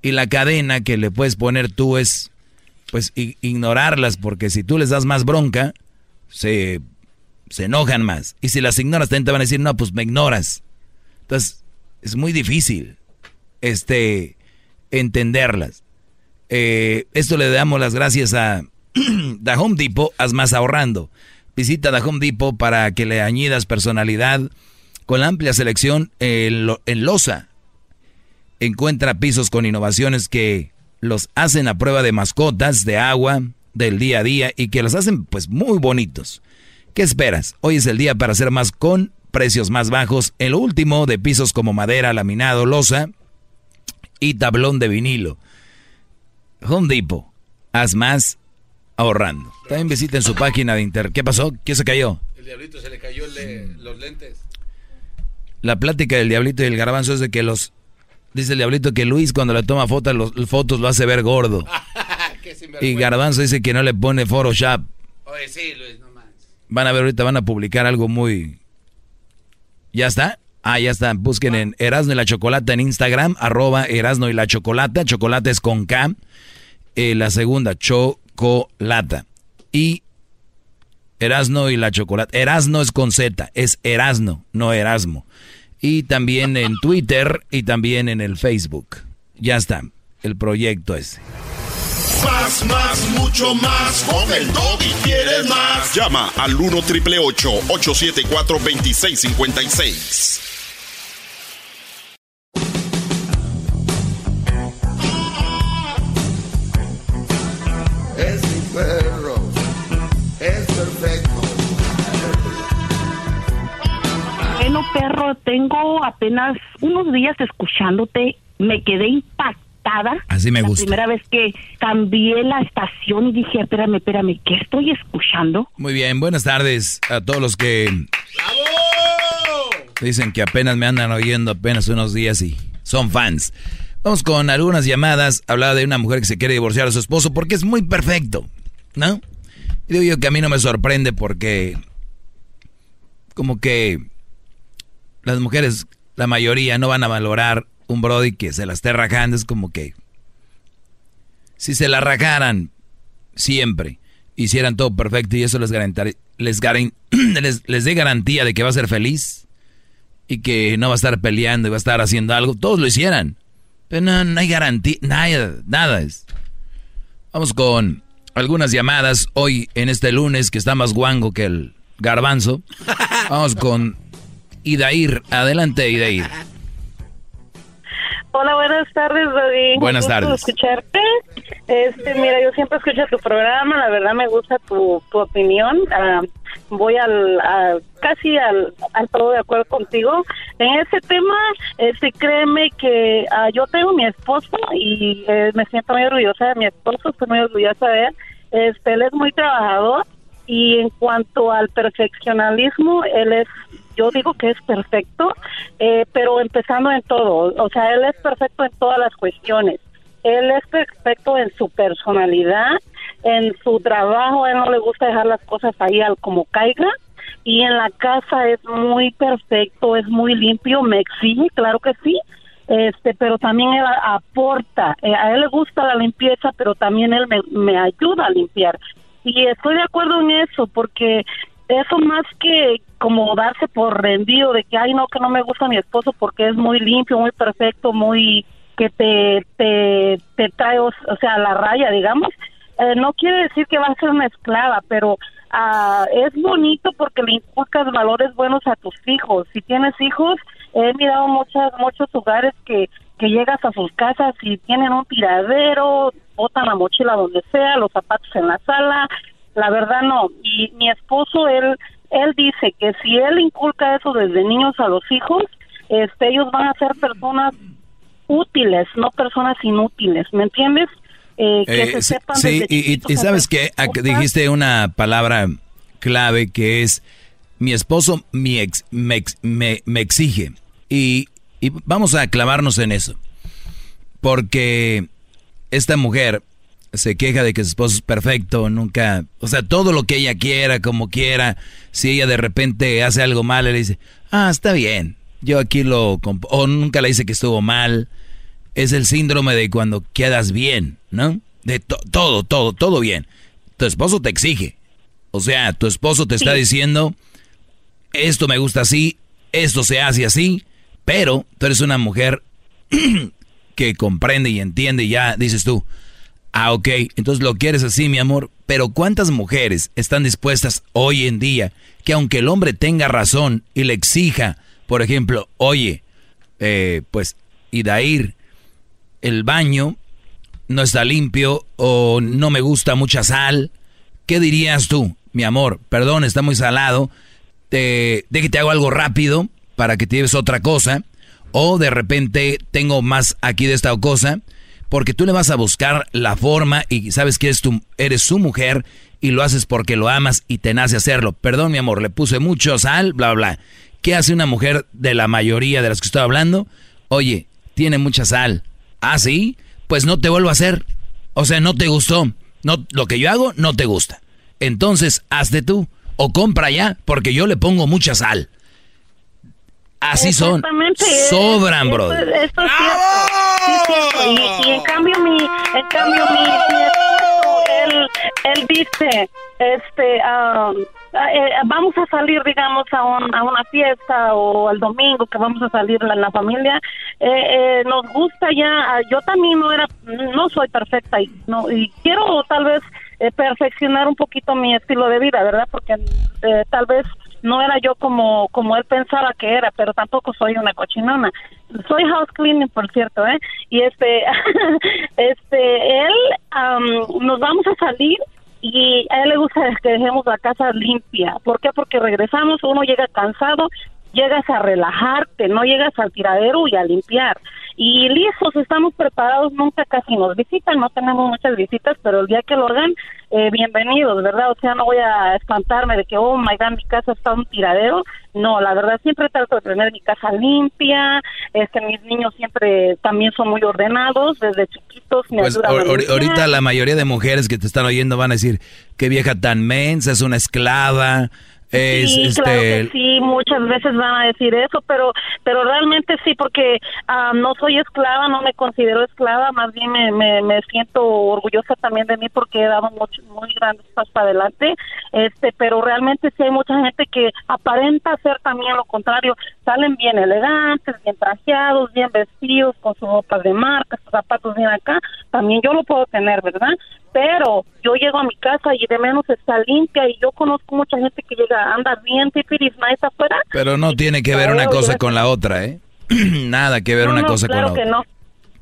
Y la cadena que le puedes poner tú es, pues, ignorarlas, porque si tú les das más bronca, se, se enojan más. Y si las ignoras, también te van a decir, no, pues me ignoras. Entonces, es muy difícil, este, entenderlas. Eh, esto le damos las gracias a The Home Depot, haz más ahorrando. Visita The Home Depot para que le añidas personalidad con la amplia selección en, Loza. Encuentra pisos con innovaciones que los hacen a prueba de mascotas, de agua, del día a día y que los hacen pues muy bonitos. ¿Qué esperas? Hoy es el día para hacer más con precios más bajos. El último de pisos como madera, laminado, loza y tablón de vinilo. Home Depot. Haz más ahorrando. También visiten su página de internet. ¿Qué pasó? ¿Qué se cayó? El diablito se le cayó los lentes. La plática del diablito y el garbanzo es de que los... Dice el diablito que Luis cuando le toma fotos, los, fotos lo hace ver gordo. y garbanzo dice que no le pone Photoshop. Oye, sí, Luis, no más. Van a ver ahorita, van a publicar algo muy... ¿Ya está? Ah, ya está. Busquen en Erasno y la Chocolata en Instagram, arroba Erasno y la Chocolata. Chocolate es con K. Eh, la segunda, Cho chocolata. Y Erasno y la chocolate. Erasno es con Z, es Erasno, no Erasmo. Y también en Twitter y también en el Facebook. Ya está, el proyecto ese. Más, más, mucho más. Con el y quieres más. Llama al 1 triple 874 2656. Perro, tengo apenas unos días escuchándote, me quedé impactada. Así me gusta. La primera vez que cambié la estación y dije, espérame, espérame, ¿qué estoy escuchando? Muy bien, buenas tardes a todos los que... Dicen que apenas me andan oyendo apenas unos días y son fans. Vamos con algunas llamadas. Hablaba de una mujer que se quiere divorciar de su esposo porque es muy perfecto, ¿no? Y digo yo que a mí no me sorprende porque como que las mujeres, la mayoría, no van a valorar un Brody que se la esté rajando. Es como que si se la rajaran siempre, hicieran todo perfecto y eso les, les, garan- les, les dé garantía de que va a ser feliz y que no va a estar peleando y va a estar haciendo algo, todos lo hicieran. Pero no, no hay garantía, nada, nada es. Vamos con algunas llamadas hoy en este lunes que está más guango que el garbanzo. Vamos con Idair. Adelante, Idair. Hola, buenas tardes, Brody. Buenas gusto tardes. escucharte. Este, mira, yo siempre escucho tu programa, la verdad me gusta tu, tu opinión. Ah, voy al, a- casi al, al todo de acuerdo contigo. En ese tema, este, créeme que ah, yo tengo mi esposo y eh, me siento muy orgullosa de mi esposo, estoy muy orgullosa de él. Este, él es muy trabajador y en cuanto al perfeccionalismo, él es yo digo que es perfecto, eh, pero empezando en todo, o sea, él es perfecto en todas las cuestiones. Él es perfecto en su personalidad, en su trabajo, él no le gusta dejar las cosas ahí al como caiga. Y en la casa es muy perfecto, es muy limpio, me exige, claro que sí, este, pero también él aporta. Eh, a él le gusta la limpieza, pero también él me, me ayuda a limpiar. Y estoy de acuerdo en eso, porque eso más que como darse por rendido de que, ay, no, que no me gusta mi esposo porque es muy limpio, muy perfecto, muy que te, te, te trae, o sea, la raya, digamos, eh, no quiere decir que va a ser una esclava, pero ah, es bonito porque le inculcas valores buenos a tus hijos. Si tienes hijos, he mirado muchas, muchos lugares que, que llegas a sus casas y tienen un tiradero, botan la mochila donde sea, los zapatos en la sala. La verdad no. Y mi esposo, él, él dice que si él inculca eso desde niños a los hijos, este, ellos van a ser personas útiles, no personas inútiles, ¿me entiendes? Eh, que Eh, se sepan sí, desde y, y- sabes que dijiste una palabra clave que es mi esposo mi ex- me, ex- me- me exige y, y vamos a clavarnos en eso porque esta mujer se queja de que su esposo es perfecto, nunca, o sea, todo lo que ella quiera, como quiera, si ella de repente hace algo mal, le dice, ah, está bien, yo aquí lo, comp-", o nunca le dice que estuvo mal, es el síndrome de cuando quedas bien, ¿no? De to- todo, todo, todo bien. Tu esposo te exige. O sea, tu esposo te está diciendo, esto me gusta así, esto se hace así, pero tú eres una mujer que comprende y entiende y ya dices tú, ah, ok, entonces lo quieres así, mi amor, pero ¿cuántas mujeres están dispuestas hoy en día que aunque el hombre tenga razón y le exija, por ejemplo, oye, eh, pues, Idair, el baño no está limpio o no me gusta mucha sal, ¿qué dirías tú? Mi amor, perdón, está muy salado, te, de que te hago algo rápido para que te lleves otra cosa, o de repente tengo más aquí de esta cosa, porque tú le vas a buscar la forma y sabes que eres, tu, eres su mujer y lo haces porque lo amas y te nace hacerlo. Perdón, mi amor, le puse mucho sal, bla, bla. ¿Qué hace una mujer de la mayoría de las que estoy hablando? Oye, tiene mucha sal. ¿Ah, sí? Pues no te vuelvo a hacer. O sea, no te gustó. No, lo que yo hago no te gusta. Entonces, hazte tú. O compra ya, porque yo le pongo mucha sal. Así son. Exactamente, Sobran, bro. Esto, es. Y, y en cambio mi, en cambio mi, esposo, él, él dice, este, um, eh, vamos a salir, digamos, a, un- a una fiesta o el domingo que vamos a salir la, la familia, eh, eh, nos gusta ya, ah, yo también no era, no soy perfecta y, no, y quiero tal vez eh, perfeccionar un poquito mi estilo de vida, ¿verdad? Porque eh, tal vez no era yo como como él pensaba que era, pero tampoco soy una cochinona. Soy house cleaning, por cierto, ¿eh? Y este, este, él, am, nos vamos a salir y a él le gusta que dejemos la casa limpia. ¿Por qué? Porque regresamos, uno llega cansado, llegas a relajarte, no llegas al tiradero y a limpiar. Y listos, estamos preparados, nunca casi nos visitan, no tenemos muchas visitas, pero el día que lo hagan, eh, bienvenidos, ¿verdad? O sea, no voy a espantarme de que, oh my god, mi casa está un tiradero. No, la verdad, siempre trato de tener mi casa limpia, este, mis niños siempre también son muy ordenados, desde chiquitos me Pues ayudan ahorita la mayoría de mujeres que te están oyendo van a decir, qué vieja tan mensa, es una esclava, Es, sí, este, claro que sí, muchas veces van a decir eso, pero pero realmente sí, porque ah, no soy esclava, no me considero esclava, más bien me, me, me siento orgullosa también de mí porque he dado muchos, muy grandes pasos para adelante, este, pero realmente sí hay mucha gente que aparenta ser también lo contrario, salen bien elegantes, bien trajeados, bien vestidos, con sus ropas de marca, sus zapatos bien acá, también yo lo puedo tener, ¿verdad? Pero yo llego a mi casa y de menos está limpia y yo conozco mucha gente que llega, anda bien tipiris nice afuera. Pero no tiene que ver una cosa con la otra, ¿eh? Nada que ver No, una no, cosa claro con la que otra. no.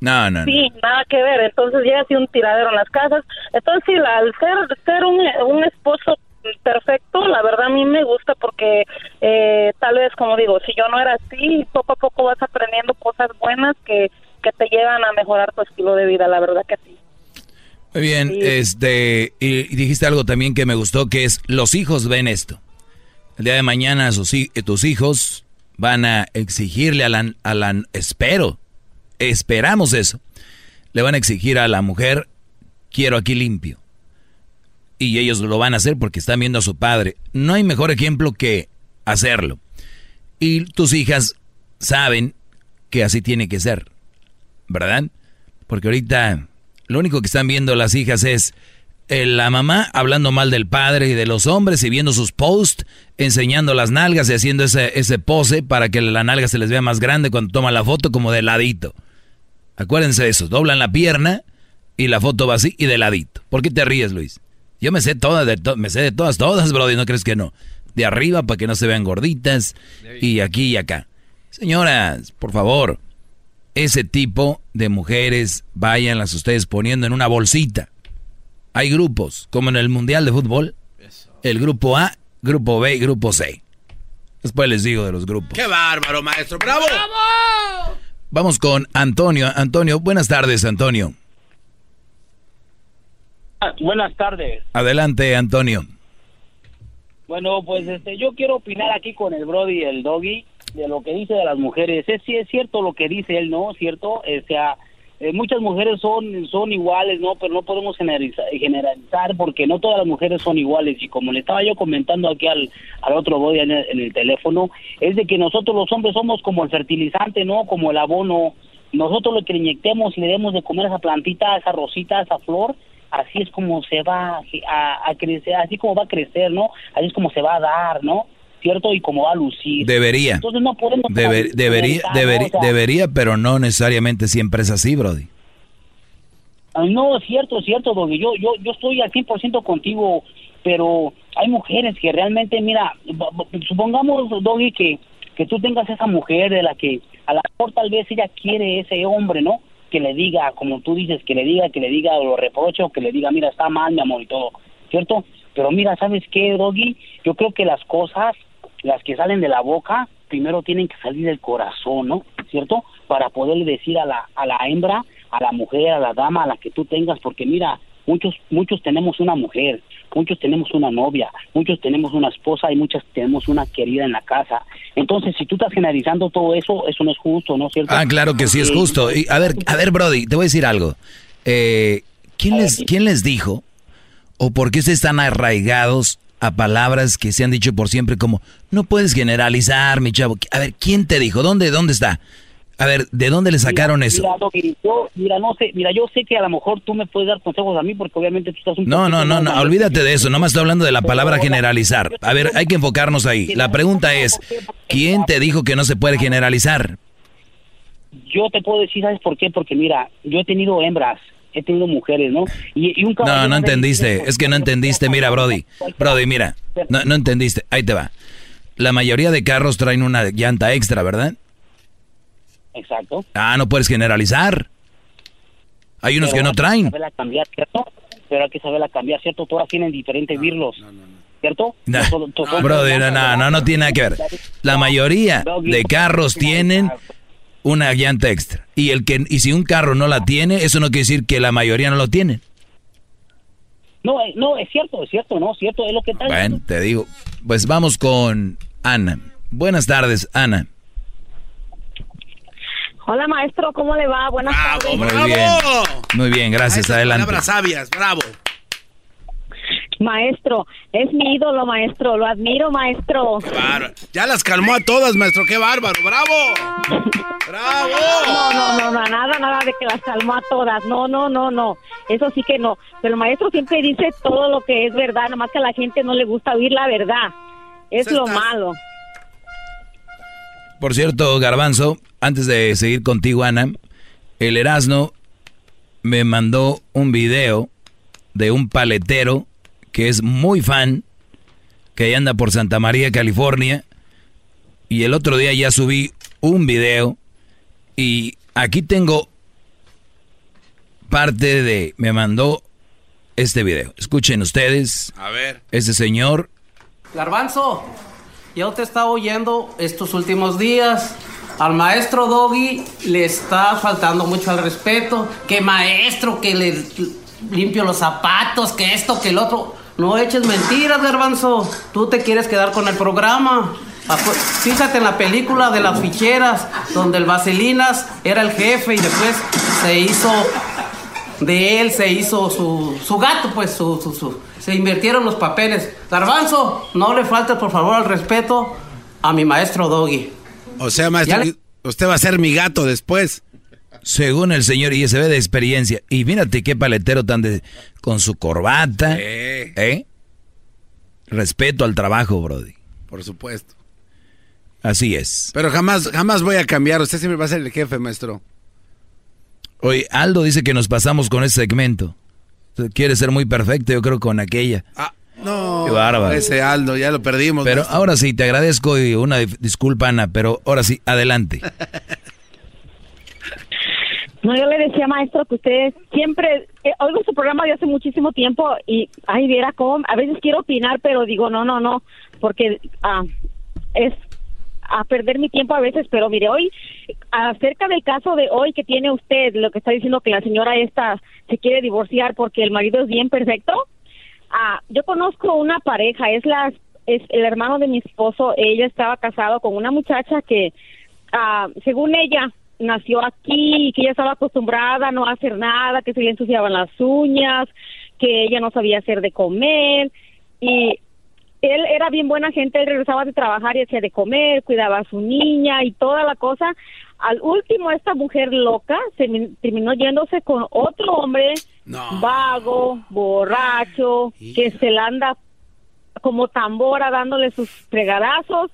No, no, no. Sí, nada que ver. Entonces llega así un tiradero en las casas. Entonces, sí, la- al ser, ser un, un esposo perfecto, la verdad a mí me gusta porque eh, tal vez, como digo, si yo no era así, poco a poco vas aprendiendo cosas buenas que, que te llevan a mejorar tu estilo de vida, la verdad que sí. Muy bien, este, y, dijiste algo también que me gustó, que es los hijos ven esto. El día de mañana sus, eh, tus hijos van a exigirle a la, a la, espero, esperamos eso, le van a exigir a la mujer, quiero aquí limpio. Y ellos lo van a hacer porque están viendo a su padre. No hay mejor ejemplo que hacerlo. Y tus hijas saben que así tiene que ser, ¿verdad? Porque ahorita lo único que están viendo las hijas es eh, la mamá hablando mal del padre y de los hombres y viendo sus posts, enseñando las nalgas y haciendo ese, ese pose para que la nalga se les vea más grande cuando toman la foto como de ladito. Acuérdense de eso, doblan la pierna y la foto va así y de ladito. ¿Por qué te ríes, Luis? Yo me sé todas, de to- me sé de todas, todas, brody, ¿no crees que no? De arriba para que no se vean gorditas y aquí y acá. Señoras, por favor, ese tipo de mujeres váyanlas ustedes poniendo en una bolsita. Hay grupos, como en el Mundial de Fútbol, el grupo A, grupo B y grupo C. Después les digo de los grupos. ¡Qué bárbaro, maestro! ¡Bravo! Vamos con Antonio. Antonio, buenas tardes, Antonio. Ah, Buenas tardes. Adelante, Antonio. Bueno, pues este, yo quiero opinar aquí con el Brody y el Doggy de lo que dice de las mujeres. Es sí es cierto lo que dice él, ¿no? ¿Cierto? O sea, eh, muchas mujeres son son iguales, ¿no? Pero no podemos generalizar, generalizar porque no todas las mujeres son iguales. Y como le estaba yo comentando aquí al, al otro Brody en el, en el teléfono, es de que nosotros los hombres somos como el fertilizante, ¿no? Como el abono. Nosotros lo que le inyectemos y le demos de comer a esa plantita, esa rosita, esa flor, así es como se va a, a crecer, así como va a crecer, ¿no? Así es como se va a dar, ¿no? ¿Cierto? Y como va a lucir. Debería. Entonces no podemos... Deber- debería, debería, ¿no? O sea, debería, pero no necesariamente siempre es así, Brody. No, es cierto, es cierto, Doggy. Yo, yo, yo estoy al 100% contigo, pero hay mujeres que realmente, mira, supongamos, Doggy, que, que tú tengas esa mujer de la que a la mejor tal vez ella quiere ese hombre, ¿no? Que le diga, como tú dices, que le diga, que le diga lo reproche o que le diga, mira, está mal, mi amor, y todo, ¿cierto? Pero mira, ¿sabes qué, Doggy? Yo creo que las cosas, las que salen de la boca, primero tienen que salir del corazón, ¿no? ¿Cierto? Para poderle decir a la, a la hembra, a la mujer, a la dama, a la que tú tengas, porque mira, muchos, muchos tenemos una mujer, muchos tenemos una novia, muchos tenemos una esposa y muchas tenemos una querida en la casa. Entonces, si tú estás generalizando todo eso, eso no es justo, ¿no es cierto? Ah, claro que sí es Eh, justo. Y, a ver, a ver, Brody, te voy a decir algo. Eh, ¿quién, les, ¿Quién les dijo o por qué ustedes están arraigados a palabras que se han dicho por siempre como no puedes generalizar, mi chavo? A ver, ¿quién te dijo? ¿Dónde, dónde está? A ver, ¿de dónde le sacaron Mira, eso? Mira, Doggy, yo, mira, no sé, mira, yo sé que a lo mejor tú me puedes dar consejos a mí porque obviamente tú estás un No, no, no, no, grande. olvídate de eso, nomás estoy hablando de la palabra generalizar. A ver, hay que enfocarnos ahí. La pregunta es, ¿quién te dijo que no se puede generalizar? Yo te puedo decir, ¿sabes por qué? Porque mira, yo he tenido hembras, he tenido mujeres, ¿no? Y, y un No, no entendiste, es que no entendiste, mira, Brody. Brody, mira, no, no entendiste, ahí te va. La mayoría de carros traen una llanta extra, ¿verdad? Exacto. Ah, no puedes generalizar. Hay unos que no hay que traen. saberla cambiar, ¿cierto? Pero hay que saberla cambiar, ¿cierto? Todas tienen diferentes virlos, ¿cierto? Nah, To- to- to- Brody, no, no, no, no tiene nada que ver. La mayoría de carros tienen una llanta extra. Y el que y si un carro no la tiene, eso no quiere decir que la mayoría no lo tiene. No, eh, no, es cierto, es cierto, no, cierto, es lo que está Bueno, te digo. Pues vamos con Ana. Buenas tardes, Ana. Hola, maestro, ¿cómo le va? Buenas tardes. Muy bien. Muy bien, gracias, adelante. Palabras sabias, bravo. Maestro, es mi ídolo, maestro. Lo admiro, maestro. Bárbaro. Ya las calmó a todas, maestro. ¡Qué bárbaro! ¡Bravo! ¡Bravo! No, no, no, no, nada, nada de que las calmó a todas. No, no, no, no. Eso sí que no. Pero el maestro siempre dice todo lo que es verdad, nomás que a la gente no le gusta oír la verdad. Es lo malo. Por cierto, Garbanzo, antes de seguir contigo, Ana, el Erasno me mandó un video de un paletero que es muy fan, que anda por Santa María, California, y el otro día ya subí un video y aquí tengo parte de, me mandó este video. Escuchen ustedes, A ver. ese señor Garbanzo, yo te estaba oyendo estos últimos días. Al maestro Doggy le está faltando mucho al respeto. Que maestro, que le limpio los zapatos, que esto, que el otro. No eches mentiras, Garbanzo. Tú te quieres quedar con el programa. Fíjate en la película de las ficheras, donde el Vaselinas era el jefe y después se hizo de él se hizo su, su gato, pues su, su- su- se invirtieron los papeles. Garbanzo, no le falte por favor al respeto a mi maestro Doggy. O sea, maestro, le- usted va a ser mi gato después. Según el señor, y se ve de experiencia. Y mírate qué paletero tan de. con su corbata. Eh. ¿Eh? Respeto al trabajo, Brody. Por supuesto. Así es. Pero jamás, jamás voy a cambiar. Usted siempre va a ser el jefe, maestro. Oye, Aldo dice que nos pasamos con ese segmento. Quiere ser muy perfecto, yo creo, con aquella. No. Qué bárbaro. Ese Aldo, ya lo perdimos. Pero maestro. ahora sí, te agradezco y una disculpa, Ana, pero ahora sí, adelante. No, yo le decía, maestro, que usted siempre, eh, oigo su programa de hace muchísimo tiempo y, ay, viera cómo, a veces quiero opinar, pero digo, no, no, no, porque ah, es a perder mi tiempo a veces, pero mire, hoy, acerca del caso de hoy que tiene usted, lo que está diciendo que la señora esta se quiere divorciar porque el marido es bien perfecto, ah, yo conozco una pareja, es la, es el hermano de mi esposo, ella estaba casado con una muchacha que, ah, según ella, nació aquí y que ella estaba acostumbrada a no hacer nada, que se le ensuciaban las uñas, que ella no sabía hacer de comer y él era bien buena gente, él regresaba de trabajar y hacía de comer, cuidaba a su niña y toda la cosa. Al último, esta mujer loca se min- terminó yéndose con otro hombre vago, borracho, que se la anda como tambora dándole sus fregadazos.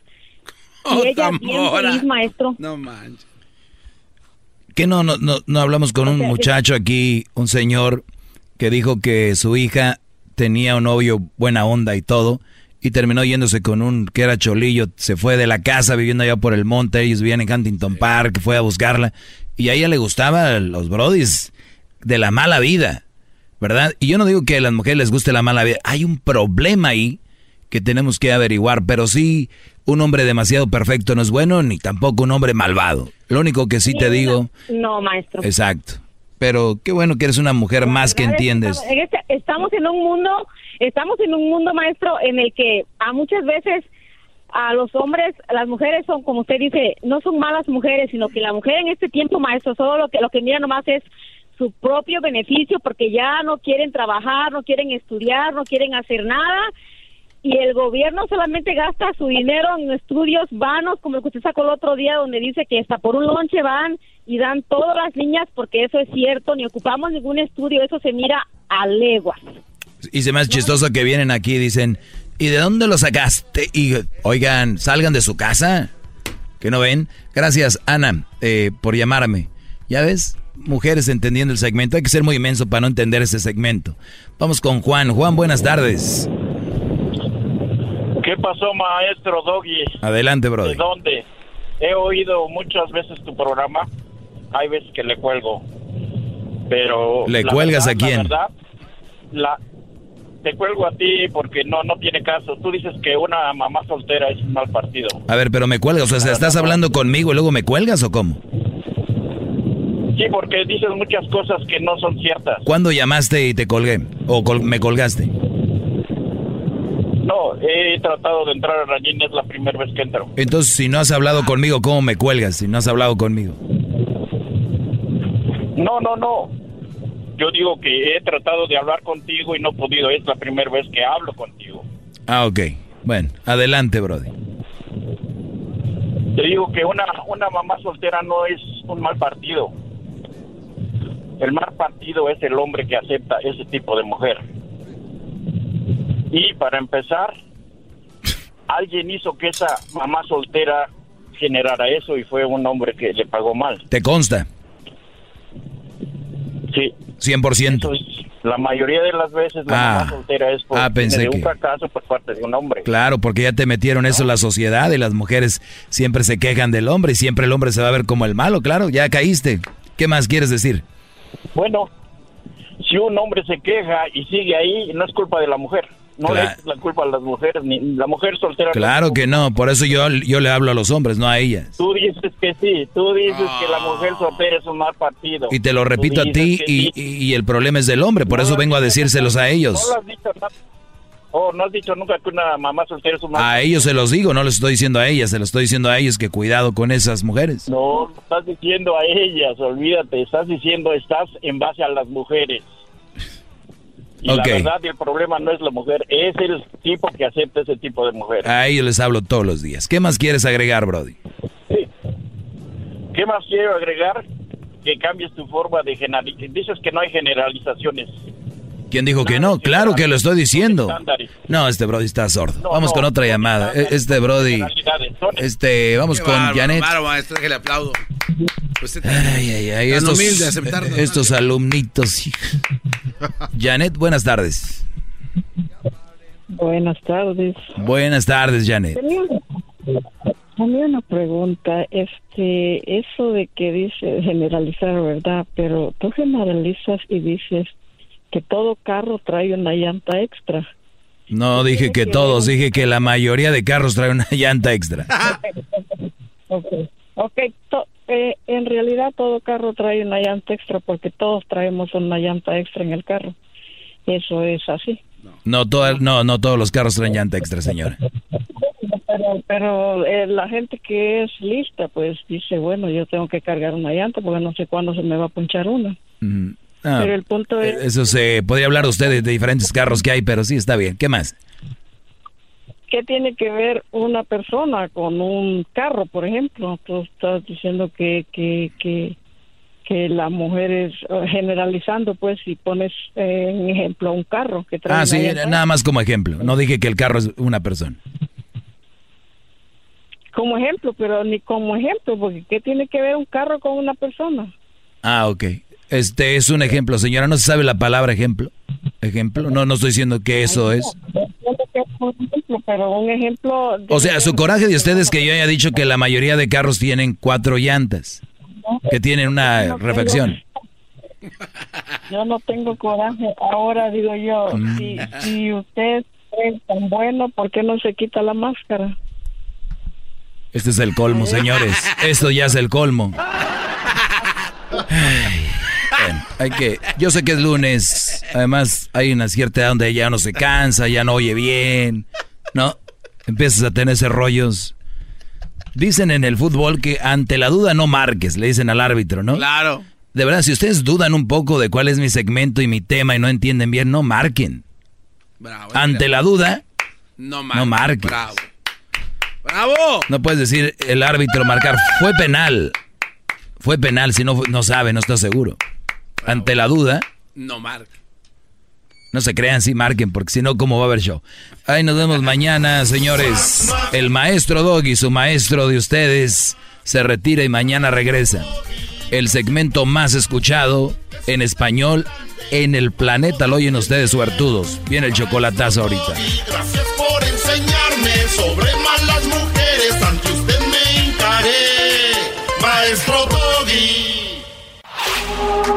Oh, y ella bien tambora. feliz, maestro. No manches. ¿Qué no, no, no, no hablamos con un muchacho aquí, un señor, que dijo que su hija tenía un novio buena onda y todo, y terminó yéndose con un que era cholillo, se fue de la casa viviendo allá por el monte, ellos vivían en Huntington Park, fue a buscarla, y a ella le gustaban los brodis de la mala vida, ¿verdad? Y yo no digo que a las mujeres les guste la mala vida, hay un problema ahí que tenemos que averiguar, pero sí, un hombre demasiado perfecto no es bueno, ni tampoco un hombre malvado. Lo único que sí te digo... No, maestro. Exacto. Pero qué bueno que eres una mujer más que entiendes. En este- estamos en un mundo, estamos en un mundo, maestro, en el que a muchas veces a los hombres, las mujeres son, como usted dice, no son malas mujeres, sino que la mujer en este tiempo, maestro, solo lo que lo que mira nomás es su propio beneficio, porque ya no quieren trabajar, no quieren estudiar, no quieren hacer nada. Y el gobierno solamente gasta su dinero en estudios vanos, como el que usted sacó el otro día, donde dice que hasta por un lonche van y dan todas las niñas, porque eso es cierto, ni ocupamos ningún estudio, eso se mira a leguas. Y se me hace chistoso que vienen aquí y dicen, ¿y de dónde lo sacaste? Y oigan, salgan de su casa. ¿Que no ven? Gracias, Ana, eh, por llamarme. ¿Ya ves? Mujeres entendiendo el segmento. Hay que ser muy inmenso para no entender ese segmento. Vamos con Juan. Juan, buenas tardes. ¿Qué pasó, maestro Doggy? Adelante, ¿De brother. dónde? He oído muchas veces tu programa. Hay veces que le cuelgo. Pero. ¿Le la cuelgas verdad, a quién? La verdad, la, te cuelgo a ti porque no, no tiene caso. Tú dices que una mamá soltera es un mal partido. A ver, pero me cuelgas. O sea, ¿estás hablando conmigo y luego me cuelgas o cómo? Sí, porque dices muchas cosas que no son ciertas. ¿Cuándo llamaste y te colgué? ¿O col- me colgaste? No, he tratado de entrar a línea, es la primera vez que entro. Entonces, si no has hablado conmigo, ¿cómo me cuelgas? Si no has hablado conmigo. No, no, no. yo digo que he tratado de hablar contigo y no he podido. Es la primera vez que hablo contigo. Ah, ok. Bueno, adelante, Brody. Te digo que una, una mamá soltera no es un mal partido. El mal partido es el hombre que acepta ese tipo de mujer. Y para empezar, alguien hizo que esa mamá soltera generara eso y fue un hombre que le pagó mal. ¿Te consta? Sí. 100%. Entonces, la mayoría de las veces la Ah. mamá soltera es por Ah, pensé un fracaso por parte de un hombre. Claro, porque ya te metieron eso en la sociedad y las mujeres siempre se quejan del hombre y siempre el hombre se va a ver como el malo, claro, ya caíste. ¿Qué más quieres decir? Bueno, si un hombre se queja y sigue ahí, no es culpa de la mujer. No Claro. es la culpa de las mujeres, ni la mujer soltera. no Claro que no, por eso yo, yo le hablo a los hombres, no a ellas. Tú dices que sí, tú dices que la mujer soltera es un mal partido. Y te lo repito a ti y, sí. y- el problema es del hombre, por eso vengo a decírselos a ellos. No lo has dicho nada. Oh, no has dicho nunca que una mamá soltera es un mal A ellos se los digo, no les estoy diciendo a ellas, se los estoy diciendo a ellos que cuidado con esas mujeres. No, estás diciendo a ellas, olvídate, estás diciendo, estás en base a las mujeres. Y la verdad, el problema no es la mujer, es el tipo que acepta ese tipo de mujer. A ellos les hablo todos los días. ¿Qué más quieres agregar, Brody? ¿Qué más quiero agregar? Que cambies tu forma de generalizar. Dices que no hay generalizaciones. ¿Quién dijo que no? Claro que lo estoy diciendo. No, este Brody está sordo. No, Vamos no, con otra llamada. E- Este Brody, este, vamos Qué con bárbaro, Janet. bárbaro, maestro, déjale aplaudo. Usted tan- Ay, ay, ay, estos, de estos alumnitos. Janet, buenas tardes. Buenas tardes. Buenas tardes, Janet. Tenía una, tenía una pregunta, este, eso de que dice generalizar, ¿verdad? Pero tú generalizas y dices que todo carro trae una llanta extra. No dije que todos, dije que la mayoría de carros traen una llanta extra. Okay. Okay, to- eh, en realidad todo carro trae una llanta extra porque todos traemos una llanta extra en el carro. Eso es así. No, toda- no, no todos los carros traen llanta extra, señora. Pero, pero eh, la gente que es lista, pues dice, bueno, yo tengo que cargar una llanta porque no sé cuándo se me va a punchar una. Ujú. Ah, Pero el punto es, eso se podría hablar usted de diferentes carros que hay, pero sí está bien. ¿Qué más? ¿qué tiene que ver una persona con un carro, por ejemplo? Tú estás diciendo que, que, que, que la mujer es eh, generalizando, pues, si pones eh, en ejemplo un carro que trae Ah, sí, nada más como ejemplo. No dije que el carro es una persona. como ejemplo, pero ni como ejemplo, porque ¿qué tiene que ver un carro con una persona? Ah, ok. Este es un ejemplo, señora. ¿No se sabe la palabra ejemplo? ¿Ejemplo? No, no estoy diciendo que eso es. Es pero un ejemplo... O sea, su coraje de ustedes que yo haya dicho que la mayoría de carros tienen cuatro llantas, que tienen una refacción. Yo no tengo coraje. Ahora digo yo, Mm. si, si usted es tan bueno, ¿por qué no se quita la máscara? Este es el colmo, señores. Esto ya es el colmo. Ay, bueno, hay que. Yo sé que es lunes. Además, hay una cierta edad donde ya no se cansa, ya no oye bien. ¿No? Empiezas a tenerse rollos. Dicen en el fútbol que ante la duda no marques, le dicen al árbitro, ¿no? Claro. De verdad, si ustedes dudan un poco de cuál es mi segmento y mi tema y no entienden bien, no marquen. Bravo. Ante la duda, No, no marques. Bravo. ¡Bravo! No puedes decir el árbitro marcar, fue penal. Fue penal, si no, no sabe, no está seguro. Ante la duda, No marca. no se crean, sí marquen, porque si no, ¿cómo va a haber show? Ahí nos vemos mañana, señores. El maestro Doggy, su maestro de ustedes, se retira y mañana regresa. El segmento más escuchado en español en el planeta. Lo oyen ustedes suertudos. Viene el chocolatazo ahorita. Gracias por enseñarme sobre malas mujeres. Ante usted me hincaré, maestro Doggy.